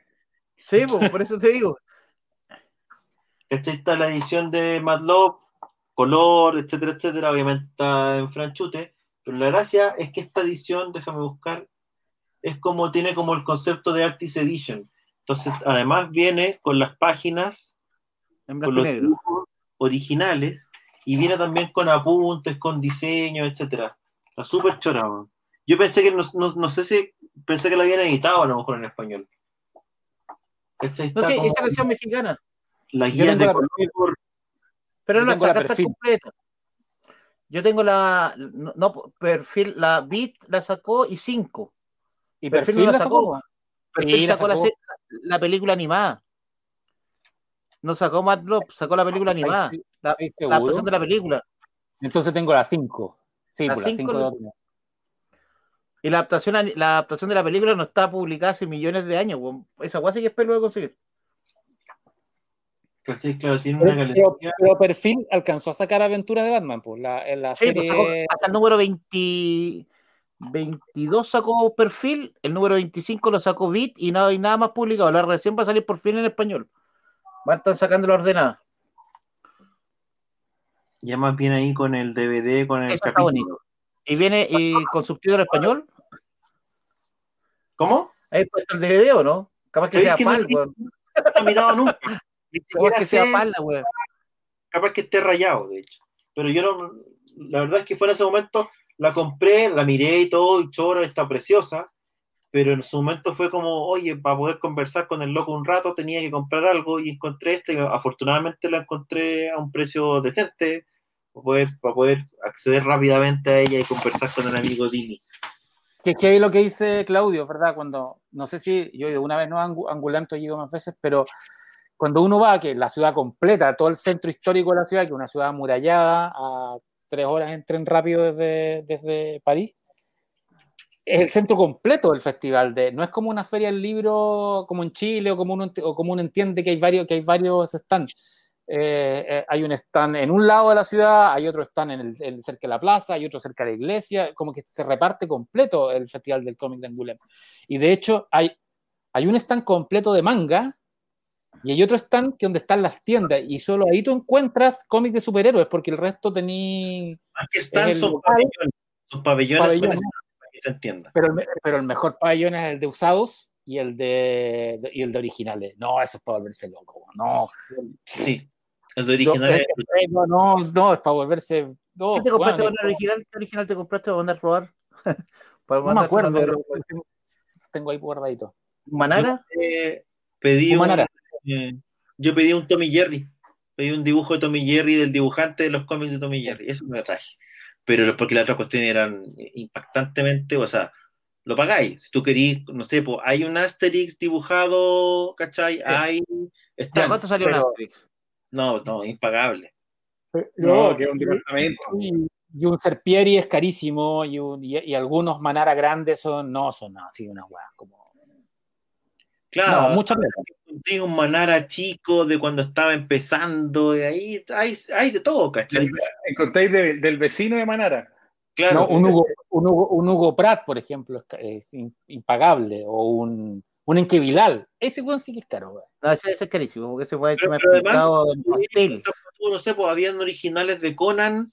Sí, pues, por eso te digo. Esta está la edición de Mad Love, color, etcétera, etcétera. Obviamente está en franchute. Pero la gracia es que esta edición, déjame buscar, es como tiene como el concepto de Artist Edition. Entonces, además viene con las páginas, En con los dibujos originales y viene también con apuntes, con diseño, etcétera. Está súper chorado. Yo pensé que, no, no- no sé si, pensé que la habían editado a lo mejor en español. ¿Cachai? No Está sé, como esa versión mexicana. la guía de la color. Pero no la perfil. completa. Yo tengo la. No, no, perfil, la Bit la sacó y 5. Y Perfil perfil no la sacó. sacó. Sí, Perfil la sacó, la, sacó. la película animada. No sacó Mad Love, sacó la película animada. ¿Estáis- La, la adaptación de la película. Entonces tengo la 5. Sí, La pues cinco 5 no- de Y la adaptación, la adaptación de la película no está publicada hace millones de años. weón. Esa guasa sí que es pelo de conseguir. ¿Cachai? Claro, tiene una Pero, pero- galería. pero Perfil alcanzó a sacar aventuras de Batman, pues la, en la Sí, pues sacó hasta el número 20 22 sacó perfil, el número 25 lo sacó Bit y nada, y nada más publicado. La recién va a salir por fin en español. Van a estar sacando la ordenada. Ya más bien ahí con el DVD, con el Eso capítulo. bonito. Y viene y con subtítulo español. ¿Cómo? Ahí puesto el DVD o no? Capaz que ¿Sabes sea que pal, weón. No lo he mirado nunca. Capaz que sea pal weón. capaz que esté rayado, de hecho. Pero yo no, la verdad es que fue en ese momento, la compré, la miré y todo, y chora, está preciosa, pero en su momento fue como, oye, para poder conversar con el loco un rato tenía que comprar algo y encontré esta y afortunadamente la encontré a un precio decente para poder, para poder acceder rápidamente a ella y conversar con el amigo Dini. Que es que ahí lo que dice Claudio, ¿verdad? Cuando, no sé si yo he ido una vez, no angu- angulante, he ido más veces, pero cuando uno va, que la ciudad completa, todo el centro histórico de la ciudad, que es una ciudad amurallada, a tres horas en tren rápido desde, desde París, es el centro completo del festival. De, no es como una feria del libro como en Chile o como uno, o como uno entiende que hay varios, que hay varios stands. Eh, eh, hay un stand en un lado de la ciudad, hay otro stand en el, cerca de la plaza, hay otro cerca de la iglesia, como que se reparte completo el Festival del Cómic de Angoulême. Y de hecho hay, hay un stand completo de manga y hay otro stand que donde están las tiendas y solo ahí tú encuentras cómics de superhéroes porque el resto tení... Que están, Es local. pabellones. Son pabellones, Pabellones. para que se entienda. Pero pero el mejor pabellón es el de usados y el de- y el de originales. No, eso es para volverse loco. No, Sí, el de original. no, no, no, es para volverse... No, ¿Qué te compraste con el original? ¿Qué original te compraste para mandar a robar? Para no me acuerdo, pero tengo ahí guardadito. ¿Manara? Eh, pedí Un Manara. eh, yo pedí un Tommy Jerry. Pedí un dibujo de Tommy Jerry del dibujante de los cómics de Tommy Jerry. Eso me traje. Pero porque las otras cuestiones eran impactantemente, o sea, lo pagáis. Si tú querís, no sé, pues, hay un Asterix dibujado, ¿cachai? Hay. ¿Ya Están. cuánto salió pero- un Asterix? No, no, impagable. No, que es un departamento. Y, y un Serpieri es carísimo y, un- y, y algunos Manara grandes son, no son así, una weá, como... Claro, No, mucha plata. encontré un Manara chico de cuando estaba empezando, y ahí hay, hay de todo, ¿cachai? Encontráis de- del vecino de Manara. Claro, No, un, Hugo, un, Hugo, un Hugo Pratt, por ejemplo, es, impagable, o un, un Enquevilal. Ese weón sí que es caro, weón. No, ese, ese es carísimo, porque ese fue que me en pastel. tú, no sé, pues habían originales de Conan,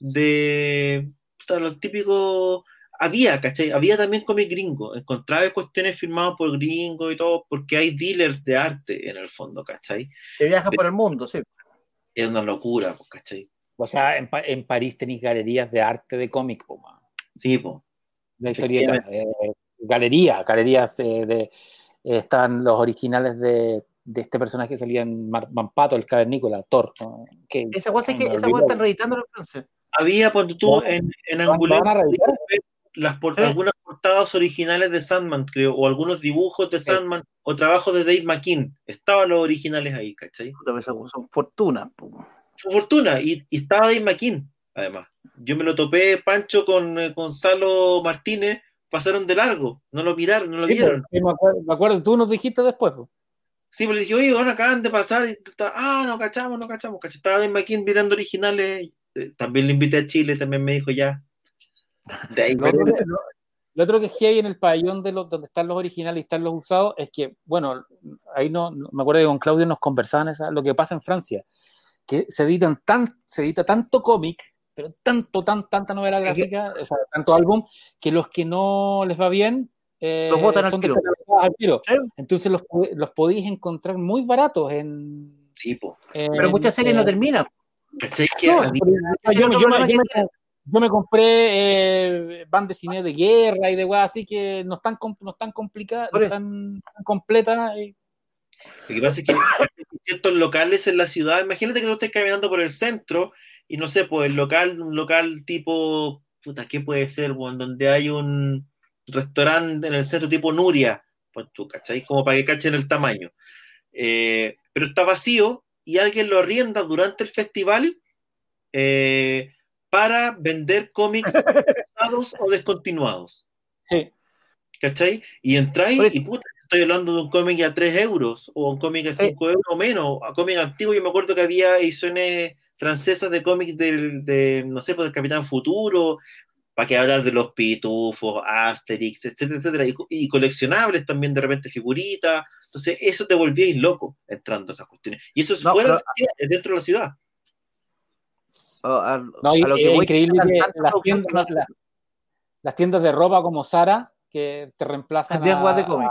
de puta, los típicos. Había, ¿cachai? Había también cómic gringo. Encontraba cuestiones firmadas por gringos y todo, porque hay dealers de arte en el fondo, ¿cachai? Que viajan por el mundo, sí. Es una locura, pues, ¿cachai? O sea, en, Pa- en París tenéis galerías de arte de cómic, po, man. Sí, pues. de historieta. Eh, galería, galerías de, de- eh, están los originales de, de este personaje que salía en Mampato, el cavernícola, Thor. ¿no? Que, Esa guasa es que esa están reeditando en francés. Había, cuando tú ¿Lo- en, en lo Angoulême, van a reeditar? las por- Sí. algunas portadas originales de Sandman, creo, o algunos dibujos de Sandman, o trabajos de Dave McKean. Estaban los originales ahí, ¿cachai? Son fortunas. po. Fue fortuna, y, y estaba Dave McKean, además. Yo me lo topé, Pancho, con eh, Gonzalo Martínez, pasaron de largo, no lo miraron, no lo Sí, vieron. pues, me, acuerdo, me acuerdo, tú nos dijiste después. pues. Sí, pero le dije, oye, bueno, acaban de pasar, y está- ah, no cachamos, no cachamos. Estaba Dave McKean mirando originales, eh, también lo invité a Chile, también me dijo ya. De ahí, Lo otro, que, lo- otro que hay en el pabellón de los, donde están los originales y están los usados es que, bueno, ahí no, me acuerdo que con Claudio nos conversaban esa, lo que pasa en Francia, que se editan tan, se edita tanto cómic, pero tanto, tan, tanta novela gráfica, o sea, tanto álbum, que los que no les va bien eh, Los botan al son tiro. al tiro. Sí. Entonces los, los podéis encontrar muy baratos en. Sí, po. Pero en- muchas series no terminan. Que No, pero yo, me- problema yo que me- yo me compré eh, band de cine de guerra y de weas así que no están, no están complicadas, no están tan completas. y- Lo que pasa es que hay ciertos locales en la ciudad, imagínate que tú estés caminando por el centro y no sé, pues el local, un local tipo, puta, ¿qué puede ser? Bueno, donde hay un restaurante en el centro tipo Nuria, pues tú, ¿cachai? Como para que cachen el tamaño. Eh, pero está vacío y alguien lo arrienda durante el festival eh, para vender cómics usados o descontinuados. Sí. ¿Cachai? Y entráis y puta, estoy hablando de un cómic a 3 euros o un cómic a 5 euros o menos, a cómic antiguo. Yo me acuerdo que había ediciones francesas de cómics del, de, no sé, pues del Capitán Futuro, para que hablar de los pitufos, Asterix, etcétera, etcétera, y, y coleccionables también, de repente figuritas. Entonces, eso te volvíais loco entrando a esas cuestiones. Y eso es No, fuera, pero- de es dentro de la ciudad. A, a- No, y a lo es que voy, increíble que las tiendas, que no- las, las tiendas de ropa como Sara que te reemplazan También a, de cómic.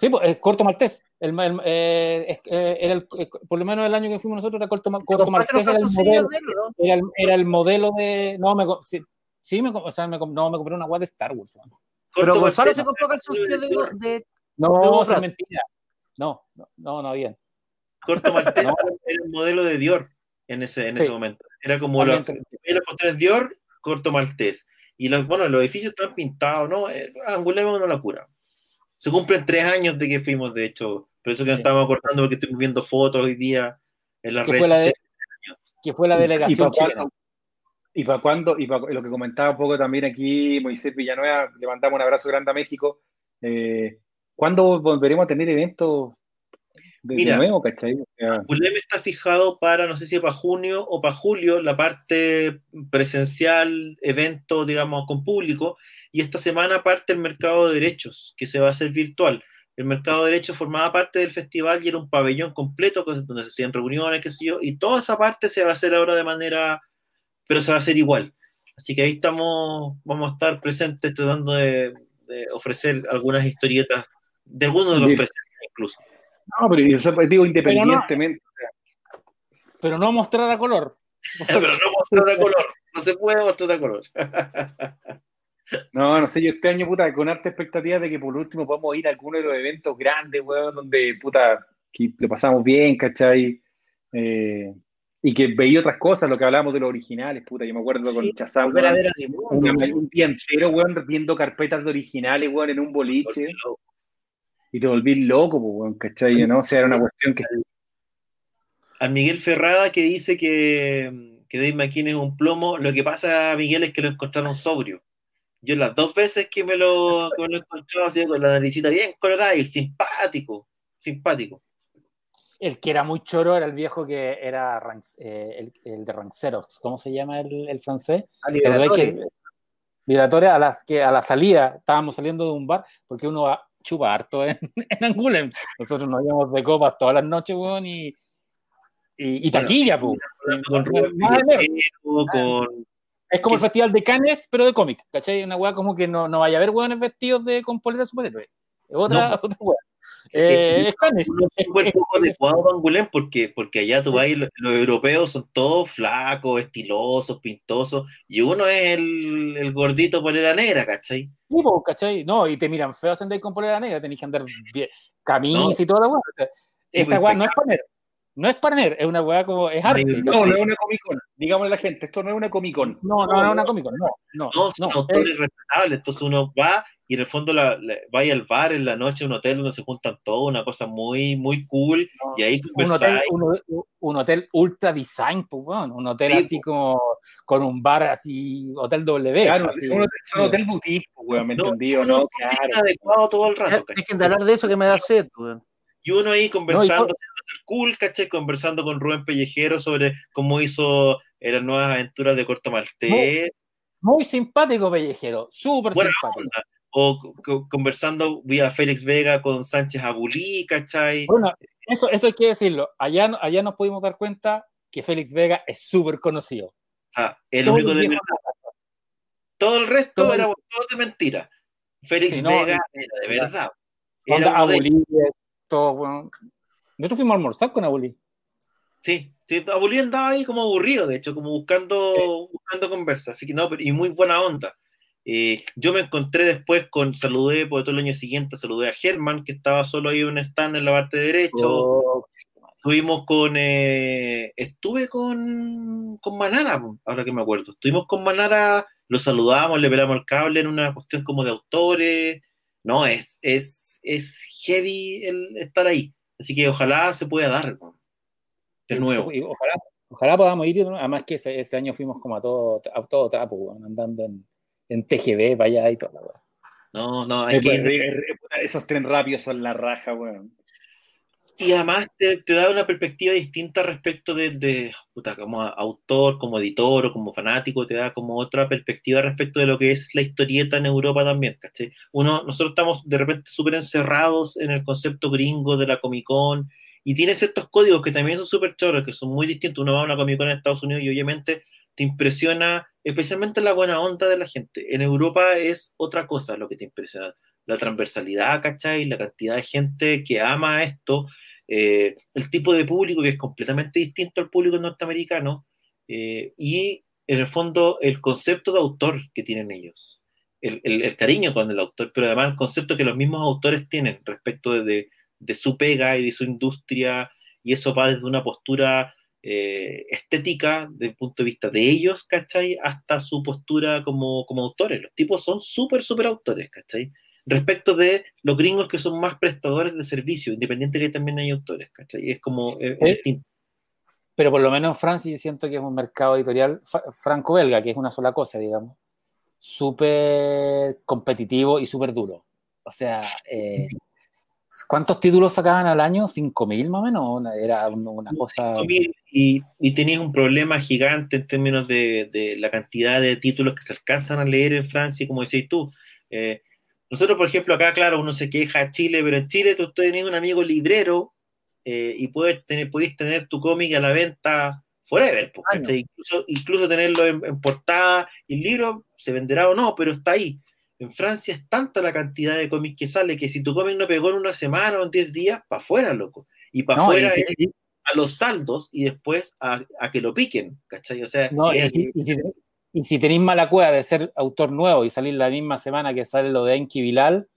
Sí, pues, es corto maltés. El, el- eh, eh, era el- eh, por lo menos el año que fuimos nosotros era corto, corto maltés, era el, modelo, de él, ¿no? era, el, era el modelo de. No, me, sí, sí me, co- o sea, me, co- no, me compré una guay de Star Wars. weón. Pero Corto Gonzalo Maltés, se compró calzoncillos de, de- No, es mentira. No, no, no, bien. Corto Maltés No. era el modelo de Dior en ese, en Sí. ese momento. Era como los, los cuestiones Dior, Corto Maltés. Y los, bueno, los edificios están pintados, ¿no? Angulema no la cura. Se cumplen tres años de que fuimos, de hecho. Por eso que nos Sí. estábamos acordando porque estoy viendo fotos hoy día en las redes fue la, de- sociales. que fue la ¿Y delegación para chilena. cuándo? ¿Y para cuándo? Y para lo que comentaba un poco también aquí Moisés Villanueva, le mandamos un abrazo grande a México. Eh, ¿Cuándo volveremos a tener eventos de, de Mira. nuevo, cachai? O sea, Angulema está fijado para, no sé si para junio o para julio, la parte presencial, evento, digamos, con público. Y esta semana parte el mercado de derechos, que se va a hacer virtual. El mercado de derechos formaba parte del festival y era un pabellón completo donde se hacían reuniones, qué sé yo, y toda esa parte se va a hacer ahora de manera, pero se va a hacer igual. Así que ahí estamos, vamos a estar presentes tratando de, de ofrecer algunas historietas de algunos de los presentes incluso. No, pero yo so- digo independientemente. Pero no mostrar a color. pero no mostrar a color, no se puede mostrar a color. No, no sé, yo este año, puta, con harta expectativa de que por último podamos ir a alguno de los eventos grandes, weón, donde, puta, que lo pasamos bien, ¿cachai? Eh, y que veía otras cosas, lo que hablábamos de los originales, puta, yo me acuerdo con Sí, una- un día entero, weón, viendo carpetas de originales, weón, en un boliche, y te volví loco, pues, weón, ¿cachai? ¿no? O sea, era una cuestión que... Al Miguel Ferrada que dice que, que Dave McKean es un plomo, lo que pasa, Miguel, es que lo encontraron sobrio. Yo las dos veces que me lo, que me lo he encontrado así con la naricita bien colorada y simpático, simpático. El que era muy choro era el viejo que era eh, el, el de Ranceros. ¿Cómo se llama el, el francés? A ¿Te acordás Liberatore. que a las que a la salida estábamos saliendo de un bar porque uno va- chupa harto en, en Angoulême. Nosotros nos íbamos de copas todas las noches, weón, y, y, y taquilla, pues. Con. Pillero, con Es como el festival de Cannes, pero de cómic, ¿cachai? Una weá como que no, no vaya a haber weones vestidos de, con polera de superhéroe. Es otra, No. otra weá. Eh, es Es- súper es- poco adecuado para Angulén porque, porque allá tú vas y los, los europeos son todos flacos, estilosos, pintosos, y uno es el, el gordito polera negra, ¿cachai? Sí, po, ¿cachai? No, y te miran feo andáis con polera negra, tenéis que andar bien, camisa No. y toda la weá. Esta pues, weá no es para no es para no es una weá como, es arte. No, No, no es una Comic Con, digámosle a la gente, esto no es una Comic Con. No, no, no, es una cómica, no, no, No, son no. autores Eh, respetables. Entonces uno va y en el fondo la, la- va al bar en la noche, un hotel donde se juntan todos, una cosa muy, muy cool. No. Y ahí un hotel, un, un hotel ultra design, pues, weón, un hotel Sí, así como con un bar así, hotel W. Claro, así. un hotel, hotel boutique, pues, weón, ¿me No, entendido? no, No, claro. adecuado todo el rato. Dejen de hablar de eso que me da sed, weón. Y uno ahí conversando, No, y cool, ¿cachai? Conversando con Rubén Pellejero sobre cómo hizo eh, las nuevas aventuras de Corto Maltés. Muy simpático Pellejero, súper simpático. onda. O co- co- conversando vía Félix Vega con Sánchez Abulí, ¿cachai? Bueno, eso, eso hay que decirlo. Allá, allá nos pudimos dar cuenta que Félix Vega es súper conocido. Sea, el Todos único de verdad. Todo el resto Todo el- era todo de mentira. Félix Sí, no, Vega era de verdad. Era uno de- Abulí, todo, bueno. Nosotros fuimos a almorzar con Abulí. Sí, sí, Abulí andaba ahí como aburrido, de hecho, como buscando, buscando conversa, así que no, pero- y muy buena onda. Eh, yo me encontré después con, saludé, porque todo el año siguiente saludé a Germán, que estaba solo ahí en un stand en la parte derecho. Oh, Estuvimos con, eh, estuve con, con Manara, po, ahora que me acuerdo. Estuvimos con Manara, lo saludamos, le pelamos el cable en una cuestión como de autores. No, es, es, es heavy el estar ahí. Así que ojalá se pueda dar, po, de nuevo. Ojalá, ojalá podamos ir. Además que ese, ese año fuimos como a todo, a todo trapo, andando en, en TGV allá y toda la weá. No, no, hay Eh, que pues, ir eh, Esos tren rápidos son la raja, weón. Y además te, te da una perspectiva distinta respecto de, de, puta, como autor, como editor o como fanático, te da como otra perspectiva respecto de lo que es la historieta en Europa también, ¿cachai? Uno, nosotros estamos de repente súper encerrados en el concepto gringo de la Comic Con y tiene ciertos códigos que también son súper choros, que son muy distintos. Uno va a una Comic Con en Estados Unidos y obviamente te impresiona especialmente la buena onda de la gente. En Europa es otra cosa lo que te impresiona. La transversalidad, ¿cachai? La cantidad de gente que ama esto eh, el tipo de público que es completamente distinto al público norteamericano eh, y en el fondo el concepto de autor que tienen ellos, el, cariño con el autor, pero además el concepto que los mismos autores tienen respecto de, de, de su pega y de su industria y eso va desde una postura eh, estética desde el punto de vista de ellos, ¿cachai? Hasta su postura como, como autores. Los tipos son súper, súper autores, ¿cachai? respecto de los gringos que son más prestadores de servicio, independiente que también hay autores, ¿cachai? Es como distinto. Pero por lo menos en Francia yo siento que es un mercado editorial franco-belga, que es una sola cosa, digamos, súper competitivo y súper duro. O sea, eh, ¿cuántos títulos sacaban al año? ¿5.000 más o menos? Era una cosa... Y, y tenías un problema gigante en términos de, de, la cantidad de títulos que se alcanzan a leer en Francia, como decís tú. Eh, nosotros, por ejemplo, acá, claro, uno se queja a Chile, pero en Chile tú tenés un amigo librero eh, y puedes tener, podés tener tu cómic a la venta forever, incluso, incluso tenerlo en, en, portada y el libro se venderá o no, pero está ahí. En Francia es tanta la cantidad de cómics que sale que si tu cómic no pegó en una semana o en 10 días, para afuera, loco. Y para afuera a los saldos y después a, a, que lo piquen, ¿cachai? O sea, no, y, si, y, si, y si tenéis mala cueva de ser autor nuevo y salir la misma semana que sale lo de Enki Bilal,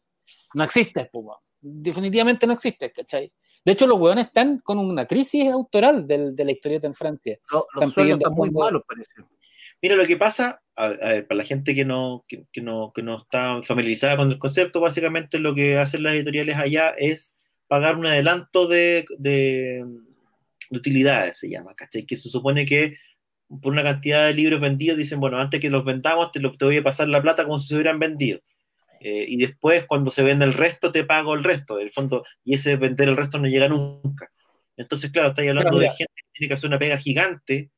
no existe, Puma. Definitivamente no existe, ¿cachai? De hecho, los hueones están con una crisis autoral del, de la historieta en Francia. No, los están pidiendo están muy malos, parece. Mira, lo que pasa, a, a ver, para la gente que no, que, que, no, que no está familiarizada con el concepto, básicamente lo que hacen las editoriales allá es pagar un adelanto de, de, de utilidades, se llama, ¿cachai? Que se supone que por una cantidad de libros vendidos dicen, bueno, antes que los vendamos te, lo, te voy a pasar la plata como si se hubieran vendido. Eh, y después, cuando se vende el resto, te pago el resto. del fondo, y ese vender el resto no llega nunca. Entonces, claro, estáis hablando claro, de gente que tiene que hacer una pega gigante,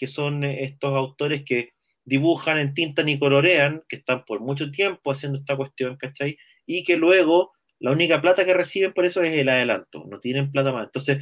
que son estos autores que dibujan en tinta ni colorean, que están por mucho tiempo haciendo esta cuestión, ¿cachai? Y que luego la única plata que reciben por eso es el adelanto, no tienen plata más. Entonces,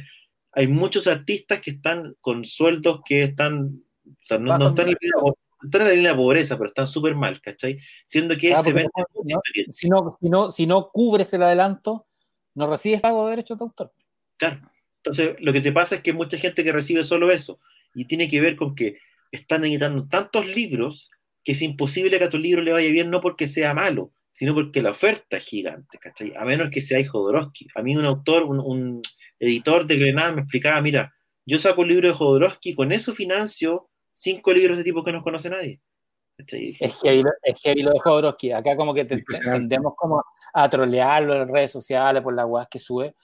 hay muchos artistas que están con sueldos que están, o sea, no, no están, en la, están, en la, línea de pobreza, pero están súper mal, ¿cachai? Siendo que ah, se vende no, si, no, si, no, si no cubres el adelanto, no recibes pago de derechos de autor. Claro. Entonces, lo que te pasa es que hay mucha gente que recibe solo eso, y tiene que ver con que están editando tantos libros que es imposible que a tu libro le vaya bien, no porque sea malo, sino porque la oferta es gigante, ¿cachai? A menos que sea Jodorowsky. A mí un autor, un, un editor de Grenada me explicaba, mira, yo saco un libro de Jodorowsky, con eso financio cinco libros de tipo que no conoce nadie. ¿cachai? Es heavy, es heavy lo de Jodorowsky. Acá como que te, tendemos como a trolearlo en redes sociales por las guas que sube,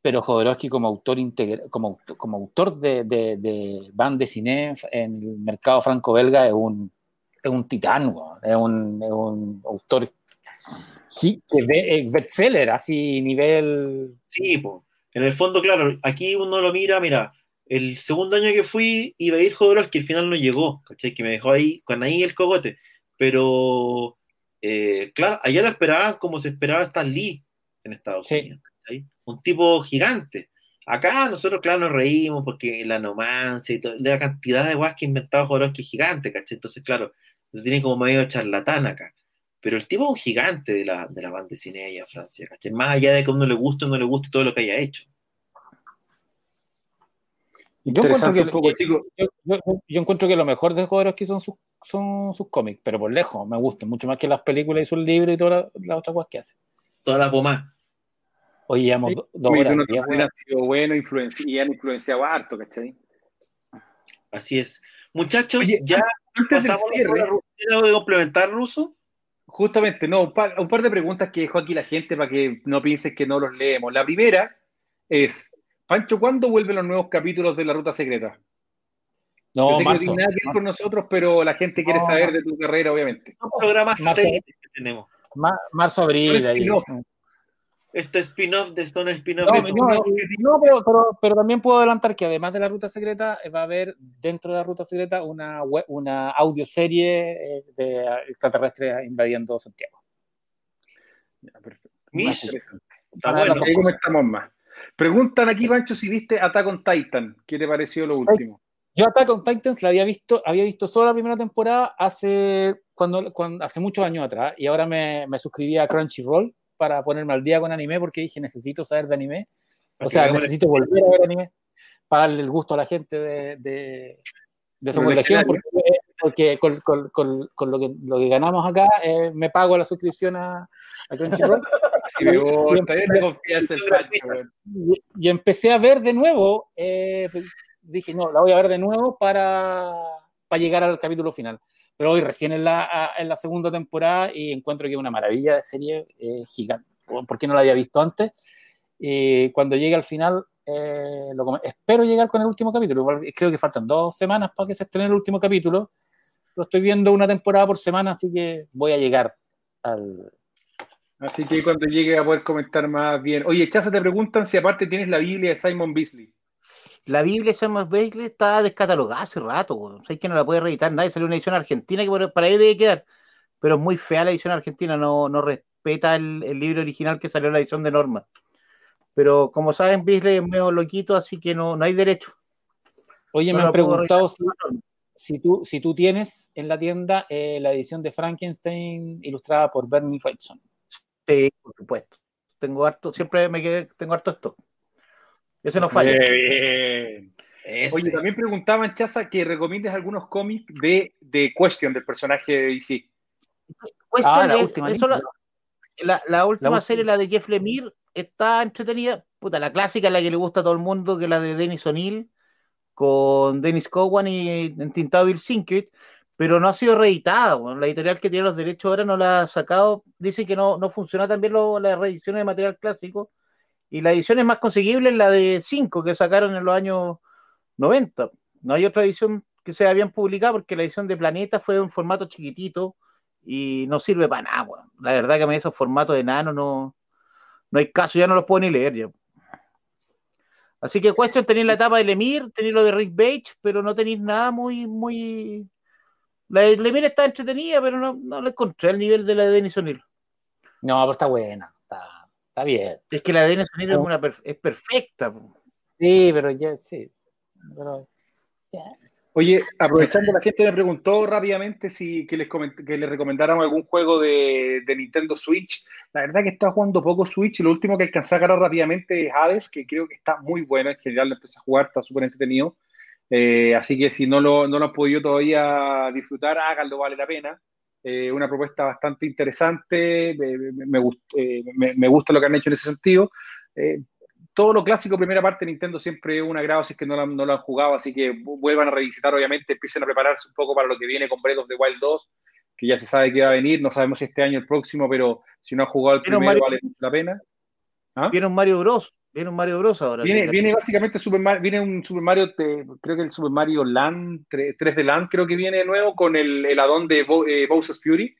pero Jodorowsky como autor integra, como, como autor de, de, de band de cine en el mercado franco-belga es un, es un titán, es un, es un autor que bestseller, así nivel... Sí, pues. En el fondo, claro, aquí uno lo mira, mira, el segundo año que fui iba a ir Jodorowsky, al final no llegó, ¿cachai? Que me dejó ahí, con ahí el cogote. Pero, eh, claro, allá lo esperaban como se esperaba Stan Lee en Estados Sí. Unidos. ¿cachai? Un tipo gigante. Acá nosotros, claro, nos reímos porque la nomancia y todo, la cantidad de guas que inventaba Jodorowsky es gigante, ¿cachai? Entonces, claro, lo tiene como medio charlatán acá. Pero el tipo es un gigante de la, de la banda de cine allá en Francia, ¿cachai? Más allá de que a uno le guste o no le guste todo lo que haya hecho. Yo encuentro, que, un poco, chicos. yo, yo- yo encuentro que lo mejor de Jodorowsky son sus, son sus cómics, pero por lejos me gustan mucho más que las películas y sus libros y todas las, las otras cosas que hace. Toda la pomada. Hoy llevamos Sí, dos de horas. manera han sido bueno influenci- y han influenciado harto, ¿cachai? Así es. Muchachos, Oye, ya Antes del pasamos cierre, hora. ¿Tiene algo que complementar, Ruso? Justamente, no, un par, un par de preguntas que dejó aquí la gente para que no piensen que no los leemos. La primera es, Pancho, ¿cuándo vuelven los nuevos capítulos de La Ruta Secreta? No, Yo sé que no tiene nada que ver con nosotros, pero la gente quiere No. saber de tu carrera, obviamente. Un programa Marzo. que tenemos. Ma- marzo, abril. Este spin-off de Stone spin-off No, no, no, pero, pero, pero también puedo adelantar que además de la ruta secreta, eh, va a haber dentro de la ruta secreta una, web- una audioserie eh, de extraterrestres invadiendo Santiago. Ya, perfecto. Mish, Más interesante. está Para bueno. Ahí comentamos más. Preguntan aquí, Pancho, si viste Attack on Titan. ¿Qué te pareció lo último? Yo Attack on Titans la había visto, había visto solo la primera temporada hace, cuando, cuando, hace muchos años atrás y ahora me, me suscribí a Crunchyroll para ponerme al día con anime porque dije necesito saber de anime. O sea, necesito volver a ver anime para darle el gusto a la gente de, de, de Somos Legión, legendario. porque, porque con, con- con- con lo, que, lo que ganamos acá eh, me pago la suscripción a, a Crunchyroll Pancho. weón. y, y empecé a ver de nuevo. eh, dije, no, la voy a ver de nuevo para, para llegar al capítulo final. Pero hoy recién en la, en la segunda temporada y encuentro que es una maravilla de serie eh, gigante. ¿Por qué no la había visto antes? Y cuando llegue al final, eh, lo espero llegar con el último capítulo. Creo que faltan dos semanas para que se estrene el último capítulo. Lo estoy viendo una temporada por semana, así que voy a llegar al, Así que cuando llegue a poder comentar más bien. Oye, Chaza, te preguntan si aparte tienes la Biblia de Simon Beasley. La Biblia de Samuel Bailey está descatalogada hace rato, weón. Sé que no la puede reeditar nadie. Salió una edición argentina que para ahí debe quedar. Pero es muy fea la edición argentina, no, no respeta el, el libro original que salió en la edición de Norma. Pero como saben, Beasley es medio loquito, así que no, no hay derecho. Oye, No me han preguntado si, si tú, si tú tienes en la tienda eh, la edición de Frankenstein ilustrada por Bernie Wrightson. Sí, por supuesto. Tengo harto, siempre me quedé, tengo harto esto. Ese no falla. Bien. Ese. Oye, también preguntaban, Chaza, que recomiendes algunos cómics de, de Question, del personaje de DC. Cuestión Ah, la de- última eso la, la- la última serie, la de Jeff Lemire, está entretenida. Puta, la clásica, la que le gusta a todo el mundo, que es la de Dennis O'Neill, con Dennis Cowan y entintado Bill Sienkiewicz, pero no ha sido reeditada. La editorial que tiene los derechos ahora no la ha sacado. Dice que no, no funciona tan bien lo- las reediciones de material clásico. Y la edición es más conseguible es la de 5 que sacaron en los años 90. No hay otra edición que sea bien publicada porque la edición de Planeta fue en formato chiquitito y no sirve para nada. La verdad que a mí esos formatos de nano no, no hay caso, ya no los puedo ni leer. Ya. Así que Question tenéis la etapa de Lemir, tenéis lo de Rick Bates, pero no tenéis nada muy, muy. La de Lemir está entretenida, pero no, no la encontré al nivel de la de Denis O'Neill. No, pero está buena, está, bien. Es que la de Denis O'Neill es, una per- es perfecta. Sí, pero ya, sí. Pero, ya. Oye, aprovechando, la gente me preguntó rápidamente si que les, que les recomendáramos algún juego de, de Nintendo Switch. La verdad que está jugando poco Switch. Lo último que alcancé a agarrar rápidamente es Hades, que creo que está muy bueno. En general lo empecé a jugar, está súper entretenido. Eh, así que si no lo, no lo han podido todavía disfrutar, háganlo, vale la pena. Eh, una propuesta bastante interesante. Me, gust- eh, me- me gusta lo que han hecho en ese sentido. Eh, todo lo clásico, primera parte Nintendo siempre es un agrado si es que no lo, han- no lo han jugado, así que vu- vuelvan a revisitar, obviamente, empiecen a prepararse un poco para lo que viene con Breath of the Wild 2, que ya se sabe que va a venir, no sabemos si este año o el próximo, pero si no han jugado el primero Mario- vale la pena. ¿Ah? Viene un Mario Bros. Viene un Mario Bros ahora. Viene, viene básicamente Super Mario, viene un Super Mario, te- creo que el Super Mario Land, 3, de Land creo que viene de nuevo con el, el addon de Bo- eh, Bowser's Fury,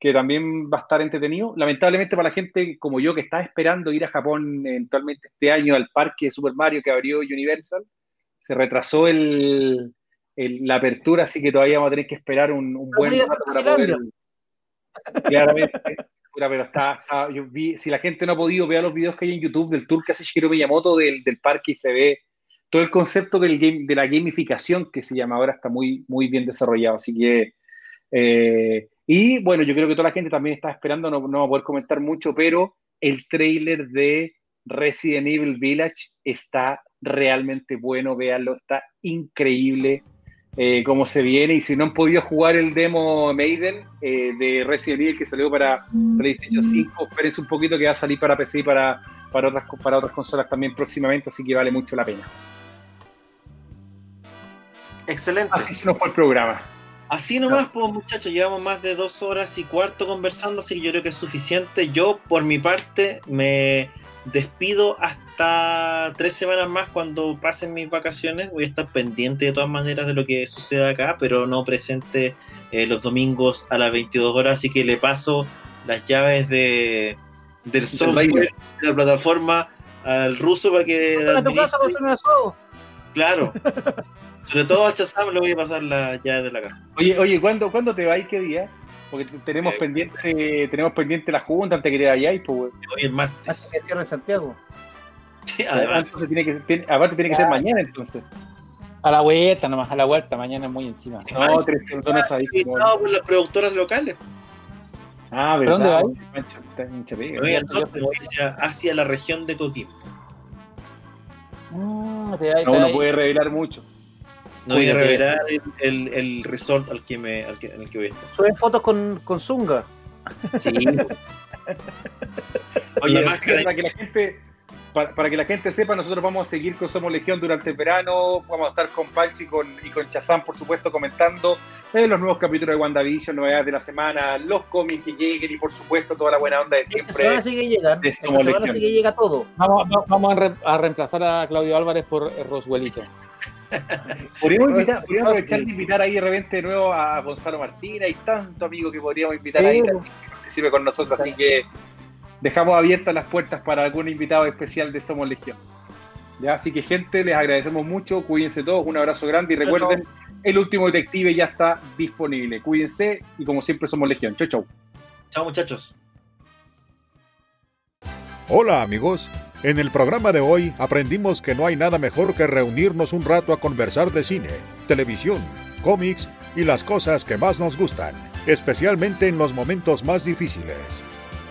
que también va a estar entretenido. Lamentablemente para la gente como yo que está esperando ir a Japón eventualmente este año al parque de Super Mario que abrió Universal, se retrasó el, el- la apertura, así que todavía vamos a tener que esperar un, un buen mira, rato para poder. Claramente, pero está, si la gente no ha podido ver los videos que hay en YouTube del tour que hace Shigeru Miyamoto del, del parque y se ve todo el concepto del game, de la gamificación que se llama ahora está muy, muy bien desarrollado. Así que, eh, y bueno, yo creo que toda la gente también está esperando, no, no va a poder comentar mucho, pero el trailer de Resident Evil Village está realmente bueno, véanlo, está increíble eh, cómo se viene. Y si no han podido jugar el demo Maiden eh, de Resident Evil que salió para PlayStation 5, espérense un poquito que va a salir para PC y para, para, otras, para otras consolas también próximamente, así que vale mucho la pena. Excelente. Así se nos fue el programa. Así nomás, pues muchachos, llevamos más de dos horas y cuarto conversando, así que yo creo que es suficiente. Yo, por mi parte, me despido hasta tres semanas más cuando pasen mis vacaciones. Voy a estar pendiente de todas maneras de lo que suceda acá, pero no presente eh, los domingos a las 22 horas, así que le paso las llaves de, del software, de la plataforma al ruso para que... la a tu casa administre. para hacer un asado. Claro. Sobre todo a Chazam le voy a pasar las llaves de la casa. Oye, oye, ¿cuándo, ¿cuándo te vais? ¿Qué día? Porque tenemos Eh, pendiente, tenemos pendiente la junta antes que te vayáis, pues. Hoy es martes. Hasta que cierre Santiago. Sí, Además, entonces tiene que, tiene- aparte tiene que ser mañana, entonces. A la vuelta nomás, a la vuelta, mañana es muy encima. No, tres segundos ahí. invitado por las productoras locales. Ah, ¿Pero dónde ¿verdad? está me voy hacia, hacia la región de Coquimbo. Mm, te va- No, uno va- puede revelar mucho. No voy a revelar el, el, el resort al que me, al que, en el que voy a estar. Suben fotos con, con Zunga. Sí, Oye, la sí, máscara. para que la gente, para, para que la gente sepa, nosotros vamos a seguir con Somos Legión durante el verano. Vamos a estar con Panchi y con, y con Chazán, por supuesto, comentando eh, los nuevos capítulos de WandaVision, novedades de la semana, los cómics que lleguen y, por supuesto, toda la buena onda de Esta semana siempre. sí que llegan. de Esta Somos semana Legión. sí que llega todo. Vamos, va- vamos a, re- a reemplazar a Claudio Álvarez por eh, Roswellito. Podríamos, invitar, podríamos aprovechar de invitar ahí de repente de nuevo a Gonzalo Martínez. Hay tanto amigo que podríamos invitar Sí, ahí que participe con nosotros. Así que dejamos abiertas las puertas para algún invitado especial de Somos Legión. Ya, así que gente, les agradecemos mucho, cuídense todos, un abrazo grande y recuerden, el último detective ya está disponible. Cuídense y como siempre somos Legión. Chau, chau. Chao muchachos. Hola amigos, en el programa de hoy aprendimos que no hay nada mejor que reunirnos un rato a conversar de cine, televisión, cómics y las cosas que más nos gustan, especialmente en los momentos más difíciles.